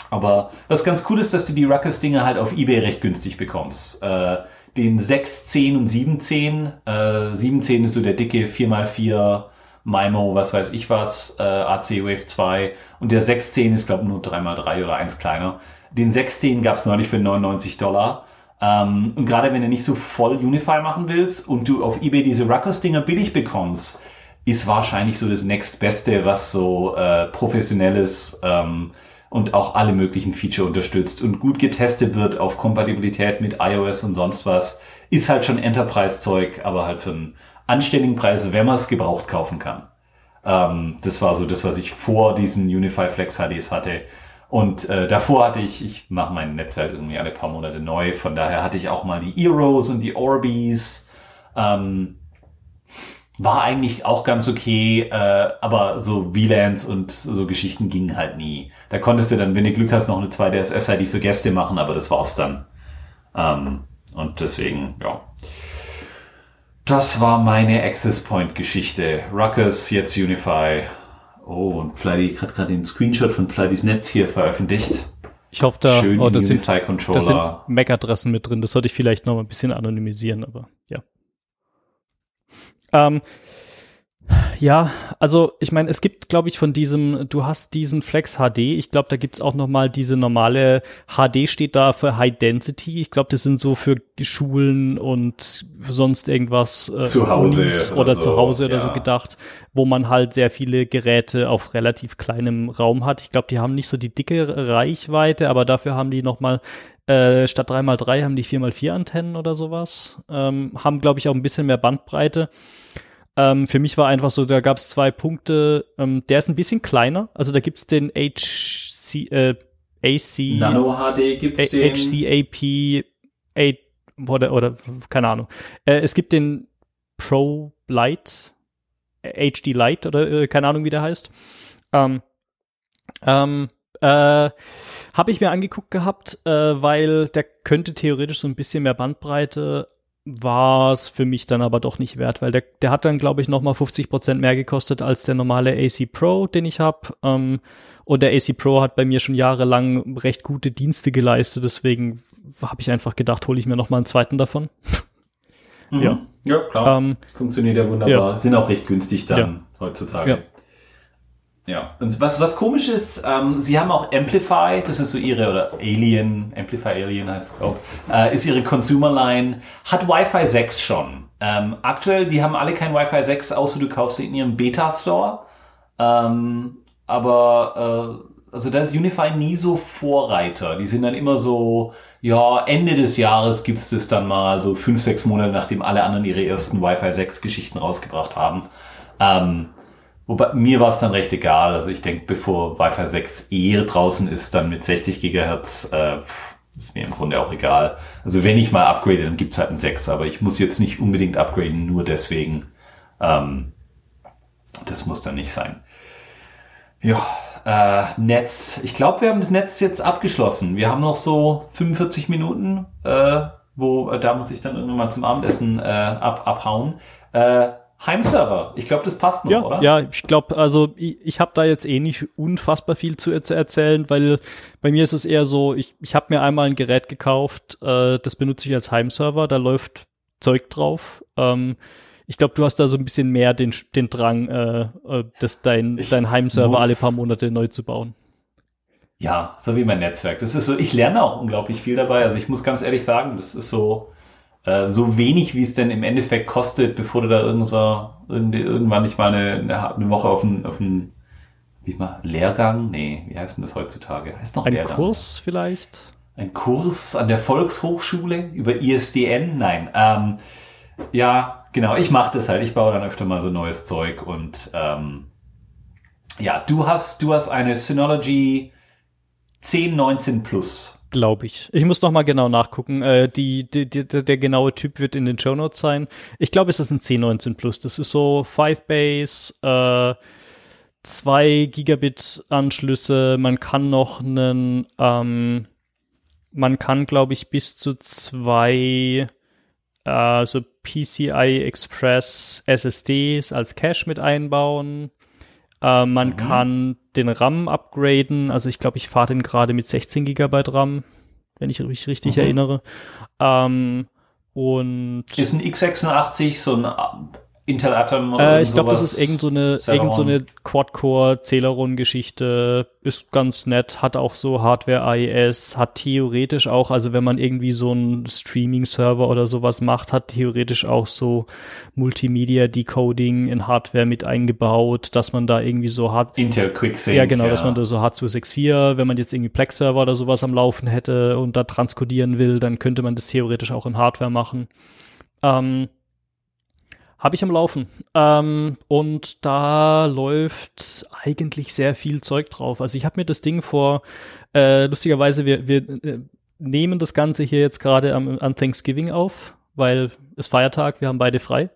aber was ganz cool ist, dass du die Ruckus-Dinger halt auf Ebay recht günstig bekommst. Äh, den 610 und 710. Äh, 710 ist so der dicke 4x4 MIMO, was weiß ich was, äh, AC Wave 2. Und der 610 ist, glaube nur 3x3 oder eins kleiner. Den 610 gab es neulich für 99 Dollar. Ähm, und gerade wenn du nicht so voll Unify machen willst und du auf Ebay diese Ruckus-Dinger billig bekommst, ist wahrscheinlich so das nächstbeste, was so äh, professionelles ähm, und auch alle möglichen Feature unterstützt und gut getestet wird auf Kompatibilität mit iOS und sonst was, ist halt schon Enterprise-Zeug, aber halt für einen anständigen Preis, wenn man es gebraucht kaufen kann. Ähm, das war so das, was ich vor diesen Unify Flex HDs hatte. Und äh, davor hatte ich, ich mache mein Netzwerk irgendwie alle paar Monate neu, von daher hatte ich auch mal die Eros und die Orbeez. Ähm, war eigentlich auch ganz okay, äh, aber so VLANs und so Geschichten gingen halt nie. Da konntest du dann, wenn du Glück hast, noch eine 2DS-SID für Gäste machen, aber das war's dann. Ähm, und deswegen, ja. Das war meine Access Point Geschichte. Ruckus, jetzt Unify. Oh, und Flighty hat gerade den Screenshot von Flightys Netz hier veröffentlicht. Ich hoffe, da Schön oh, das sind, Unify da Controller. sind MAC-Adressen mit drin. Das sollte ich vielleicht noch mal ein bisschen anonymisieren, aber ja. Ähm, ja, also ich meine, es gibt, glaube ich, von diesem, du hast diesen Flex HD, ich glaube, da gibt's auch noch mal diese normale HD steht da für High Density. Ich glaube, das sind so für Schulen und sonst irgendwas äh, Zu Hause oder oder so, zu Hause oder ja. so gedacht, wo man halt sehr viele Geräte auf relativ kleinem Raum hat. Ich glaube, die haben nicht so die dicke Reichweite, aber dafür haben die noch mal äh, statt 3x3 haben die 4x4 Antennen oder sowas. Ähm, haben, glaube ich, auch ein bisschen mehr Bandbreite. Ähm, für mich war einfach so, da gab es zwei Punkte. Ähm, der ist ein bisschen kleiner. Also da gibt's den HC, äh, AC, Nano HD gibt's A- den. HCAP 8 oder, oder keine Ahnung. Äh, es gibt den Pro äh, HD Lite oder äh, keine Ahnung, wie der heißt. Ähm, ähm, äh, habe ich mir angeguckt gehabt, äh, weil der könnte theoretisch so ein bisschen mehr Bandbreite war es für mich dann aber doch nicht wert, weil der, der hat dann, glaube ich, nochmal 50% mehr gekostet als der normale AC Pro, den ich habe. Ähm, und der AC Pro hat bei mir schon jahrelang recht gute Dienste geleistet, deswegen habe ich einfach gedacht, hole ich mir nochmal einen zweiten davon. Mhm. ja. Ja, klar. Ähm, Funktioniert ja wunderbar. Sind auch recht günstig dann heutzutage. Ja. Und was, was komisch ist, ähm, sie haben auch Amplify, das ist so ihre, oder Alien, Amplify Alien heißt es, glaube äh, ist ihre Consumer Line, hat Wi-Fi 6 schon. Ähm, aktuell, die haben alle kein Wi-Fi 6, außer du kaufst sie in ihrem Beta-Store. Ähm, aber äh, also da ist Unify nie so Vorreiter. Die sind dann immer so, ja, Ende des Jahres gibt's das dann mal, so fünf, sechs Monate, nachdem alle anderen ihre ersten Wi-Fi 6 Geschichten rausgebracht haben. Ähm, wobei mir war es dann recht egal. Also ich denke, bevor Wi-Fi 6 eh draußen ist, dann mit 60 Gigahertz, äh, ist mir im Grunde auch egal. Also wenn ich mal upgrade, dann gibt's halt ein 6, aber ich muss jetzt nicht unbedingt upgraden, nur deswegen. Ähm, das muss dann nicht sein. Ja, äh, Netz. Ich glaube, wir haben das Netz jetzt abgeschlossen. Wir haben noch so 45 Minuten, äh, wo äh, da muss ich dann irgendwann mal zum Abendessen äh, ab, abhauen. Äh, Heimserver. Ich glaube, das passt noch, ja, oder? ja, ich glaube, also ich, ich habe da jetzt eh nicht unfassbar viel zu, zu erzählen, weil bei mir ist es eher so, ich, ich habe mir einmal ein Gerät gekauft, äh, das benutze ich als Heimserver, da läuft Zeug drauf. Ähm, ich glaube, du hast da so ein bisschen mehr den, den Drang, äh, äh, das dein, Ich dein Heimserver alle paar Monate neu zu bauen. Ja, so wie mein Netzwerk. Das ist so, ich lerne auch unglaublich viel dabei. Also ich muss ganz ehrlich sagen, das ist so, äh, so wenig, wie es denn im Endeffekt kostet, bevor du da irgendwann nicht mal eine, eine, eine Woche auf einen, auf einen, wie mal, Lehrgang? Nee, wie heißt denn das heutzutage? Heißt noch Ein Lehrgang. Kurs vielleicht? Ein Kurs an der Volkshochschule über ISDN? Nein. Ähm, ja, genau, ich mache das halt. Ich baue dann öfter mal so neues Zeug und ähm, ja, du hast, du hast eine Synology 1019 Plus. Glaube ich. Ich muss noch mal genau nachgucken. Äh, die, die, die, der genaue Typ wird in den Show Notes sein. Ich glaube, es ist ein C19 Plus. Das ist so 5 Base, äh, 2 Gigabit Anschlüsse. Man kann noch einen, ähm, man kann, glaube ich, bis zu zwei äh, so PCI Express SSDs als Cache mit einbauen. Äh, man kann den RAM upgraden. Also ich glaube, ich fahre den gerade mit 16 Gigabyte RAM, wenn ich mich richtig Mhm. erinnere. Ähm, und Ist ein x86 so ein Intel Atom oder Äh, ich glaube, das ist irgend so eine, irgend so eine Quad-Core-Celeron-Geschichte. Ist ganz nett, hat auch so Hardware-IS, hat theoretisch auch, also wenn man irgendwie so einen Streaming-Server oder sowas macht, hat theoretisch auch so Multimedia-Decoding in Hardware mit eingebaut, dass man da irgendwie so Hard Intel QuickSync. ja, genau, dass man da so H264, wenn man jetzt irgendwie Plex-Server oder sowas am Laufen hätte und da transkodieren will, dann könnte man das theoretisch auch in Hardware machen. Ähm, habe ich am Laufen. Ähm, und da läuft eigentlich sehr viel Zeug drauf. Also ich habe mir das Ding vor, äh, lustigerweise, wir, wir äh, nehmen das Ganze hier jetzt gerade an Thanksgiving auf, weil es Feiertag, wir haben beide frei.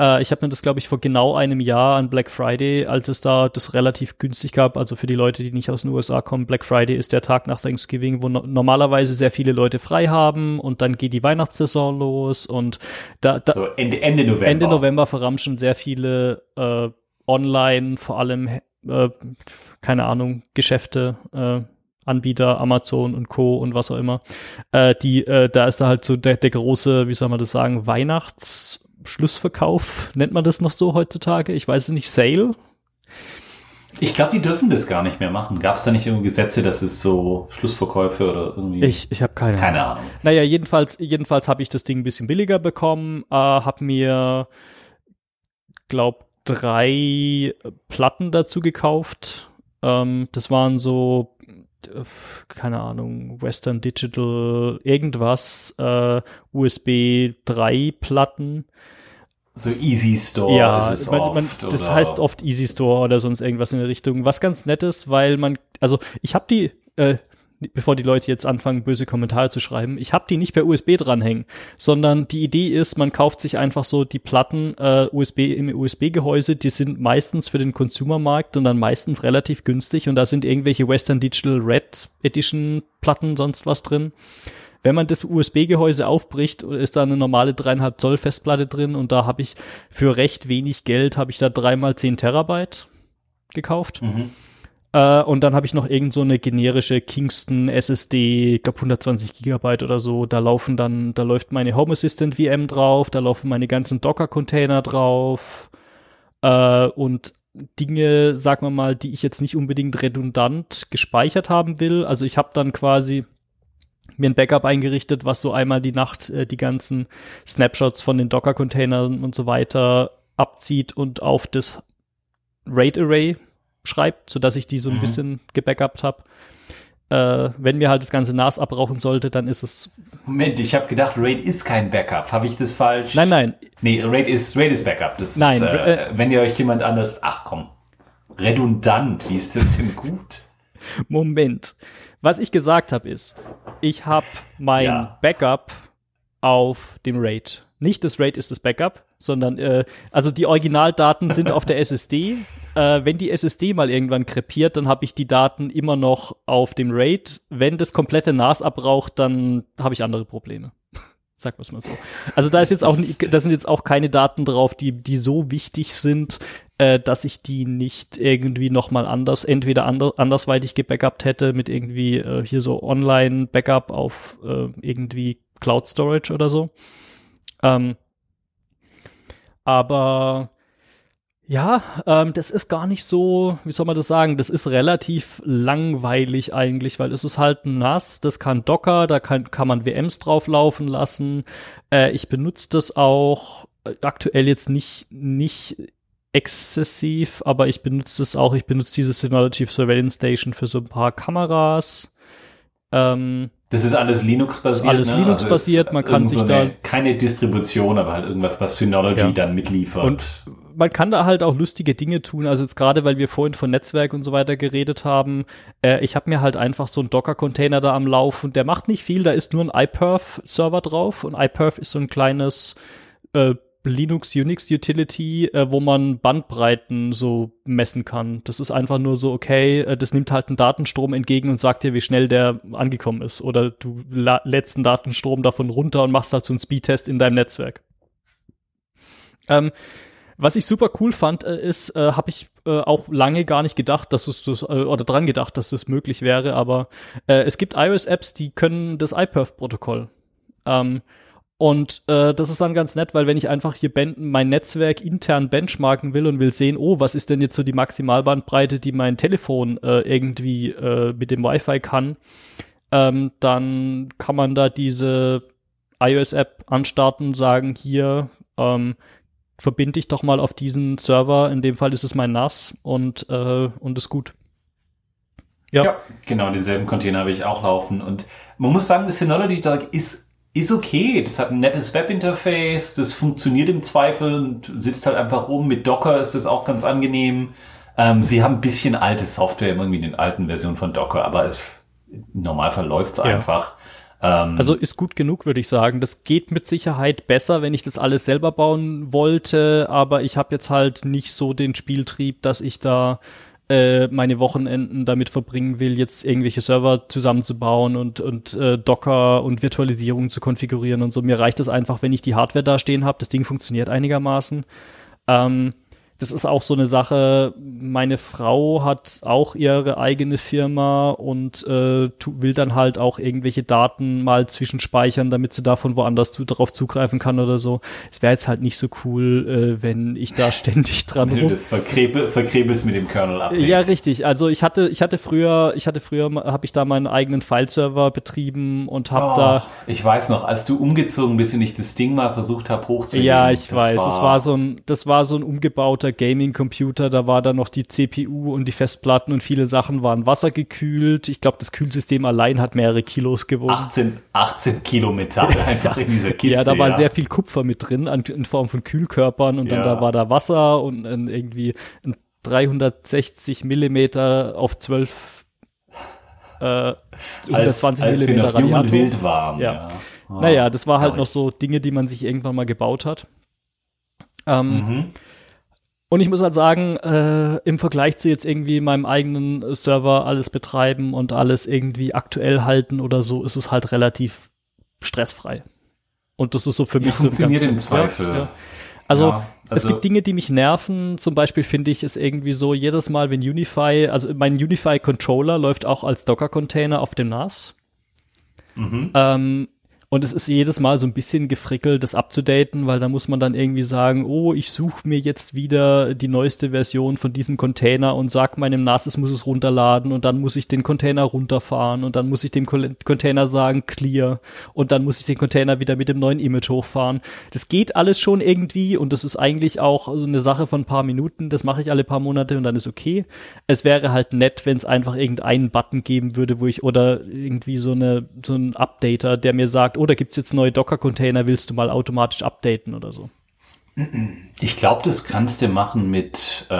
Äh, ich habe mir das, glaube ich, vor genau einem Jahr an Black Friday, als es da das relativ günstig gab, also für die Leute, die nicht aus den USA kommen, Black Friday ist der Tag nach Thanksgiving, wo no normalerweise sehr viele Leute frei haben und dann geht die Weihnachtssaison los und da, da so Ende, Ende November. Ende November verramschen sehr viele äh, online, vor allem, äh, keine Ahnung, Geschäfte, äh, Anbieter, Amazon und Co. und was auch immer. Äh, die, äh, da ist da halt so der, der große, wie soll man das sagen, Weihnachtsschlussverkauf, nennt man das noch so heutzutage? Ich weiß es nicht, Sale? Ich glaube, die dürfen das gar nicht mehr machen. Gab es da nicht irgendwie Gesetze, dass es so Schlussverkäufe oder irgendwie. Ich, ich habe keine, keine Ahnung. Naja, jedenfalls, jedenfalls habe ich das Ding ein bisschen billiger bekommen, äh, habe mir, glaub, drei Platten dazu gekauft. Ähm, das waren so, keine Ahnung, Western Digital, irgendwas, äh, USB 3 Platten. So Easy Store ja, ist es man, man, oft. das oder heißt oft Easy Store oder sonst irgendwas in der Richtung. Was ganz nett ist, weil man, also ich habe die, äh, bevor die Leute jetzt anfangen, böse Kommentare zu schreiben, ich habe die nicht per USB dranhängen, sondern die Idee ist, man kauft sich einfach so die Platten äh, USB im USB-Gehäuse, die sind meistens für den Consumermarkt und dann meistens relativ günstig und da sind irgendwelche Western Digital Red Edition Platten sonst was drin. Wenn man das USB-Gehäuse aufbricht, ist da eine normale dreieinhalb Zoll Festplatte drin und da habe ich für recht wenig Geld habe ich da dreimal 10 Terabyte gekauft. Mhm. Äh, und dann habe ich noch irgend so eine generische Kingston SSD, ich glaube 120 Gigabyte oder so. Da laufen dann, da läuft meine Home Assistant VM drauf, da laufen meine ganzen Docker-Container drauf äh, und Dinge, sagen wir mal, die ich jetzt nicht unbedingt redundant gespeichert haben will. Also ich habe dann quasi mir ein Backup eingerichtet, was so einmal die Nacht äh, die ganzen Snapshots von den Docker-Containern und so weiter abzieht und auf das RAID-Array schreibt, sodass ich die so ein Mhm. bisschen gebackupt habe. Äh, wenn mir halt das ganze NAS abrauchen sollte, dann ist es. Moment, ich habe gedacht, RAID ist kein Backup. Habe ich das falsch? Nein, nein. Nee, RAID ist, RAID ist Backup. Das Nein, ist, äh, wenn ihr euch jemand anders, ach komm, redundant, wie ist das denn gut? Moment. Was ich gesagt habe ist, ich habe mein Ja. Backup auf dem RAID. Nicht das RAID ist das Backup, sondern äh, also die Originaldaten sind auf der SSD. Äh, wenn die SSD mal irgendwann krepiert, dann habe ich die Daten immer noch auf dem RAID. Wenn das komplette NAS abraucht, dann habe ich andere Probleme. Wir es mal so. Also da ist jetzt auch, da sind jetzt auch keine Daten drauf, die, die so wichtig sind, äh, dass ich die nicht irgendwie nochmal anders, entweder ander, andersweitig gebackupt hätte mit irgendwie äh, hier so Online-Backup auf äh, irgendwie Cloud Storage oder so. Ähm, aber ja, ähm, das ist gar nicht so, wie soll man das sagen, das ist relativ langweilig eigentlich, weil es ist halt ein NAS, das kann Docker, da kann, kann man VMs drauflaufen lassen. Äh, ich benutze das auch äh, aktuell jetzt nicht, nicht exzessiv, aber ich benutze das auch, ich benutze diese Synology Surveillance Station für so ein paar Kameras. Ähm, Das ist alles Linux-basiert. alles ne? Linux-basiert, ist man kann sich so da- eine, keine Distribution, aber halt irgendwas, was Synology Ja. dann mitliefert. Und man kann da halt auch lustige Dinge tun. Also jetzt gerade, weil wir vorhin von Netzwerk und so weiter geredet haben. Äh, ich habe mir halt einfach so einen Docker-Container da am Laufen. Der macht nicht viel. Da ist nur ein iPerf-Server drauf. Und iPerf ist so ein kleines äh, Linux Unix Utility, äh, wo man Bandbreiten so messen kann. Das ist einfach nur so, okay, äh, das nimmt halt einen Datenstrom entgegen und sagt dir, wie schnell der angekommen ist. Oder du lädst einen Datenstrom davon runter und machst halt so einen Speedtest in deinem Netzwerk. Ähm, was ich super cool fand, äh, ist, äh, habe ich äh, auch lange gar nicht gedacht, dass es das, äh, oder dran gedacht, dass das möglich wäre, aber äh, es gibt iOS-Apps, die können das iPerf-Protokoll. Ähm, Und äh, das ist dann ganz nett, weil wenn ich einfach hier mein Netzwerk intern benchmarken will und will sehen, oh, was ist denn jetzt so die Maximalbandbreite, die mein Telefon äh, irgendwie äh, mit dem Wi-Fi kann, ähm, dann kann man da diese iOS-App anstarten, sagen hier, ähm, verbinde ich doch mal auf diesen Server, in dem Fall ist es mein NAS und, äh, und ist gut. Ja. ja, genau, denselben Container habe ich auch laufen. Und man muss sagen, das Synology Dog ist, ist okay. Das hat ein nettes Webinterface, das funktioniert im Zweifel und sitzt halt einfach rum. Mit Docker ist das auch ganz angenehm. Ähm, sie haben ein bisschen alte Software, irgendwie in den alten Versionen von Docker, aber es, im Normalfall läuft's ja. einfach. Ähm, also ist gut genug, würde ich sagen. Das geht mit Sicherheit besser, wenn ich das alles selber bauen wollte, aber ich habe jetzt halt nicht so den Spieltrieb, dass ich da äh, meine Wochenenden damit verbringen will, jetzt irgendwelche Server zusammenzubauen und, und äh, Docker und Virtualisierung zu konfigurieren und so. Mir reicht es einfach, wenn ich die Hardware da stehen habe. Das Ding funktioniert einigermaßen. Ähm, das ist auch so eine Sache, meine Frau hat auch ihre eigene Firma und äh, will dann halt auch irgendwelche Daten mal zwischenspeichern, damit sie davon woanders zu, darauf zugreifen kann oder so. Es wäre jetzt halt nicht so cool, äh, wenn ich da ständig dran wenn du das verkrebe, verkrebelst mit dem Kernel-Update. Ja, richtig. Also ich hatte, ich hatte früher, ich hatte früher, habe ich da meinen eigenen File-Server betrieben und habe oh, da... Ich weiß noch, als du umgezogen bist und ich das Ding mal versucht habe hochzunehmen. Ja, ich weiß. War das war so ein, das war so ein umgebauter Gaming-Computer, da war dann noch die CPU und die Festplatten und viele Sachen waren wassergekühlt. Ich glaube, das Kühlsystem allein hat mehrere Kilos gewogen. 18, 18 Kilo Metall einfach in dieser Kiste. Ja, da war ja. sehr viel Kupfer mit drin an, in Form von Kühlkörpern und dann da war da Wasser und ein, irgendwie ein 360 Millimeter auf 12 äh, 120 als, als Millimeter wir noch wild waren. Ja. ja. Oh, naja, das war halt noch so Dinge, die man sich irgendwann mal gebaut hat. Ähm, mhm. Und ich muss halt sagen, äh, im Vergleich zu jetzt irgendwie meinem eigenen Server alles betreiben und alles irgendwie aktuell halten oder so, ist es halt relativ stressfrei. Und das ist so für mich ja, so funktioniert im Zweifel. Ja. Also, ja, also, es gibt Dinge, die mich nerven. Zum Beispiel finde ich es irgendwie so, jedes Mal, wenn Unify, also mein Unify-Controller läuft auch als Docker-Container auf dem NAS. Mhm. Ähm, und es ist jedes Mal so ein bisschen gefrickelt, das abzudaten, weil da muss man dann irgendwie sagen, oh, ich suche mir jetzt wieder die neueste Version von diesem Container und sag meinem NAS, es muss es runterladen und dann muss ich den Container runterfahren und dann muss ich dem Container sagen, clear und dann muss ich den Container wieder mit dem neuen Image hochfahren. Das geht alles schon irgendwie und das ist eigentlich auch so eine Sache von ein paar Minuten. Das mache ich alle paar Monate und dann ist okay. Es wäre halt nett, wenn es einfach irgendeinen Button geben würde, wo ich oder irgendwie so eine so ein Updater, der mir sagt, da gibt es jetzt neue Docker-Container, willst du mal automatisch updaten oder so? Ich glaube, das kannst du machen mit, äh,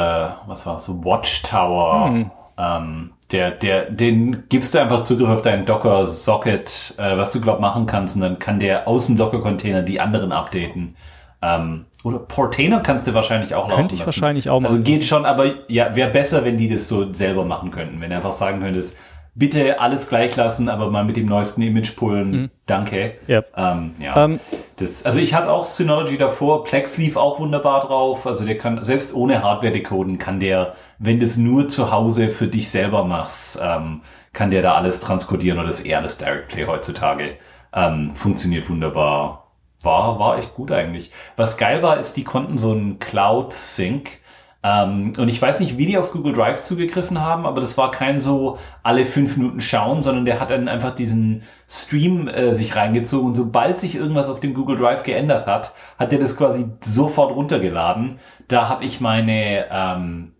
was war es, so Watchtower. Hm. Ähm, der, der, den gibst du einfach Zugriff auf deinen Docker-Socket, äh, was du glaub machen kannst, und dann kann der aus dem Docker-Container die anderen updaten. Ähm, oder Portainer kannst du wahrscheinlich auch laufen Könnte ich lassen. wahrscheinlich auch machen. Also geht schon, aber ja, wäre besser, wenn die das so selber machen könnten. Wenn du einfach sagen könntest, bitte alles gleich lassen, aber mal mit dem neuesten Image pullen. Mhm. Danke. Yep. Ähm, ja. Um, ähm, das, also ich hatte auch Synology davor. Plex lief auch wunderbar drauf. Also der kann, selbst ohne Hardware decoden, kann der, wenn du es nur zu Hause für dich selber machst, ähm, kann der da alles transkodieren oder das eher alles Direct Play heutzutage. Ähm, funktioniert wunderbar. War, war echt gut eigentlich. Was geil war, ist, die konnten so einen Cloud Sync ähm, und ich weiß nicht, wie die auf Google Drive zugegriffen haben, aber das war kein so alle fünf Minuten schauen, sondern der hat dann einfach diesen Stream äh, sich reingezogen und sobald sich irgendwas auf dem Google Drive geändert hat, hat der das quasi sofort runtergeladen. Da habe ich meine ähm,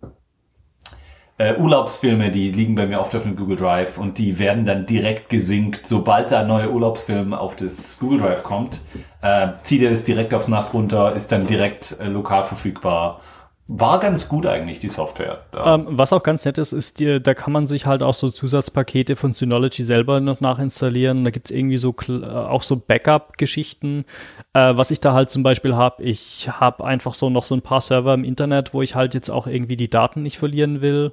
äh, Urlaubsfilme, die liegen bei mir oft auf dem Google Drive und die werden dann direkt gesynkt. Sobald da ein neuer Urlaubsfilm auf das Google Drive kommt, äh, zieht er das direkt aufs NAS runter, ist dann direkt äh, lokal verfügbar war ganz gut eigentlich, die Software. Ähm, was auch ganz nett ist, ist, die, da kann man sich halt auch so Zusatzpakete von Synology selber noch nachinstallieren. Da gibt's irgendwie so äh, auch so Backup-Geschichten. Äh, was ich da halt zum Beispiel habe, ich habe einfach so noch so ein paar Server im Internet, wo ich halt jetzt auch irgendwie die Daten nicht verlieren will.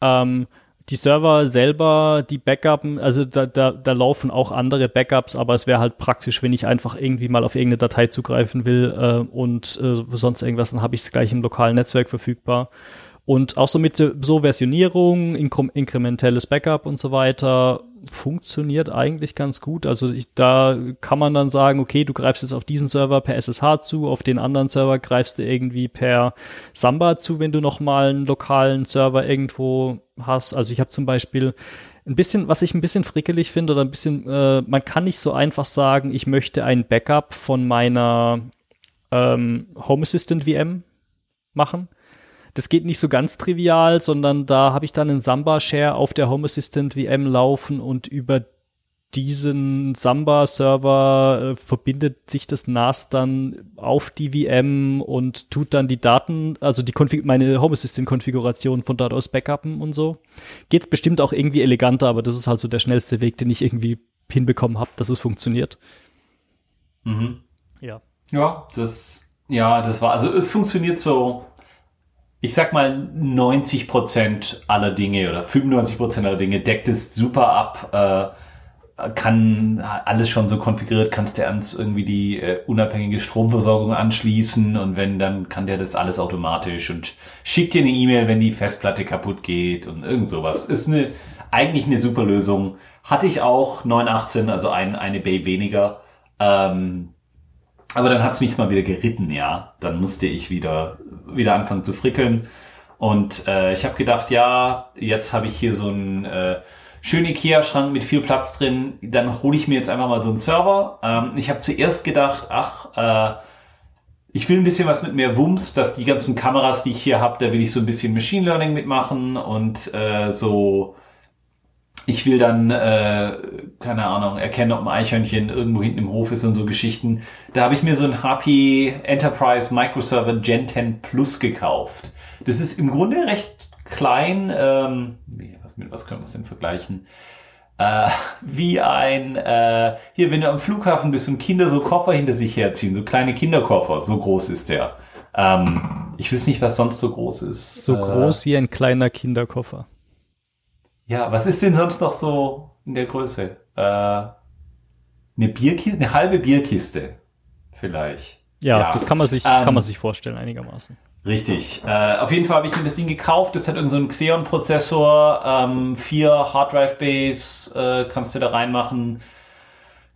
Ähm, die Server selber, die Backupen, also da, da, da laufen auch andere Backups, aber es wäre halt praktisch, wenn ich einfach irgendwie mal auf irgendeine Datei zugreifen will äh, und äh, sonst irgendwas, dann habe ich es gleich im lokalen Netzwerk verfügbar. Und auch so mit so Versionierung, inkrementelles Backup und so weiter funktioniert eigentlich ganz gut. Also ich, da kann man dann sagen, okay, du greifst jetzt auf diesen Server per SSH zu, auf den anderen Server greifst du irgendwie per Samba zu, wenn du nochmal einen lokalen Server irgendwo hast. Also ich habe zum Beispiel ein bisschen, was ich ein bisschen frickelig finde oder ein bisschen, äh, man kann nicht so einfach sagen, ich möchte ein Backup von meiner ähm, Home Assistant VM machen das geht nicht so ganz trivial, sondern da habe ich dann einen Samba-Share auf der Home Assistant VM laufen und über diesen Samba-Server äh, verbindet sich das NAS dann auf die VM und tut dann die Daten, also die Konfig meine Home Assistant-Konfiguration von dort aus backuppen und so. Geht bestimmt auch irgendwie eleganter, aber das ist halt so der schnellste Weg, den ich irgendwie hinbekommen habe, dass es funktioniert. Mhm. Ja. Ja, das, ja, das war, also es funktioniert so ich sag mal, 90 Prozent aller Dinge oder 95 Prozent aller Dinge deckt es super ab, äh, kann alles schon so konfiguriert, kannst du ans irgendwie die äh, unabhängige Stromversorgung anschließen und wenn, dann kann der das alles automatisch und schickt dir eine E-Mail, wenn die Festplatte kaputt geht und irgend sowas. Ist eine, eigentlich eine super Lösung. Hatte ich auch 918, also ein, eine Bay weniger. Ähm, aber dann hat's mich mal wieder geritten, ja. Dann musste ich wieder, wieder anfangen zu frickeln. Und äh, ich habe gedacht, ja, jetzt habe ich hier so einen äh, schönen Ikea-Schrank mit viel Platz drin. Dann hole ich mir jetzt einfach mal so einen Server. Ähm, ich habe zuerst gedacht, ach, äh, ich will ein bisschen was mit mehr Wumms, dass die ganzen Kameras, die ich hier habe, da will ich so ein bisschen Machine Learning mitmachen und äh, so ich will dann, äh, keine Ahnung, erkennen, ob ein Eichhörnchen irgendwo hinten im Hof ist und so Geschichten. Da habe ich mir so ein HP Enterprise Microserver Gen 10 Plus gekauft. Das ist im Grunde recht klein. Ähm, was, mit was können wir es denn vergleichen? Äh, wie ein, äh, hier, wenn du am Flughafen bist und Kinder so Koffer hinter sich herziehen, so kleine Kinderkoffer, so groß ist der. Ähm, ich wüsste nicht, was sonst so groß ist. So äh, groß wie ein kleiner Kinderkoffer. Ja, was ist denn sonst noch so in der Größe? Äh, eine Bierkiste, eine halbe Bierkiste vielleicht. Ja, ja. das kann man sich, ähm, kann man sich vorstellen einigermaßen. Richtig. Äh, auf jeden Fall habe ich mir das Ding gekauft. Das hat irgendeinen so Xeon-Prozessor, ähm, vier Hard Drive Base äh, kannst du da reinmachen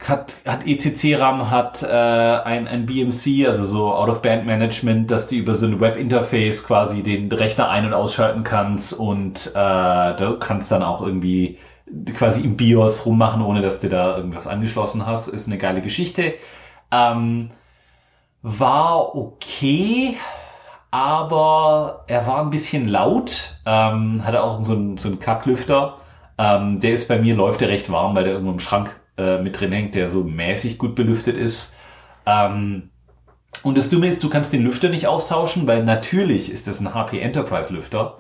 hat, hat ECC-RAM, hat äh, ein, ein BMC, also so Out-of-Band-Management, dass du über so ein Web-Interface quasi den Rechner ein- und ausschalten kannst und äh, du kannst dann auch irgendwie quasi im BIOS rummachen, ohne dass du da irgendwas angeschlossen hast. Ist eine geile Geschichte. Ähm, war okay, aber er war ein bisschen laut. Ähm, hatte auch so einen so einen Kacklüfter. Ähm, der ist bei mir, läuft der recht warm, weil der irgendwo im Schrank äh, mit drin hängt, der so mäßig gut belüftet ist. Ähm, und das Dumme ist, du kannst den Lüfter nicht austauschen, weil natürlich ist das ein HP Enterprise Lüfter.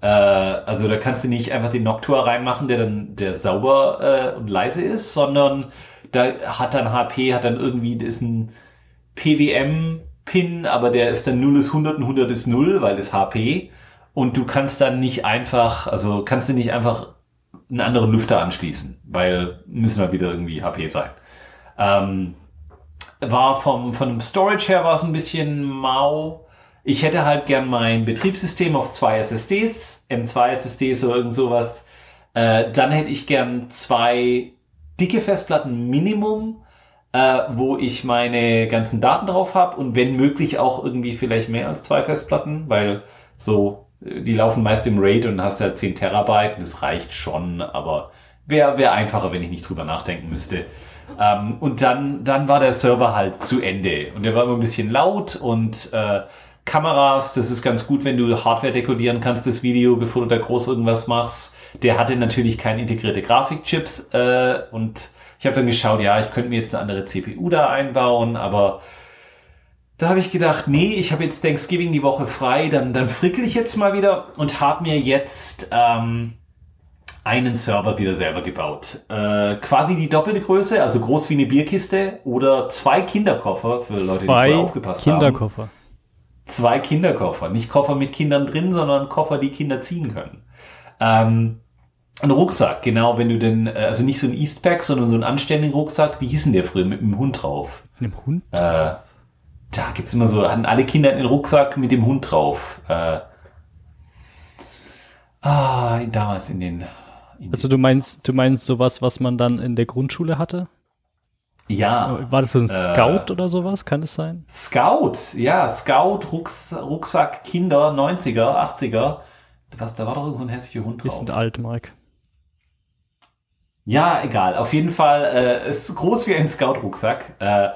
Äh, also da kannst du nicht einfach den Noctua reinmachen, der dann der sauber äh, und leise ist, sondern da hat dann HP, hat dann irgendwie, ist ein PWM-Pin, aber der ist dann 0 ist 100 und 100 ist 0, weil es HP. Und du kannst dann nicht einfach, also kannst du nicht einfach einen anderen Lüfter anschließen, weil müssen wir wieder irgendwie HP sein. Ähm, war vom, von dem Storage her war es ein bisschen mau. Ich hätte halt gern mein Betriebssystem auf zwei SSDs, M2 SSDs oder irgend sowas. Äh, dann hätte ich gern zwei dicke Festplatten Minimum, äh, wo ich meine ganzen Daten drauf habe und wenn möglich auch irgendwie vielleicht mehr als zwei Festplatten, weil so die laufen meist im RAID und hast ja 10 Terabyte, das reicht schon, aber wäre wär einfacher, wenn ich nicht drüber nachdenken müsste. Ähm, und dann, dann war der Server halt zu Ende und der war immer ein bisschen laut und äh, Kameras, das ist ganz gut, wenn du Hardware dekodieren kannst, das Video, bevor du da groß irgendwas machst. Der hatte natürlich keine integrierte Grafikchips äh, und ich habe dann geschaut, ja, ich könnte mir jetzt eine andere CPU da einbauen, aber da habe ich gedacht, nee, ich habe jetzt Thanksgiving die Woche frei, dann, dann frickel ich jetzt mal wieder und habe mir jetzt ähm, einen Server wieder selber gebaut. Äh, quasi die doppelte Größe, also groß wie eine Bierkiste oder zwei Kinderkoffer für Leute, die vorher aufgepasst Kinderkoffer. haben. Zwei Kinderkoffer. Nicht Koffer mit Kindern drin, sondern Koffer, die Kinder ziehen können. Ähm, ein Rucksack, genau, wenn du denn, äh, also nicht so ein Eastpack, sondern so einen anständigen Rucksack, wie hieß denn der früher, mit einem Hund drauf? Mit einem Hund? Äh, da gibt's immer so, hatten alle Kinder einen Rucksack mit dem Hund drauf. Äh, Ah, damals in den. In Also du meinst, du meinst sowas, was man dann in der Grundschule hatte? ja. War das so ein Äh, Scout oder sowas? Kann es sein? Scout, ja, Scout, Rucks, Rucksack, Kinder, 90er, 80er. Was, da war doch so ein hässlicher Hund drauf. sind alt, Mike. Ja, egal. Auf jeden Fall äh, ist so groß wie ein Scout-Rucksack. Äh,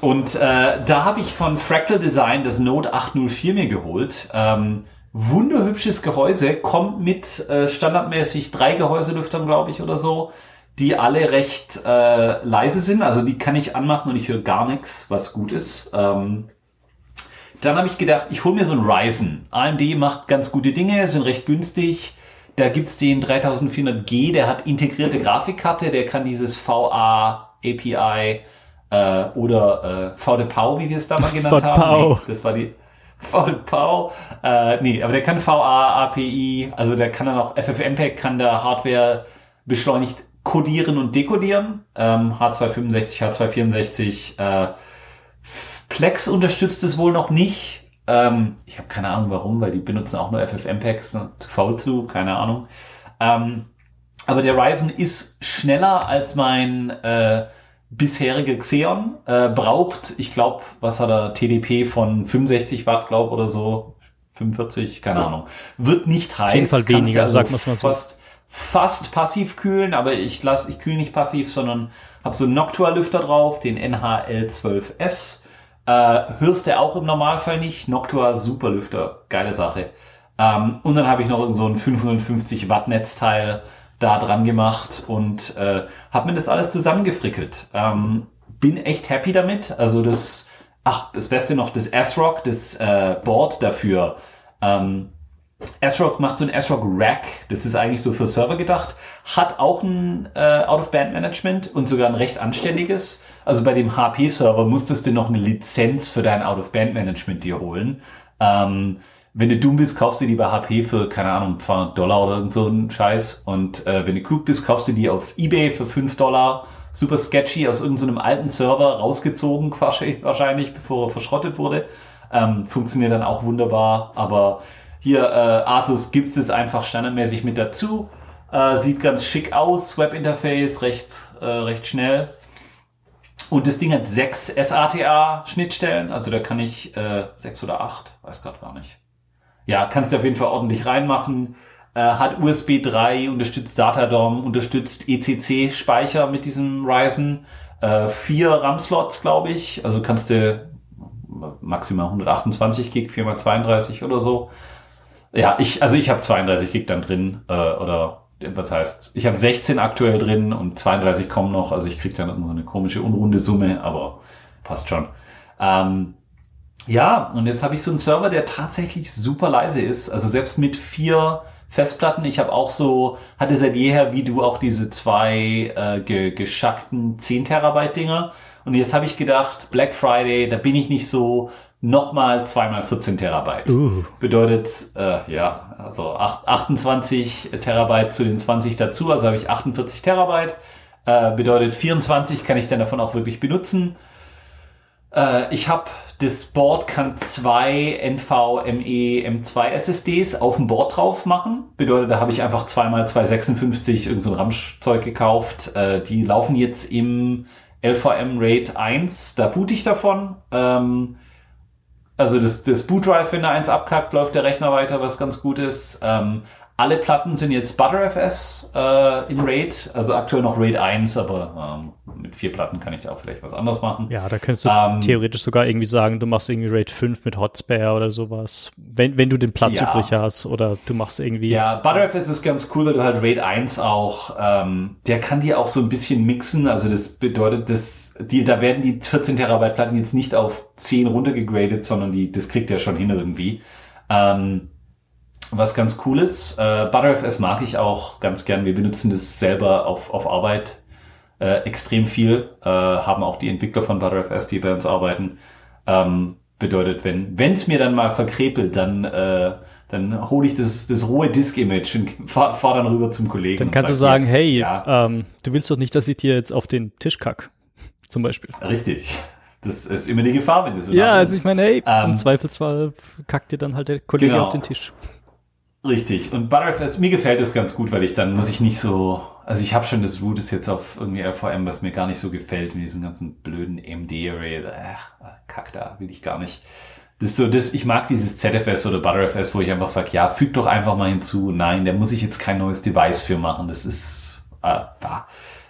und äh, da habe ich von Fractal Design das Note 804 mir geholt. Ähm, wunderhübsches Gehäuse, kommt mit äh, standardmäßig drei Gehäuselüftern, glaube ich, oder so, die alle recht äh, leise sind. Also die kann ich anmachen und ich höre gar nichts, was gut ist. Ähm, dann habe ich gedacht, ich hole mir so einen Ryzen. AMD macht ganz gute Dinge, sind recht günstig. Da gibt's den 3400G, der hat integrierte Grafikkarte, der kann dieses VA API äh, oder äh, VDPAU, wie wir es da mal genannt haben. VDPAU. Nee, das war die VDPAU. Äh, nee, aber der kann VA, API, also der kann dann auch FFmpeg, kann da Hardware beschleunigt codieren und dekodieren. Ähm, H265, H264, äh, Plex unterstützt es wohl noch nicht. Ähm, ich habe keine Ahnung warum, weil die benutzen auch nur FFmpeg, zu faul zu, keine Ahnung. Ähm, aber der Ryzen ist schneller als mein äh, bisheriger Xeon. Äh, braucht, ich glaube, was hat er, TDP von 65 Watt, glaub oder so. 45, keine Ahnung. Wird nicht heiß. jeden Fall weniger, sagen wir's mal so. Fast, fast passiv kühlen, aber ich lass, ich kühle nicht passiv, sondern habe so einen Noctua-Lüfter drauf, den NHL12S. Äh, hörst du auch im Normalfall nicht. Noctua Superlüfter, geile Sache. Ähm, und dann habe ich noch so ein 550 Watt Netzteil da dran gemacht und äh, habe mir das alles zusammengefrickelt. Ähm, bin echt happy damit. Also das, ach, das Beste noch, das S-Rock, das äh, Board dafür. Ähm, ASRock macht so ein ASRock Rack, das ist eigentlich so für Server gedacht, hat auch ein äh, Out-of-Band-Management und sogar ein recht anständiges. Also bei dem HP-Server musstest du noch eine Lizenz für dein Out-of-Band-Management dir holen. Ähm, wenn du dumm bist, kaufst du die bei HP für, keine Ahnung, 200 Dollar oder irgend so ein Scheiß. Und äh, wenn du klug bist, kaufst du die auf Ebay für 5 Dollar. Super sketchy, aus irgendeinem alten Server rausgezogen, wahrscheinlich, bevor er verschrottet wurde. Ähm, funktioniert dann auch wunderbar, aber hier äh, Asus gibt es einfach standardmäßig mit dazu. Äh, sieht ganz schick aus, Webinterface recht, äh, recht schnell. Und das Ding hat sechs SATA-Schnittstellen, also da kann ich äh, sechs oder acht, weiß gerade gar nicht. Ja, kannst du auf jeden Fall ordentlich reinmachen. Äh, hat USB 3, unterstützt SATA-DOM, unterstützt ECC-Speicher mit diesem Ryzen. Äh, vier RAM-Slots, glaube ich. Also kannst du maximal 128 Gig, 4x32 oder so. Ja, ich, also ich habe 32 Gig dann drin, äh, oder was heißt, ich habe 16 aktuell drin und 32 kommen noch, also ich krieg dann so eine komische unrunde Summe, aber passt schon. Ähm, ja, und jetzt habe ich so einen Server, der tatsächlich super leise ist, also selbst mit vier Festplatten. Ich habe auch so, hatte seit jeher wie du auch diese zwei äh, ge geschackten 10 Terabyte Dinger. Und jetzt habe ich gedacht, Black Friday, da bin ich nicht so, nochmal zweimal 14 Terabyte. Uh. Bedeutet, äh, ja, also acht- 28 Terabyte zu den 20 dazu, also habe ich 48 Terabyte. Äh, bedeutet 24 kann ich dann davon auch wirklich benutzen. Äh, ich habe das Board kann zwei NVMe M2 SSDs auf dem Board drauf machen. Bedeutet, da habe ich einfach zweimal 256 irgend so ein RAM-Zeug gekauft. Äh, die laufen jetzt im LVM RAID 1. Da boot ich davon. Ähm, also das, das Boot-Drive, wenn da eins abkackt, läuft der Rechner weiter, was ganz gut ist. Ähm, alle Platten sind jetzt ButterFS äh, im RAID, also aktuell noch RAID 1, aber ähm, mit vier Platten kann ich da auch vielleicht was anderes machen. Ja, da könntest du Ähm, theoretisch sogar irgendwie sagen, du machst irgendwie Raid 5 mit Hotspare oder sowas. Wenn, wenn du den Platz Ja. übrig hast oder du machst irgendwie. Ja, ButterFS ist ganz cool, weil du halt RAID 1 auch, ähm, der kann dir auch so ein bisschen mixen. Also das bedeutet, dass die, da werden die 14 Terabyte Platten jetzt nicht auf 10 runtergegradet, sondern die, das kriegt er schon hin irgendwie. Ähm, was ganz cool ist, äh, ButterFS mag ich auch ganz gern. Wir benutzen das selber auf, auf Arbeit äh, extrem viel, äh, haben auch die Entwickler von ButterFS, die bei uns arbeiten. Ähm, bedeutet, wenn es mir dann mal verkrepelt, dann, äh, dann hole ich das, das rohe Disk-Image und fahr, fahr dann rüber zum Kollegen. Dann kannst du sag, sagen, jetzt, hey, Ja, ähm, du willst doch nicht, dass ich dir jetzt auf den Tisch kack. Zum Beispiel. richtig. Das ist immer die Gefahr, wenn du so Ja, also ich meine, hey, Ähm, im Zweifelsfall kackt dir dann halt der Kollege genau. auf den Tisch. Richtig. Und ButterFS, mir gefällt es ganz gut, weil ich dann muss ich nicht so, also ich habe schon das Root ist jetzt auf irgendwie LVM, was mir gar nicht so gefällt, mit diesen ganzen blöden MD-Array. Kack da, will ich gar nicht. Das ist so, das, ich mag dieses ZFS oder ButterFS, wo ich einfach sage, ja, füg doch einfach mal hinzu. Nein, da muss ich jetzt kein neues Device für machen. Das ist, äh, da.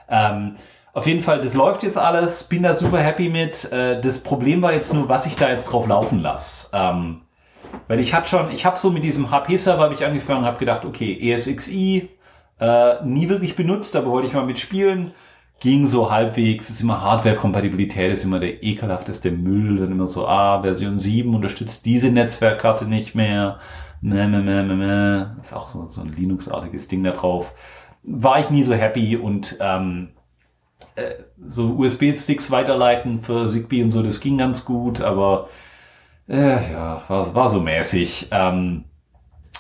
Ähm, auf jeden Fall, das läuft jetzt alles, bin da super happy mit. Äh, das Problem war jetzt nur, was ich da jetzt drauf laufen lasse. Ähm, weil ich hatte schon, ich habe so mit diesem HP-Server habe angefangen, habe gedacht, okay, ESXi, äh, nie wirklich benutzt, aber wollte ich mal mitspielen. Ging so halbwegs, ist immer Hardware-Kompatibilität, ist immer der ekelhafteste Müll, dann immer so, ah, Version 7 unterstützt diese Netzwerkkarte nicht mehr. Meh, meh, meh, meh, meh. Ist auch so, so ein Linux-artiges Ding da drauf. War ich nie so happy und ähm, äh, so USB-Sticks weiterleiten für Zigbee und so, das ging ganz gut, aber äh, ja, war, war so mäßig. Ähm,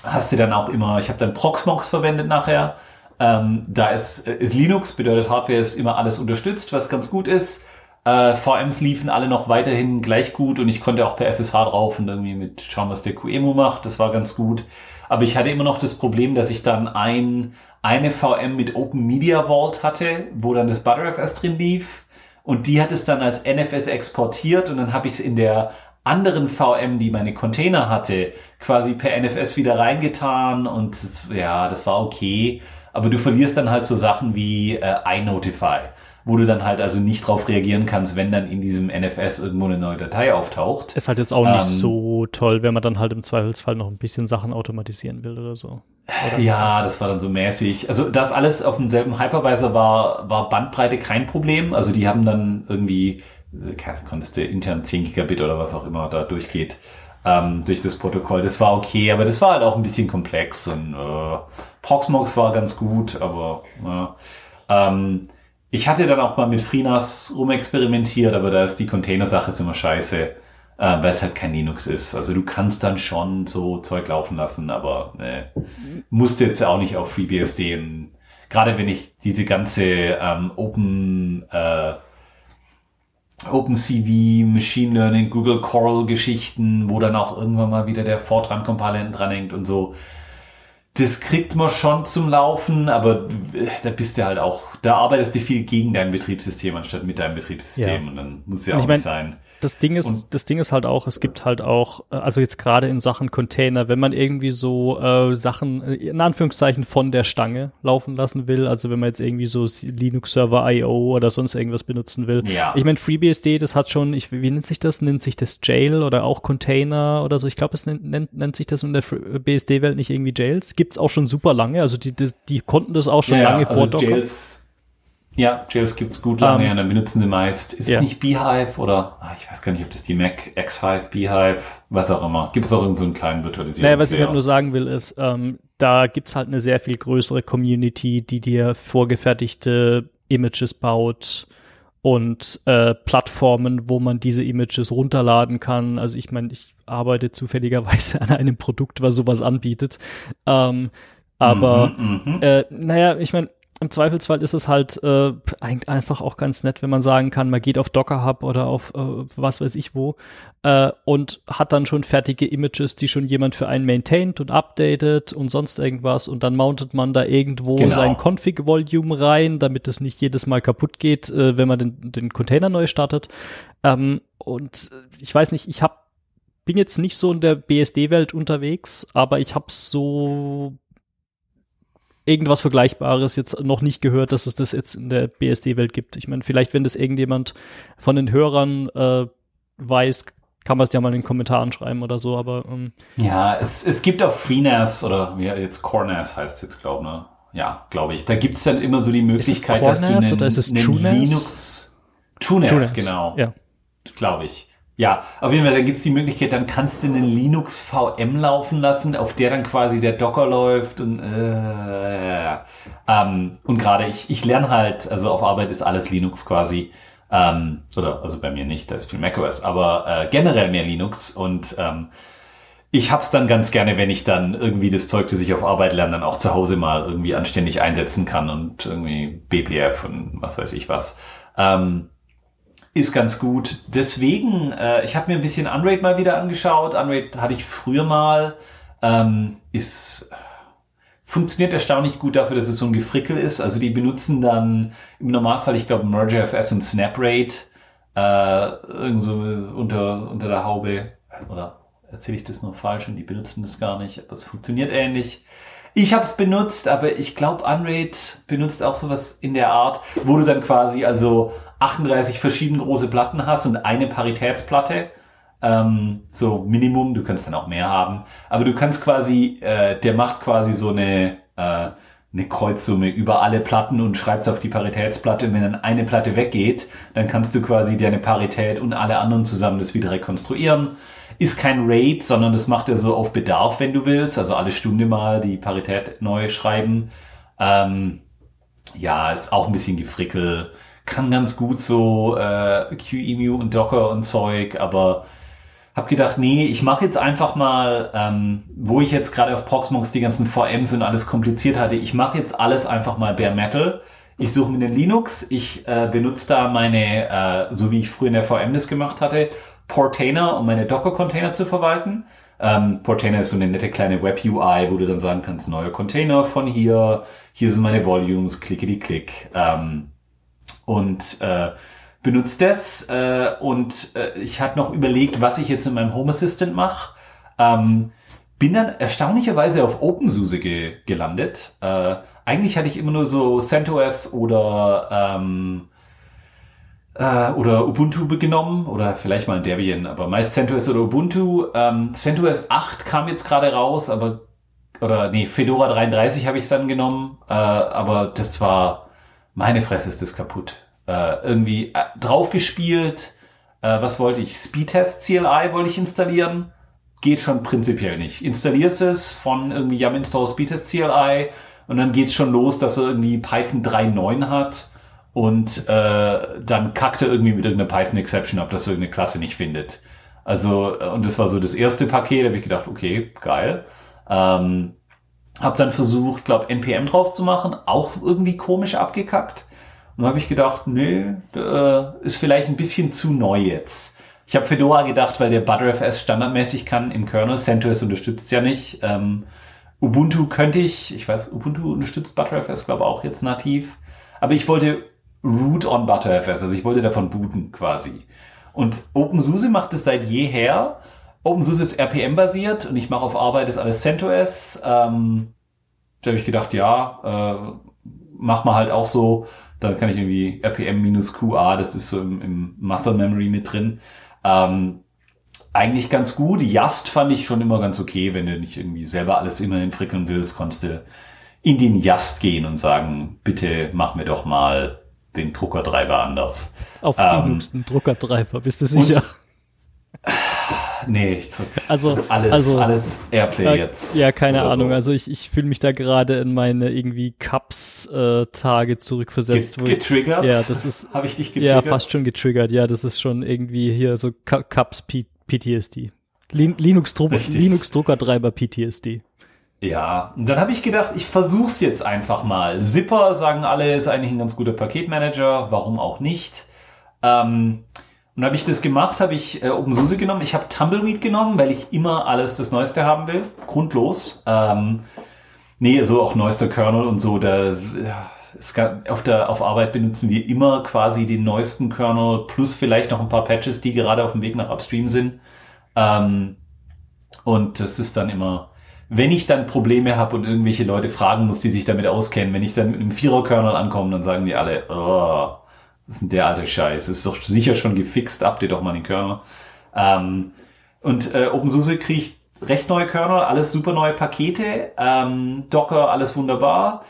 hast du dann auch immer, ich habe dann Proxmox verwendet nachher. Ähm, da ist, ist Linux, bedeutet Hardware ist immer alles unterstützt, was ganz gut ist. Äh, VMs liefen alle noch weiterhin gleich gut und ich konnte auch per SSH drauf und irgendwie mit schauen, was der QEMU macht. Das war ganz gut. Aber ich hatte immer noch das Problem, dass ich dann ein, eine VM mit Open Media Vault hatte, wo dann das ButterFS drin lief. Und die hat es dann als NFS exportiert und dann habe ich es in der anderen VM, die meine Container hatte, quasi per NFS wieder reingetan und das, ja, das war okay. Aber du verlierst dann halt so Sachen wie äh, iNotify, wo du dann halt also nicht drauf reagieren kannst, wenn dann in diesem NFS irgendwo eine neue Datei auftaucht. Ist halt jetzt auch nicht ähm, so toll, wenn man dann halt im Zweifelsfall noch ein bisschen Sachen automatisieren will oder so. Oder? Ja, das war dann so mäßig. Also das alles auf demselben Hypervisor war, war Bandbreite kein Problem. Also die haben dann irgendwie konntest du intern 10 Gigabit oder was auch immer da durchgeht ähm, durch das Protokoll. Das war okay, aber das war halt auch ein bisschen komplex und äh, Proxmox war ganz gut, aber ja. ähm, ich hatte dann auch mal mit FreeNAS rumexperimentiert, aber da ist die Container-Sache immer scheiße, äh, weil es halt kein Linux ist. Also du kannst dann schon so Zeug laufen lassen, aber ne, musste jetzt auch nicht auf FreeBSD gerade wenn ich diese ganze ähm, Open äh, OpenCV, Machine Learning, Google Coral Geschichten, wo dann auch irgendwann mal wieder der Fortran Compiler dranhängt und so. Das kriegt man schon zum Laufen, aber da bist du halt auch, da arbeitest du viel gegen dein Betriebssystem anstatt mit deinem Betriebssystem ja. und dann muss ja auch ich mein, nicht sein das Ding ist, und das Ding ist halt auch, es gibt halt auch, äh, also jetzt gerade in Sachen Container, wenn man irgendwie so äh, Sachen äh, in Anführungszeichen von der Stange laufen lassen will, also wenn man jetzt irgendwie so Linux Server IO oder sonst irgendwas benutzen will. Ja. Ich meine, FreeBSD, das hat schon, ich, wie nennt sich das? Nennt sich das Jail oder auch Container oder so? Ich glaube, es nennt, nennt, nennt sich das in der BSD-Welt nicht irgendwie Jails. Gibt's auch schon super lange, also die, die, die konnten das auch schon ja, lange also vor Docker. Jails ja, JS gibt's gut lange, um, ähm, ja, dann benutzen sie meist. Ist ja. es nicht Beehive oder, ah, ich weiß gar nicht, ob das die Mac X-Hive, Beehive, was auch immer. Gibt es auch irgendeinen so einen kleinen Virtualisierung? Naja, was ich halt nur sagen will, ist, ähm, da gibt's halt eine sehr viel größere Community, die dir vorgefertigte Images baut und äh, Plattformen, wo man diese Images runterladen kann. Also ich meine, ich arbeite zufälligerweise an einem Produkt, was sowas anbietet. Ähm, aber mhm, mhm. äh, naja, ich meine, im Zweifelsfall ist es halt äh, einfach auch ganz nett, wenn man sagen kann, man geht auf Docker Hub oder auf äh, was weiß ich wo äh, und hat dann schon fertige Images, die schon jemand für einen maintaint und updatet und sonst irgendwas und dann mountet man da irgendwo genau. sein Config-Volume rein, damit es nicht jedes Mal kaputt geht, äh, wenn man den, den Container neu startet. Ähm, und ich weiß nicht, ich habe bin jetzt nicht so in der BSD-Welt unterwegs, aber ich habe so irgendwas Vergleichbares jetzt noch nicht gehört, dass es das jetzt in der BSD-Welt gibt. Ich meine, vielleicht, wenn das irgendjemand von den Hörern äh, weiß, kann man es ja mal in den Kommentaren schreiben oder so, aber ähm, Ja, es, es gibt auch FreeNAS oder wie jetzt CoreNAS heißt es jetzt, glaube ich, ne? Ja, glaube ich. Da gibt es dann immer so die Möglichkeit, dass du einen, oder ist es einen Linux TrueNAS, genau. Ja. Glaube ich. Ja, auf jeden Fall, da gibt's die Möglichkeit, dann kannst du einen Linux VM laufen lassen, auf der dann quasi der Docker läuft und äh, ähm, und gerade ich, ich lerne halt, also auf Arbeit ist alles Linux quasi, ähm, oder also bei mir nicht, da ist viel macOS, aber äh, generell mehr Linux und ähm, ich hab's dann ganz gerne, wenn ich dann irgendwie das Zeug, das ich auf Arbeit lerne, dann auch zu Hause mal irgendwie anständig einsetzen kann und irgendwie BPF und was weiß ich was. Ähm, ist ganz gut. Deswegen, äh, ich habe mir ein bisschen Unraid mal wieder angeschaut. Unraid hatte ich früher mal. Ähm, ist funktioniert erstaunlich gut dafür, dass es so ein Gefrickel ist. Also die benutzen dann im Normalfall, ich glaube, MergeFS und SnapRate äh, irgend so unter, unter der Haube. Oder erzähle ich das nur falsch und die benutzen das gar nicht, aber es funktioniert ähnlich. Ich habe es benutzt, aber ich glaube, Unraid benutzt auch sowas in der Art, wo du dann quasi also 38 verschieden große Platten hast und eine Paritätsplatte. Ähm, so Minimum, du kannst dann auch mehr haben. Aber du kannst quasi, äh, der macht quasi so eine, äh, eine Kreuzsumme über alle Platten und schreibt es auf die Paritätsplatte. Und wenn dann eine Platte weggeht, dann kannst du quasi deine Parität und alle anderen zusammen das wieder rekonstruieren. Ist kein Raid, sondern das macht er so auf Bedarf, wenn du willst. Also alle Stunde mal die Parität neu schreiben. Ähm, ja, ist auch ein bisschen gefrickel. Kann ganz gut so äh, QEMU und Docker und Zeug, aber hab gedacht, nee, ich mache jetzt einfach mal, ähm, wo ich jetzt gerade auf Proxmox die ganzen VMs und alles kompliziert hatte, ich mache jetzt alles einfach mal bare metal. Ich suche mir den Linux, ich äh, benutze da meine, äh, so wie ich früher in der VM das gemacht hatte, Portainer, um meine Docker-Container zu verwalten. Ähm, Portainer ist so eine nette kleine Web-UI, wo du dann sagen kannst, neue Container von hier, hier sind meine Volumes, klicke die Klick. Ähm, und äh, benutzt das äh, und äh, ich hatte noch überlegt, was ich jetzt in meinem Home Assistant mache. Ähm, bin dann erstaunlicherweise auf OpenSUSE ge gelandet. Äh, eigentlich hatte ich immer nur so CentOS oder ähm, äh, oder Ubuntu genommen oder vielleicht mal Debian, aber meist CentOS oder Ubuntu. Ähm, CentOS 8 kam jetzt gerade raus, aber oder nee, Fedora 33 habe ich dann genommen, äh, aber das war meine Fresse ist das kaputt äh, irgendwie äh, draufgespielt. Äh, was wollte ich? Speedtest CLI wollte ich installieren. Geht schon prinzipiell nicht. Installierst es von irgendwie yum install Speedtest CLI und dann geht's schon los, dass er irgendwie Python 3.9 hat und äh, dann kackt er irgendwie mit irgendeiner Python Exception ab, dass er irgendeine Klasse nicht findet. Also, äh, und das war so das erste Paket, da habe ich gedacht, okay, geil. Ähm, hab dann versucht, glaube NPM drauf zu machen, auch irgendwie komisch abgekackt. Und habe ich gedacht, nö, äh, ist vielleicht ein bisschen zu neu jetzt. Ich habe Fedora gedacht, weil der ButterFS standardmäßig kann im Kernel. CentOS unterstützt ja nicht. Ähm, Ubuntu könnte ich, ich weiß, Ubuntu unterstützt ButterFS, glaube auch jetzt nativ. Aber ich wollte root on ButterFS, also ich wollte davon booten quasi. Und OpenSUSE macht es seit jeher. OpenSUSE ist RPM-basiert und ich mache auf Arbeit ist alles CentOS. Ähm, da habe ich gedacht, ja, äh, mach mal halt auch so dann kann ich irgendwie RPM-QA, das ist so im, im Muscle Memory mit drin. Ähm, eigentlich ganz gut. Yast fand ich schon immer ganz okay, wenn du nicht irgendwie selber alles immer hinfrickeln willst, konntest du in den Yast gehen und sagen, bitte mach mir doch mal den Druckertreiber anders. Auf ähm, Linux den Druckertreiber, bist du sicher? Nee, ich drück also, alles, also, alles Airplay ja, jetzt. Ja, keine Ahnung. So. Also ich, ich fühle mich da gerade in meine irgendwie Cups-Tage äh, zurückversetzt. Get, getriggert? Ich, ja, das ist. Habe ich dich getriggert? Ja, fast schon getriggert. Ja, das ist schon irgendwie hier so Cups PTSD. Linux-Druckertreiber PTSD. Ja, und dann habe ich gedacht, ich versuch's jetzt einfach mal. Zipper sagen alle, ist eigentlich ein ganz guter Paketmanager, warum auch nicht. Ähm, und habe ich das gemacht, habe ich äh, OpenSUSE genommen. Ich habe Tumbleweed genommen, weil ich immer alles das Neueste haben will. Grundlos. Ähm, nee, so auch neuester Kernel und so. Da, es gab, auf, der, auf Arbeit benutzen wir immer quasi den neuesten Kernel plus vielleicht noch ein paar Patches, die gerade auf dem Weg nach Upstream sind. Ähm, und das ist dann immer, wenn ich dann Probleme habe und irgendwelche Leute fragen muss, die sich damit auskennen, wenn ich dann mit einem Vierer-Kernel ankomme, dann sagen die alle, oh, was ist der alte Scheiß? ist doch sicher schon gefixt, update doch mal den Kernel. Ähm, und äh, OpenSUSE kriegt recht neue Kernel, alles super neue Pakete, ähm, Docker, alles wunderbar.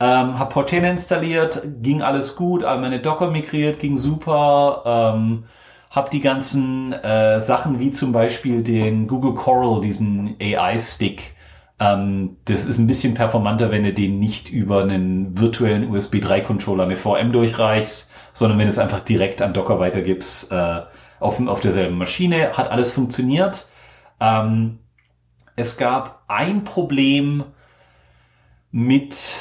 Ähm, hab Portainer installiert, ging alles gut, all meine Docker migriert, ging super. Ähm, hab die ganzen äh, Sachen wie zum Beispiel den Google Coral, diesen AI-Stick. Ähm, das ist ein bisschen performanter, wenn du den nicht über einen virtuellen USB 3-Controller eine VM durchreichst, sondern wenn du es einfach direkt an Docker weitergibst äh, auf, auf derselben Maschine, hat alles funktioniert. Ähm, es gab ein Problem mit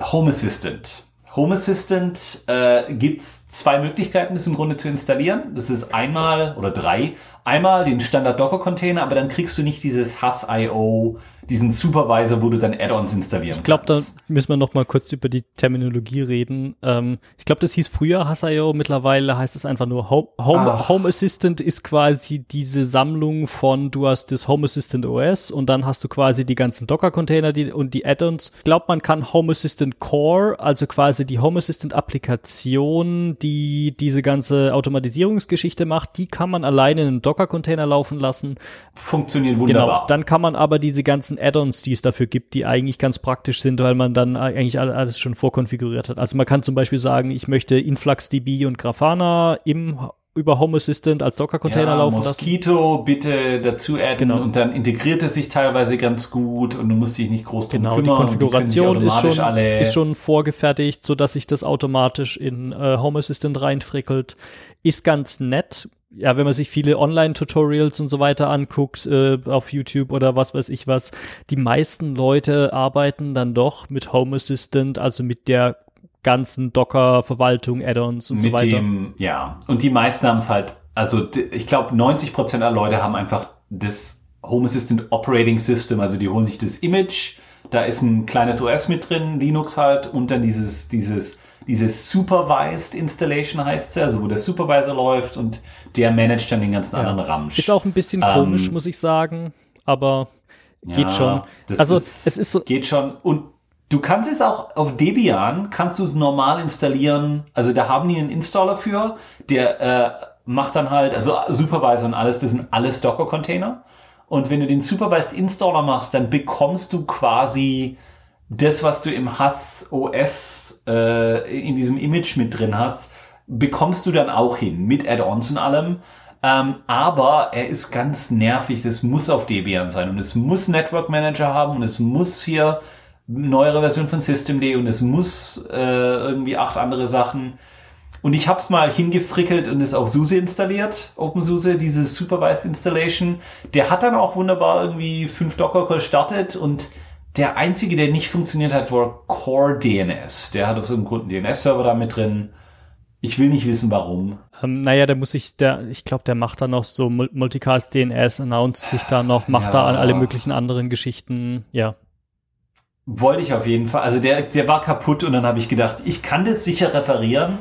Home Assistant. Home Assistant äh, gibt zwei Möglichkeiten, das im Grunde zu installieren. Das ist einmal oder drei. Einmal den Standard Docker Container, aber dann kriegst du nicht dieses Hass.io, diesen Supervisor, wo du dann Add-ons installieren Ich glaube, da kannst. müssen wir noch mal kurz über die Terminologie reden. Ähm, ich glaube, das hieß früher Hass.io, mittlerweile heißt es einfach nur Home, Home. Home Assistant ist quasi diese Sammlung von, du hast das Home Assistant OS und dann hast du quasi die ganzen Docker-Container und die Add-ons. Ich glaube, man kann Home Assistant Core, also quasi die Home Assistant Applikation, die diese ganze Automatisierungsgeschichte macht, die kann man alleine in einem Docker-Container laufen lassen. Funktioniert wunderbar. Genau, dann kann man aber diese ganzen Add-ons, die es dafür gibt, die eigentlich ganz praktisch sind, weil man dann eigentlich all- alles schon vorkonfiguriert hat. Also man kann zum Beispiel sagen, ich möchte InfluxDB und Grafana im über Home Assistant als Docker-Container ja, laufen lassen. Mosquito bitte dazu adden Genau. und dann integriert es sich teilweise ganz gut und du musst dich nicht groß drum Genau, die kümmern. und die Konfiguration ist automatisch schon, ist schon vorgefertigt, so dass sich das automatisch in äh, Home Assistant reinfrickelt. Ist ganz nett. Ja, wenn man sich viele Online-Tutorials und so weiter anguckt, äh, auf YouTube oder was weiß ich was, die meisten Leute arbeiten dann doch mit Home Assistant, also mit der ganzen Docker-Verwaltung, Add-ons und so mit weiter. dem, ja. Und die meisten haben es halt, also ich glaube 90 Prozent der Leute haben einfach das Home Assistant Operating System, also die holen sich das Image, da ist ein kleines OS mit drin, Linux halt, und dann dieses, dieses, dieses Supervised Installation heißt es, also wo der Supervisor läuft und der managt dann den ganzen anderen Ramsch. Ist auch ein bisschen Ähm, komisch, muss ich sagen, aber geht Ja, schon. Also ist, es ist so, geht schon und du kannst es auch auf Debian kannst du es normal installieren. Also da haben die einen Installer für, der äh, macht dann halt also Supervisor und alles. Das sind alles Docker Container. Und wenn du den Supervised Installer machst, dann bekommst du quasi das, was du im Hass OS äh, in diesem Image mit drin hast, bekommst du dann auch hin mit Add-ons und allem. Ähm, aber er ist ganz nervig. Das muss auf Debian sein und es muss Network Manager haben und es muss hier neuere Version von Systemd und es muss äh, irgendwie acht andere Sachen. Und ich habe es mal hingefrickelt und es auf SUSE installiert, OpenSUSE, diese Supervised Installation. Der hat dann auch wunderbar irgendwie fünf Docker gestartet und der einzige, der nicht funktioniert hat, war Core DNS. Der hat aus irgendeinem Grund einen DNS-Server da mit drin. Ich will nicht wissen, warum. Ähm, naja, der muss sich, der, ich glaube, der macht dann noch so Mul- Multicast DNS, announced sich da noch, macht da Ja. an alle möglichen anderen Geschichten. Ja. Wollte ich auf jeden Fall. Also der, der war kaputt und dann habe ich gedacht, ich kann das sicher reparieren,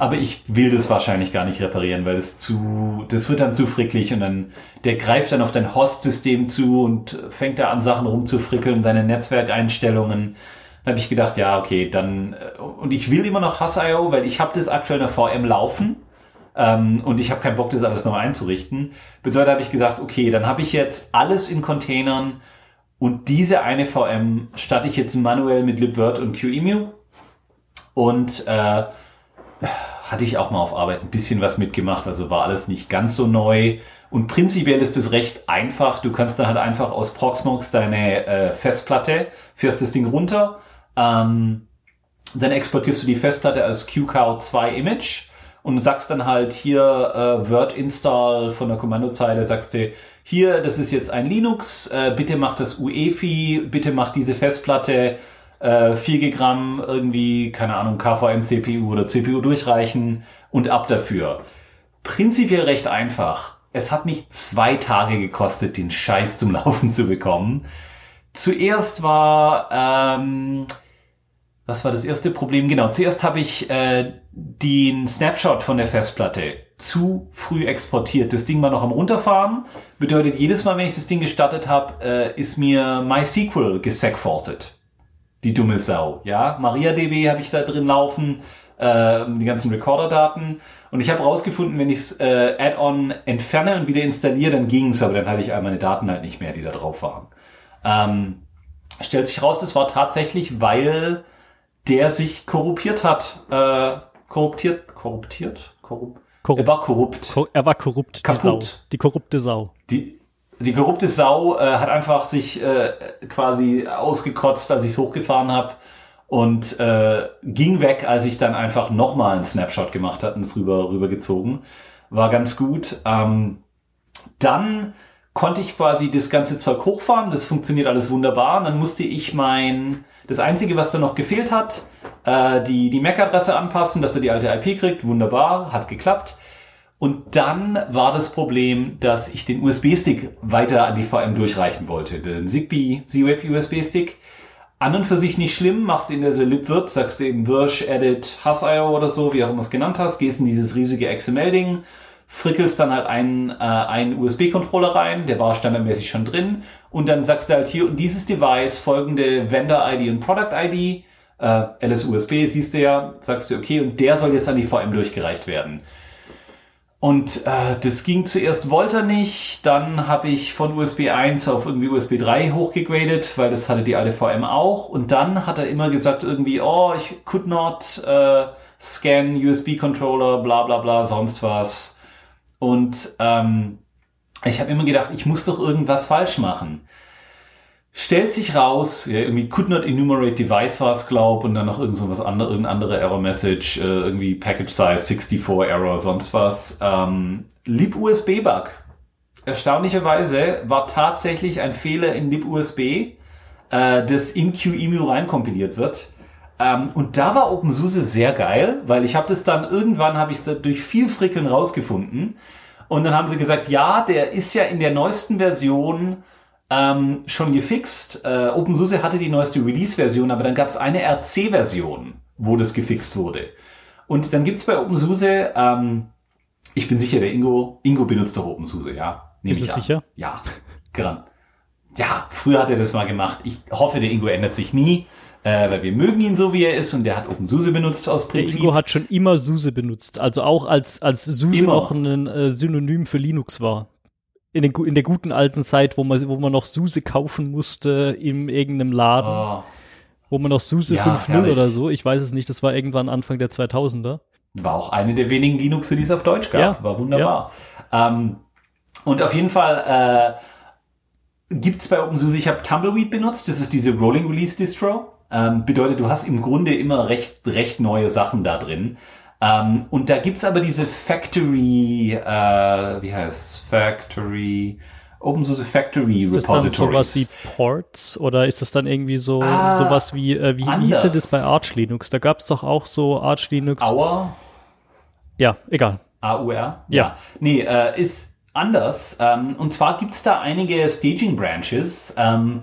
aber ich will das wahrscheinlich gar nicht reparieren, weil das zu, das wird dann zu fricklich und dann, der greift dann auf dein Host-System zu und fängt da an Sachen rumzufrickeln, deine Netzwerkeinstellungen. Dann habe ich gedacht, ja, okay, dann, äh, und ich will immer noch Hass.io, weil ich habe das aktuell in der VM laufen. Ähm, und ich habe keinen Bock, das alles neu einzurichten. Bedeutet habe ich gedacht, okay, dann habe ich jetzt alles in Containern und diese eine VM starte ich jetzt manuell mit libvirt und QEMU. Und äh, hatte ich auch mal auf Arbeit ein bisschen was mitgemacht, also war alles nicht ganz so neu. Und prinzipiell ist es recht einfach. Du kannst dann halt einfach aus Proxmox deine äh, Festplatte, fährst das Ding runter, ähm, dann exportierst du die Festplatte als QCOW2 Image und sagst dann halt hier äh, Word Install von der Kommandozeile, sagst du, hier, das ist jetzt ein Linux, äh, bitte mach das UEFI, bitte mach diese Festplatte äh, 4 Gramm irgendwie, keine Ahnung, KVM, CPU oder CPU durchreichen und ab dafür. Prinzipiell recht einfach. Es hat mich zwei Tage gekostet, den Scheiß zum Laufen zu bekommen. Zuerst war, ähm, was war das erste Problem? Genau, zuerst habe ich äh, den Snapshot von der Festplatte zu früh exportiert. Das Ding war noch am runterfahren. Bedeutet, jedes Mal, wenn ich das Ding gestartet habe, äh, ist mir MySQL gesegfaultet. Die dumme Sau. Ja, MariaDB habe ich da drin laufen, äh, die ganzen Recorder-Daten. Und ich habe rausgefunden, wenn ich äh, Add-on entferne und wieder installiere, dann ging's, aber dann hatte ich all meine Daten halt nicht mehr, die da drauf waren. Ähm, stellt sich raus, das war tatsächlich, weil der sich korruptiert hat. Äh, korruptiert? Korruptiert? Korrupt? Korrupt. Er war korrupt. Ko- Er war korrupt, die Kaputt. Sau. Die korrupte Sau. Die, die korrupte Sau äh, hat einfach sich äh, quasi ausgekotzt, als ich es hochgefahren habe und äh, ging weg, als ich dann einfach nochmal einen Snapshot gemacht hatte und es rüber rübergezogen. War ganz gut. Ähm, dann konnte ich quasi das ganze Zeug hochfahren. Das funktioniert alles wunderbar. Und dann musste ich mein, das Einzige, was da noch gefehlt hat, äh, die, die MAC-Adresse anpassen, dass er die alte IP kriegt. Wunderbar, hat geklappt. Und dann war das Problem, dass ich den USB-Stick weiter an die VM durchreichen wollte. Den Zigbee Z-Wave USB-Stick. An und für sich nicht schlimm, machst du in der libvirt, sagst du eben Wirsch, Edit, Hass.io oder so, wie auch immer es genannt hast, gehst in dieses riesige XML-Ding, frickelst dann halt einen, äh, einen USB-Controller rein, der war standardmäßig schon drin, und dann sagst du halt hier, und dieses Device, folgende Vendor-ID und Product-ID, äh, LSUSB, siehst du ja, sagst du, okay, und der soll jetzt an die VM durchgereicht werden. Und äh, das ging zuerst Volta nicht, dann habe ich von USB 1 auf irgendwie USB 3 hochgegradet, weil das hatte die alte VM auch. Und dann hat er immer gesagt irgendwie, oh, ich could not äh, scan USB Controller, bla bla bla, sonst was. Und ähm, ich habe immer gedacht, ich muss doch irgendwas falsch machen. Stellt sich raus, ja, irgendwie could not enumerate device war es, glaub, und dann noch irgend so was andere, irgendeine andere Error Message, äh, irgendwie Package Size 64 Error, sonst was. Ähm, libUSB Bug. Erstaunlicherweise war tatsächlich ein Fehler in libUSB, äh, das in QEMU reinkompiliert wird. Ähm, und da war OpenSUSE sehr geil, weil ich habe das dann irgendwann habe ich durch viel Frickeln rausgefunden. Und dann haben sie gesagt, ja, der ist ja in der neuesten Version ähm, schon gefixt. Äh, OpenSUSE hatte die neueste Release-Version, aber dann gab es eine RC-Version, wo das gefixt wurde. Und dann gibt's bei OpenSUSE, ähm, ich bin sicher, der Ingo, Ingo benutzt doch OpenSUSE, ja? Nehm Ist es sicher? Ja, gern. Ja, früher hat er das mal gemacht. Ich hoffe, der Ingo ändert sich nie, äh, weil wir mögen ihn so, wie er ist und der hat OpenSUSE benutzt aus Prinzip. Der Ingo hat schon immer SUSE benutzt, also auch als, als SUSE immer. noch ein äh, Synonym für Linux war in, den, in der guten alten Zeit, wo man, wo man noch Suse kaufen musste in irgendeinem Laden. Oh. Wo man noch Suse ja, 5.0 oder so, ich weiß es nicht, das war irgendwann Anfang der 2000er. War auch eine der wenigen Linuxe, die es auf Deutsch gab. Ja. War wunderbar. Ja. Ähm, und auf jeden Fall äh, gibt bei OpenSUSE, ich habe Tumbleweed benutzt, das ist diese Rolling Release Distro. Ähm, bedeutet, du hast im Grunde immer recht, recht neue Sachen da drin. Ähm, und da gibt's aber diese Factory, äh, wie heißt Factory, Open Source Factory ist Repositories. Ist das dann sowas wie Ports oder ist das dann irgendwie so ah, sowas wie, äh, wie, wie hieß denn das bei Arch Linux? Da gab's doch auch so Arch Linux. Aua? Ja, egal. AUR? Ja. ja. Nee, äh, ist anders. Ähm, und zwar gibt's da einige Staging Branches. Ähm,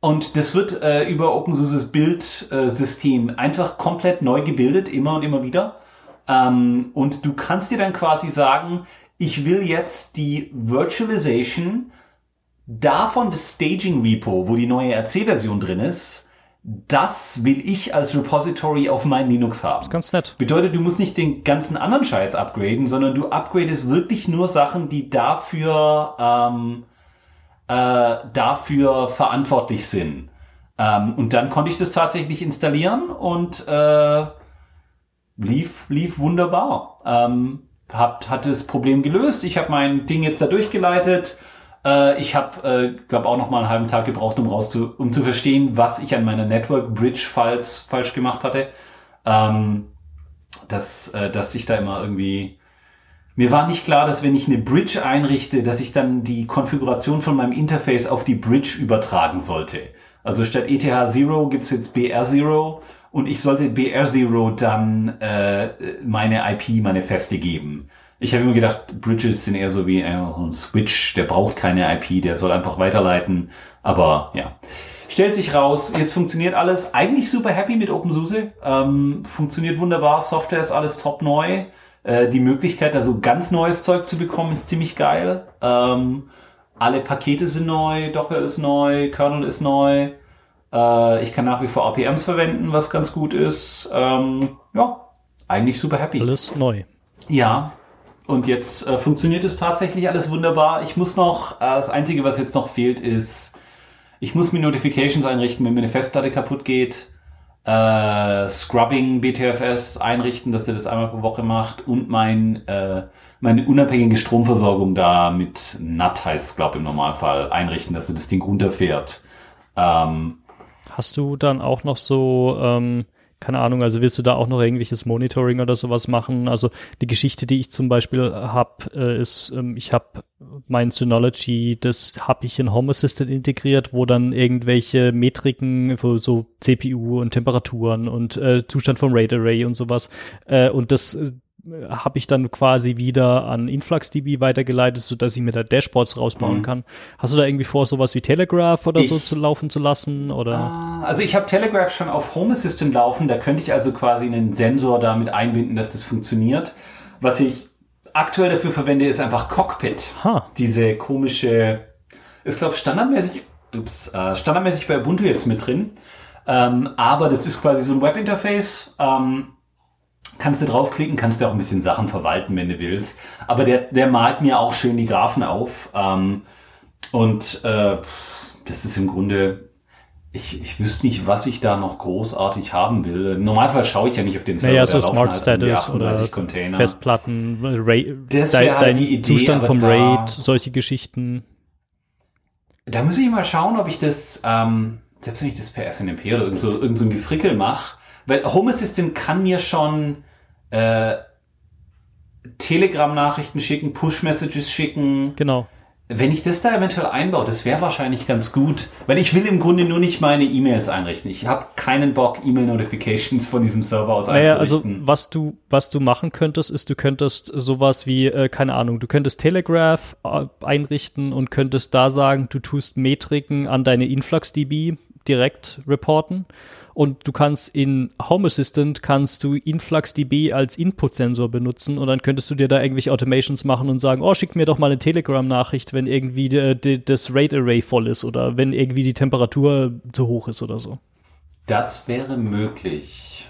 und das wird äh, über OpenSUSEs Bildsystem einfach komplett neu gebildet, immer und immer wieder. Ähm, und du kannst dir dann quasi sagen, ich will jetzt die Virtualization davon das Staging Repo, wo die neue RC-Version drin ist, das will ich als Repository auf mein Linux haben. Das ist ganz nett. Bedeutet, du musst nicht den ganzen anderen Scheiß upgraden, sondern du upgradest wirklich nur Sachen, die dafür, ähm, äh, dafür verantwortlich sind. Ähm, und dann konnte ich das tatsächlich installieren und äh, lief, lief wunderbar. Ähm, hat, hat das Problem gelöst. Ich habe mein Ding jetzt da durchgeleitet. Äh, ich habe, äh, glaube auch noch mal einen halben Tag gebraucht, um raus zu, um zu verstehen, was ich an meiner Network Bridge Files falsch gemacht hatte. Ähm, dass, äh, dass ich da immer irgendwie mir war nicht klar, dass wenn ich eine Bridge einrichte, dass ich dann die Konfiguration von meinem Interface auf die Bridge übertragen sollte. Also statt ETH0 gibt's jetzt BR0 und ich sollte BR0 dann äh, meine IP, meine feste geben. Ich habe immer gedacht, Bridges sind eher so wie ein Switch, der braucht keine IP, der soll einfach weiterleiten. Aber ja, stellt sich raus, jetzt funktioniert alles. Eigentlich super happy mit OpenSUSE. Ähm, funktioniert wunderbar, Software ist alles top neu. Äh, die Möglichkeit, da so ganz neues Zeug zu bekommen, ist ziemlich geil. Ähm, alle Pakete sind neu, Docker ist neu, Kernel ist neu. Äh, ich kann nach wie vor APMs verwenden, was ganz gut ist. Ähm, ja, eigentlich super happy. Alles neu. Ja. Und jetzt äh, funktioniert es tatsächlich alles wunderbar. Ich muss noch, äh, das Einzige, was jetzt noch fehlt, ist, ich muss mir Notifications einrichten, wenn mir eine Festplatte kaputt geht. Äh, Scrubbing BTFS einrichten, dass er das einmal pro Woche macht und mein, äh, meine unabhängige Stromversorgung da mit NAT heißt es, glaube im Normalfall, einrichten, dass er das Ding runterfährt. Ähm, Hast du dann auch noch so, ähm, keine Ahnung, also willst du da auch noch irgendwelches Monitoring oder sowas machen? Also die Geschichte, die ich zum Beispiel habe, äh, ist, ähm, ich habe mein Synology, das habe ich in Home Assistant integriert, wo dann irgendwelche Metriken für so CPU und Temperaturen und äh, Zustand vom RAID Array und sowas äh, und das äh, habe ich dann quasi wieder an InfluxDB weitergeleitet, sodass ich mir da Dashboards rausbauen mhm. kann. Hast du da irgendwie vor, sowas wie Telegraph oder ich, so zu laufen zu lassen? Oder? Ah, also ich habe Telegraph schon auf Home Assistant laufen, da könnte ich also quasi einen Sensor damit einbinden, dass das funktioniert. Was ich aktuell dafür verwende, ist einfach Cockpit. Ha. Diese komische, ist glaube standardmäßig, ups, äh, standardmäßig bei Ubuntu jetzt mit drin. Ähm, aber das ist quasi so ein Webinterface. Ähm, kannst du draufklicken, kannst du auch ein bisschen Sachen verwalten, wenn du willst. Aber der, der malt mir auch schön die Graphen auf. Ähm, und äh, das ist im Grunde, ich, ich wüsste nicht, was ich da noch großartig haben will. Im Normalfall schaue ich ja nicht auf den Server. Naja, so Smart halt Status oder Container. Festplatten, Raid, de, halt dein Idee, Zustand vom Raid, solche Geschichten. Da muss ich mal schauen, ob ich das, ähm, selbst wenn ich das per SNMP oder irgend so, irgend so ein Gefrickel mache, weil Home Assistant kann mir schon äh, Telegram-Nachrichten schicken, Push-Messages schicken. Genau. Wenn ich das da eventuell einbaue, das wäre wahrscheinlich ganz gut, weil ich will im Grunde nur nicht meine E-Mails einrichten. Ich habe keinen Bock, E-Mail-Notifications von diesem Server aus naja, einzurichten. Also was du was du machen könntest, ist, du könntest sowas wie äh, keine Ahnung, du könntest Telegraph äh, einrichten und könntest da sagen, du tust Metriken an deine InfluxDB direkt reporten und du kannst in Home Assistant kannst du InfluxDB als Input-Sensor benutzen und dann könntest du dir da irgendwelche Automations machen und sagen, oh, schick mir doch mal eine Telegram-Nachricht, wenn irgendwie de, de, das RAID-Array voll ist oder wenn irgendwie die Temperatur zu hoch ist oder so. Das wäre möglich.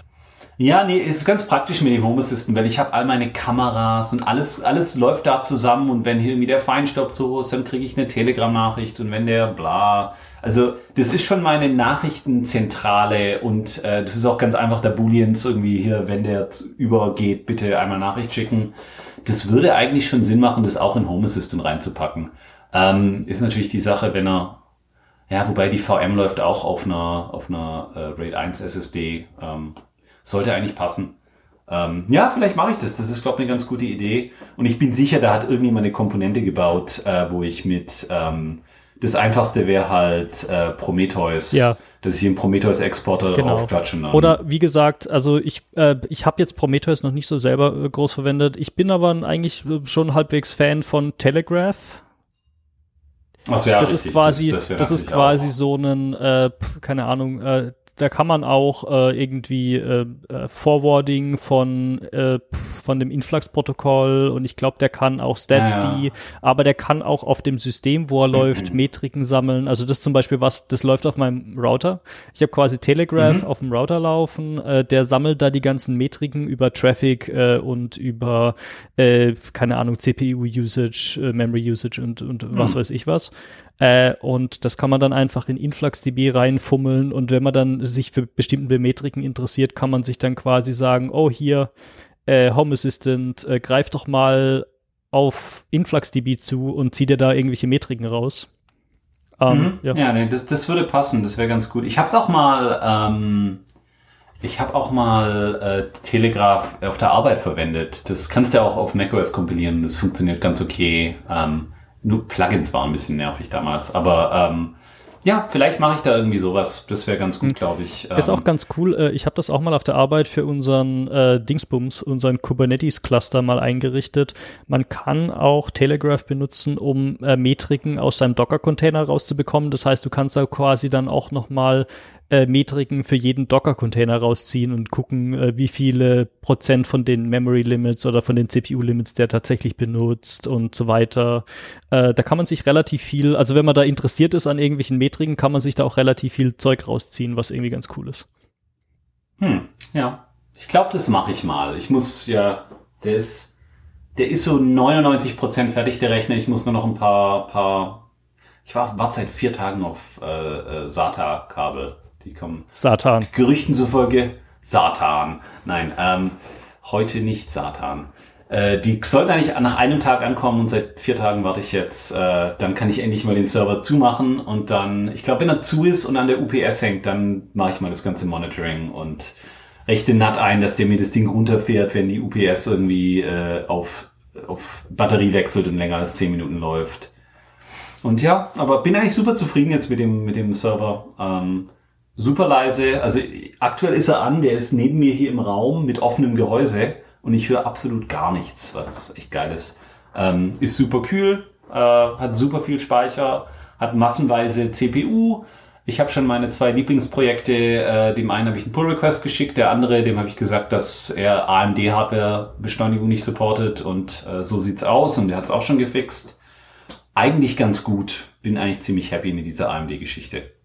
Ja, nee, ist ganz praktisch mit dem Home Assistant, weil ich habe all meine Kameras und alles, alles läuft da zusammen und wenn hier irgendwie der Feinstaub zu hoch ist, dann kriege ich eine Telegram-Nachricht und wenn der bla, also das ist schon meine Nachrichtenzentrale und äh, das ist auch ganz einfach der Booleans irgendwie hier, wenn der übergeht, bitte einmal Nachricht schicken. Das würde eigentlich schon Sinn machen, das auch in Home Assistant reinzupacken. Ähm, ist natürlich die Sache, wenn er, ja, wobei die VM läuft auch auf einer, auf einer äh, RAID 1 SSD, ähm, sollte eigentlich passen. Ähm, ja, vielleicht mache ich das. Das ist, glaube ich, eine ganz gute Idee. Und ich bin sicher, da hat irgendjemand eine Komponente gebaut, äh, wo ich mit ähm, das einfachste wäre halt äh, Prometheus. Ja. Dass ich einen Prometheus-Exporter genau. draufklatschen kann. Oder wie gesagt, also ich, äh, ich habe jetzt Prometheus noch nicht so selber äh, groß verwendet. Ich bin aber eigentlich schon halbwegs Fan von Telegraph. Ach so, ja, das ist quasi, das, das, das ist quasi auch. so ein, äh, keine Ahnung, äh, da kann man auch äh, irgendwie äh, äh, Forwarding von, äh, von dem Influx-Protokoll und ich glaube, der kann auch StatsD, ja, ja. aber der kann auch auf dem System, wo er mhm. läuft, Metriken sammeln. Also das zum Beispiel was, das läuft auf meinem Router. Ich habe quasi Telegraph mhm. auf dem Router laufen, äh, der sammelt da die ganzen Metriken über Traffic äh, und über, äh, keine Ahnung, CPU-Usage, äh, Memory-Usage und, und mhm. was weiß ich was. Äh, und das kann man dann einfach in InfluxDB reinfummeln und wenn man dann sich für bestimmte Metriken interessiert, kann man sich dann quasi sagen, oh hier, äh, Home Assistant, äh, greif doch mal auf InfluxDB zu und zieh dir da irgendwelche Metriken raus. Ähm, mhm. Ja, ja nee, das, das würde passen, das wäre ganz gut. Ich habe es auch mal, ähm, ich habe auch mal äh, Telegraph auf der Arbeit verwendet. Das kannst du auch auf macOS kompilieren, das funktioniert ganz okay. Ähm, nur Plugins waren ein bisschen nervig damals, aber ähm, ja, vielleicht mache ich da irgendwie sowas. Das wäre ganz gut, hm. glaube ich. Ist auch ähm, ganz cool. Äh, ich habe das auch mal auf der Arbeit für unseren äh, Dingsbums, unseren Kubernetes-Cluster mal eingerichtet. Man kann auch Telegraph benutzen, um äh, Metriken aus seinem Docker-Container rauszubekommen. Das heißt, du kannst da quasi dann auch noch mal äh, Metriken für jeden Docker-Container rausziehen und gucken, äh, wie viele Prozent von den Memory Limits oder von den CPU Limits der tatsächlich benutzt und so weiter. Äh, da kann man sich relativ viel, also wenn man da interessiert ist an irgendwelchen Metriken, kann man sich da auch relativ viel Zeug rausziehen, was irgendwie ganz cool ist. Hm, ja. Ich glaube, das mache ich mal. Ich muss ja, der ist, der ist so 99% fertig, der Rechner. Ich muss nur noch ein paar, paar ich war, war seit vier Tagen auf äh, äh, SATA-Kabel die kommen. Satan. Gerüchten zufolge Satan. Nein, ähm, heute nicht Satan. Äh, die sollten eigentlich nach einem Tag ankommen und seit vier Tagen warte ich jetzt. Äh, dann kann ich endlich mal den Server zumachen und dann, ich glaube, wenn er zu ist und an der UPS hängt, dann mache ich mal das ganze Monitoring und rechte NAT ein, dass der mir das Ding runterfährt, wenn die UPS irgendwie äh, auf, auf Batterie wechselt und länger als zehn Minuten läuft. Und ja, aber bin eigentlich super zufrieden jetzt mit dem, mit dem Server. Ähm, super leise. Also aktuell ist er an, der ist neben mir hier im Raum mit offenem Gehäuse. und ich höre absolut gar nichts, was echt geil ist. Ähm, ist super kühl, äh, hat super viel Speicher, hat massenweise CPU. Ich habe schon meine zwei Lieblingsprojekte, äh, dem einen habe ich einen Pull-Request geschickt, der andere, dem habe ich gesagt, dass er AMD-Hardware-Beschleunigung nicht supportet und äh, so sieht's aus und der hat's auch schon gefixt. Eigentlich ganz gut. Bin eigentlich ziemlich happy mit dieser AMD-Geschichte.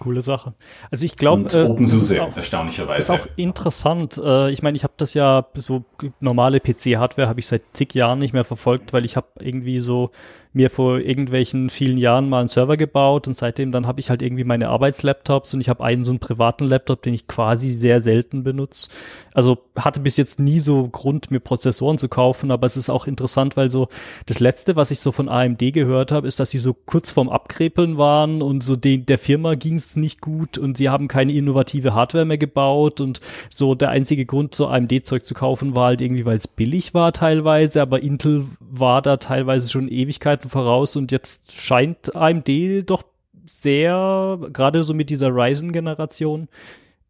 Coole Sache. Also ich glaube, äh, OpenSUSE erstaunlicherweise. Ist auch interessant. Äh, ich meine, ich habe das ja so normale PC-Hardware habe ich seit zig Jahren nicht mehr verfolgt, weil ich habe irgendwie so mir vor irgendwelchen vielen Jahren mal einen Server gebaut und seitdem dann habe ich halt irgendwie meine Arbeitslaptops und ich habe einen so einen privaten Laptop, den ich quasi sehr selten benutze. Also hatte bis jetzt nie so Grund, mir Prozessoren zu kaufen, aber es ist auch interessant, weil so das letzte, was ich so von AMD gehört habe, ist, dass sie so kurz vorm Abkrepeln waren und so den, der Firma ging es nicht gut und sie haben keine innovative Hardware mehr gebaut und so der einzige Grund, so AMD-Zeug zu kaufen, war halt irgendwie, weil es billig war teilweise, aber Intel war da teilweise schon Ewigkeit Ewigkeiten voraus und jetzt scheint AMD doch sehr, gerade so mit dieser Ryzen-Generation,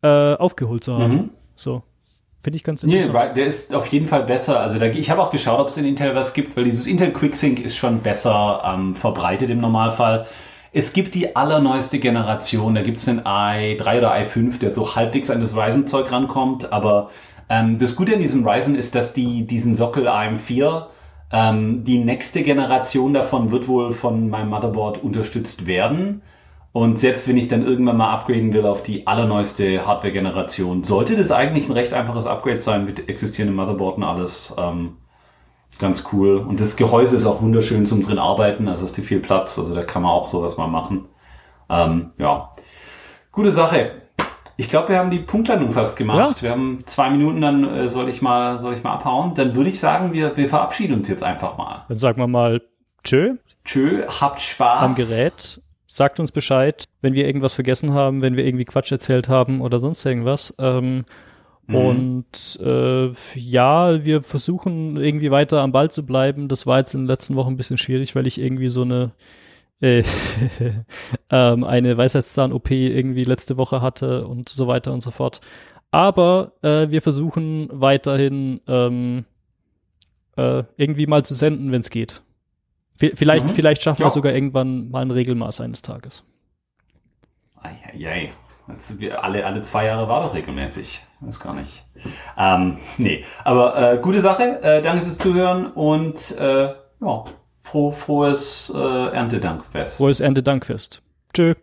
äh, aufgeholt zu haben. Mhm. So. Finde ich ganz interessant. Nee, der ist auf jeden Fall besser. Also da, ich habe auch geschaut, ob es in Intel was gibt, weil dieses Intel QuickSync ist schon besser ähm, verbreitet im Normalfall. Es gibt die allerneueste Generation, da gibt es einen i3 oder i5, der so halbwegs an das Ryzen-Zeug rankommt, aber ähm, das Gute an diesem Ryzen ist, dass die diesen Sockel AM4 ähm, die nächste Generation davon wird wohl von meinem Motherboard unterstützt werden. Und selbst wenn ich dann irgendwann mal upgraden will auf die allerneueste Hardware-Generation, sollte das eigentlich ein recht einfaches Upgrade sein mit existierendem Motherboard und alles. Ähm, ganz cool. Und das Gehäuse ist auch wunderschön zum drin arbeiten, also hast du viel Platz, also da kann man auch sowas mal machen. Ähm, ja, gute Sache. Ich glaube, wir haben die Punktlandung fast gemacht. Ja. Wir haben zwei Minuten, dann äh, soll ich mal, soll ich mal abhauen. Dann würde ich sagen, wir, wir verabschieden uns jetzt einfach mal. Dann sagen wir mal Tschö. Tschö, habt Spaß. Am Gerät. Sagt uns Bescheid, wenn wir irgendwas vergessen haben, wenn wir irgendwie Quatsch erzählt haben oder sonst irgendwas. Ähm, mhm. Und äh, ja, wir versuchen irgendwie weiter am Ball zu bleiben. Das war jetzt in den letzten Wochen ein bisschen schwierig, weil ich irgendwie so eine äh, ähm, eine Weisheitszahn-OP irgendwie letzte Woche hatte und so weiter und so fort. Aber äh, wir versuchen weiterhin ähm, äh, irgendwie mal zu senden, wenn es geht. V vielleicht, mhm. vielleicht schaffen ja. wir sogar irgendwann mal ein Regelmaß eines Tages. Eieiei. alle, alle zwei Jahre war doch regelmäßig. Weiß gar nicht. Ähm, nee, aber äh, gute Sache. Äh, danke fürs Zuhören und äh, ja, frohes äh, Erntedankfest. Frohes Erntedankfest. Tschö.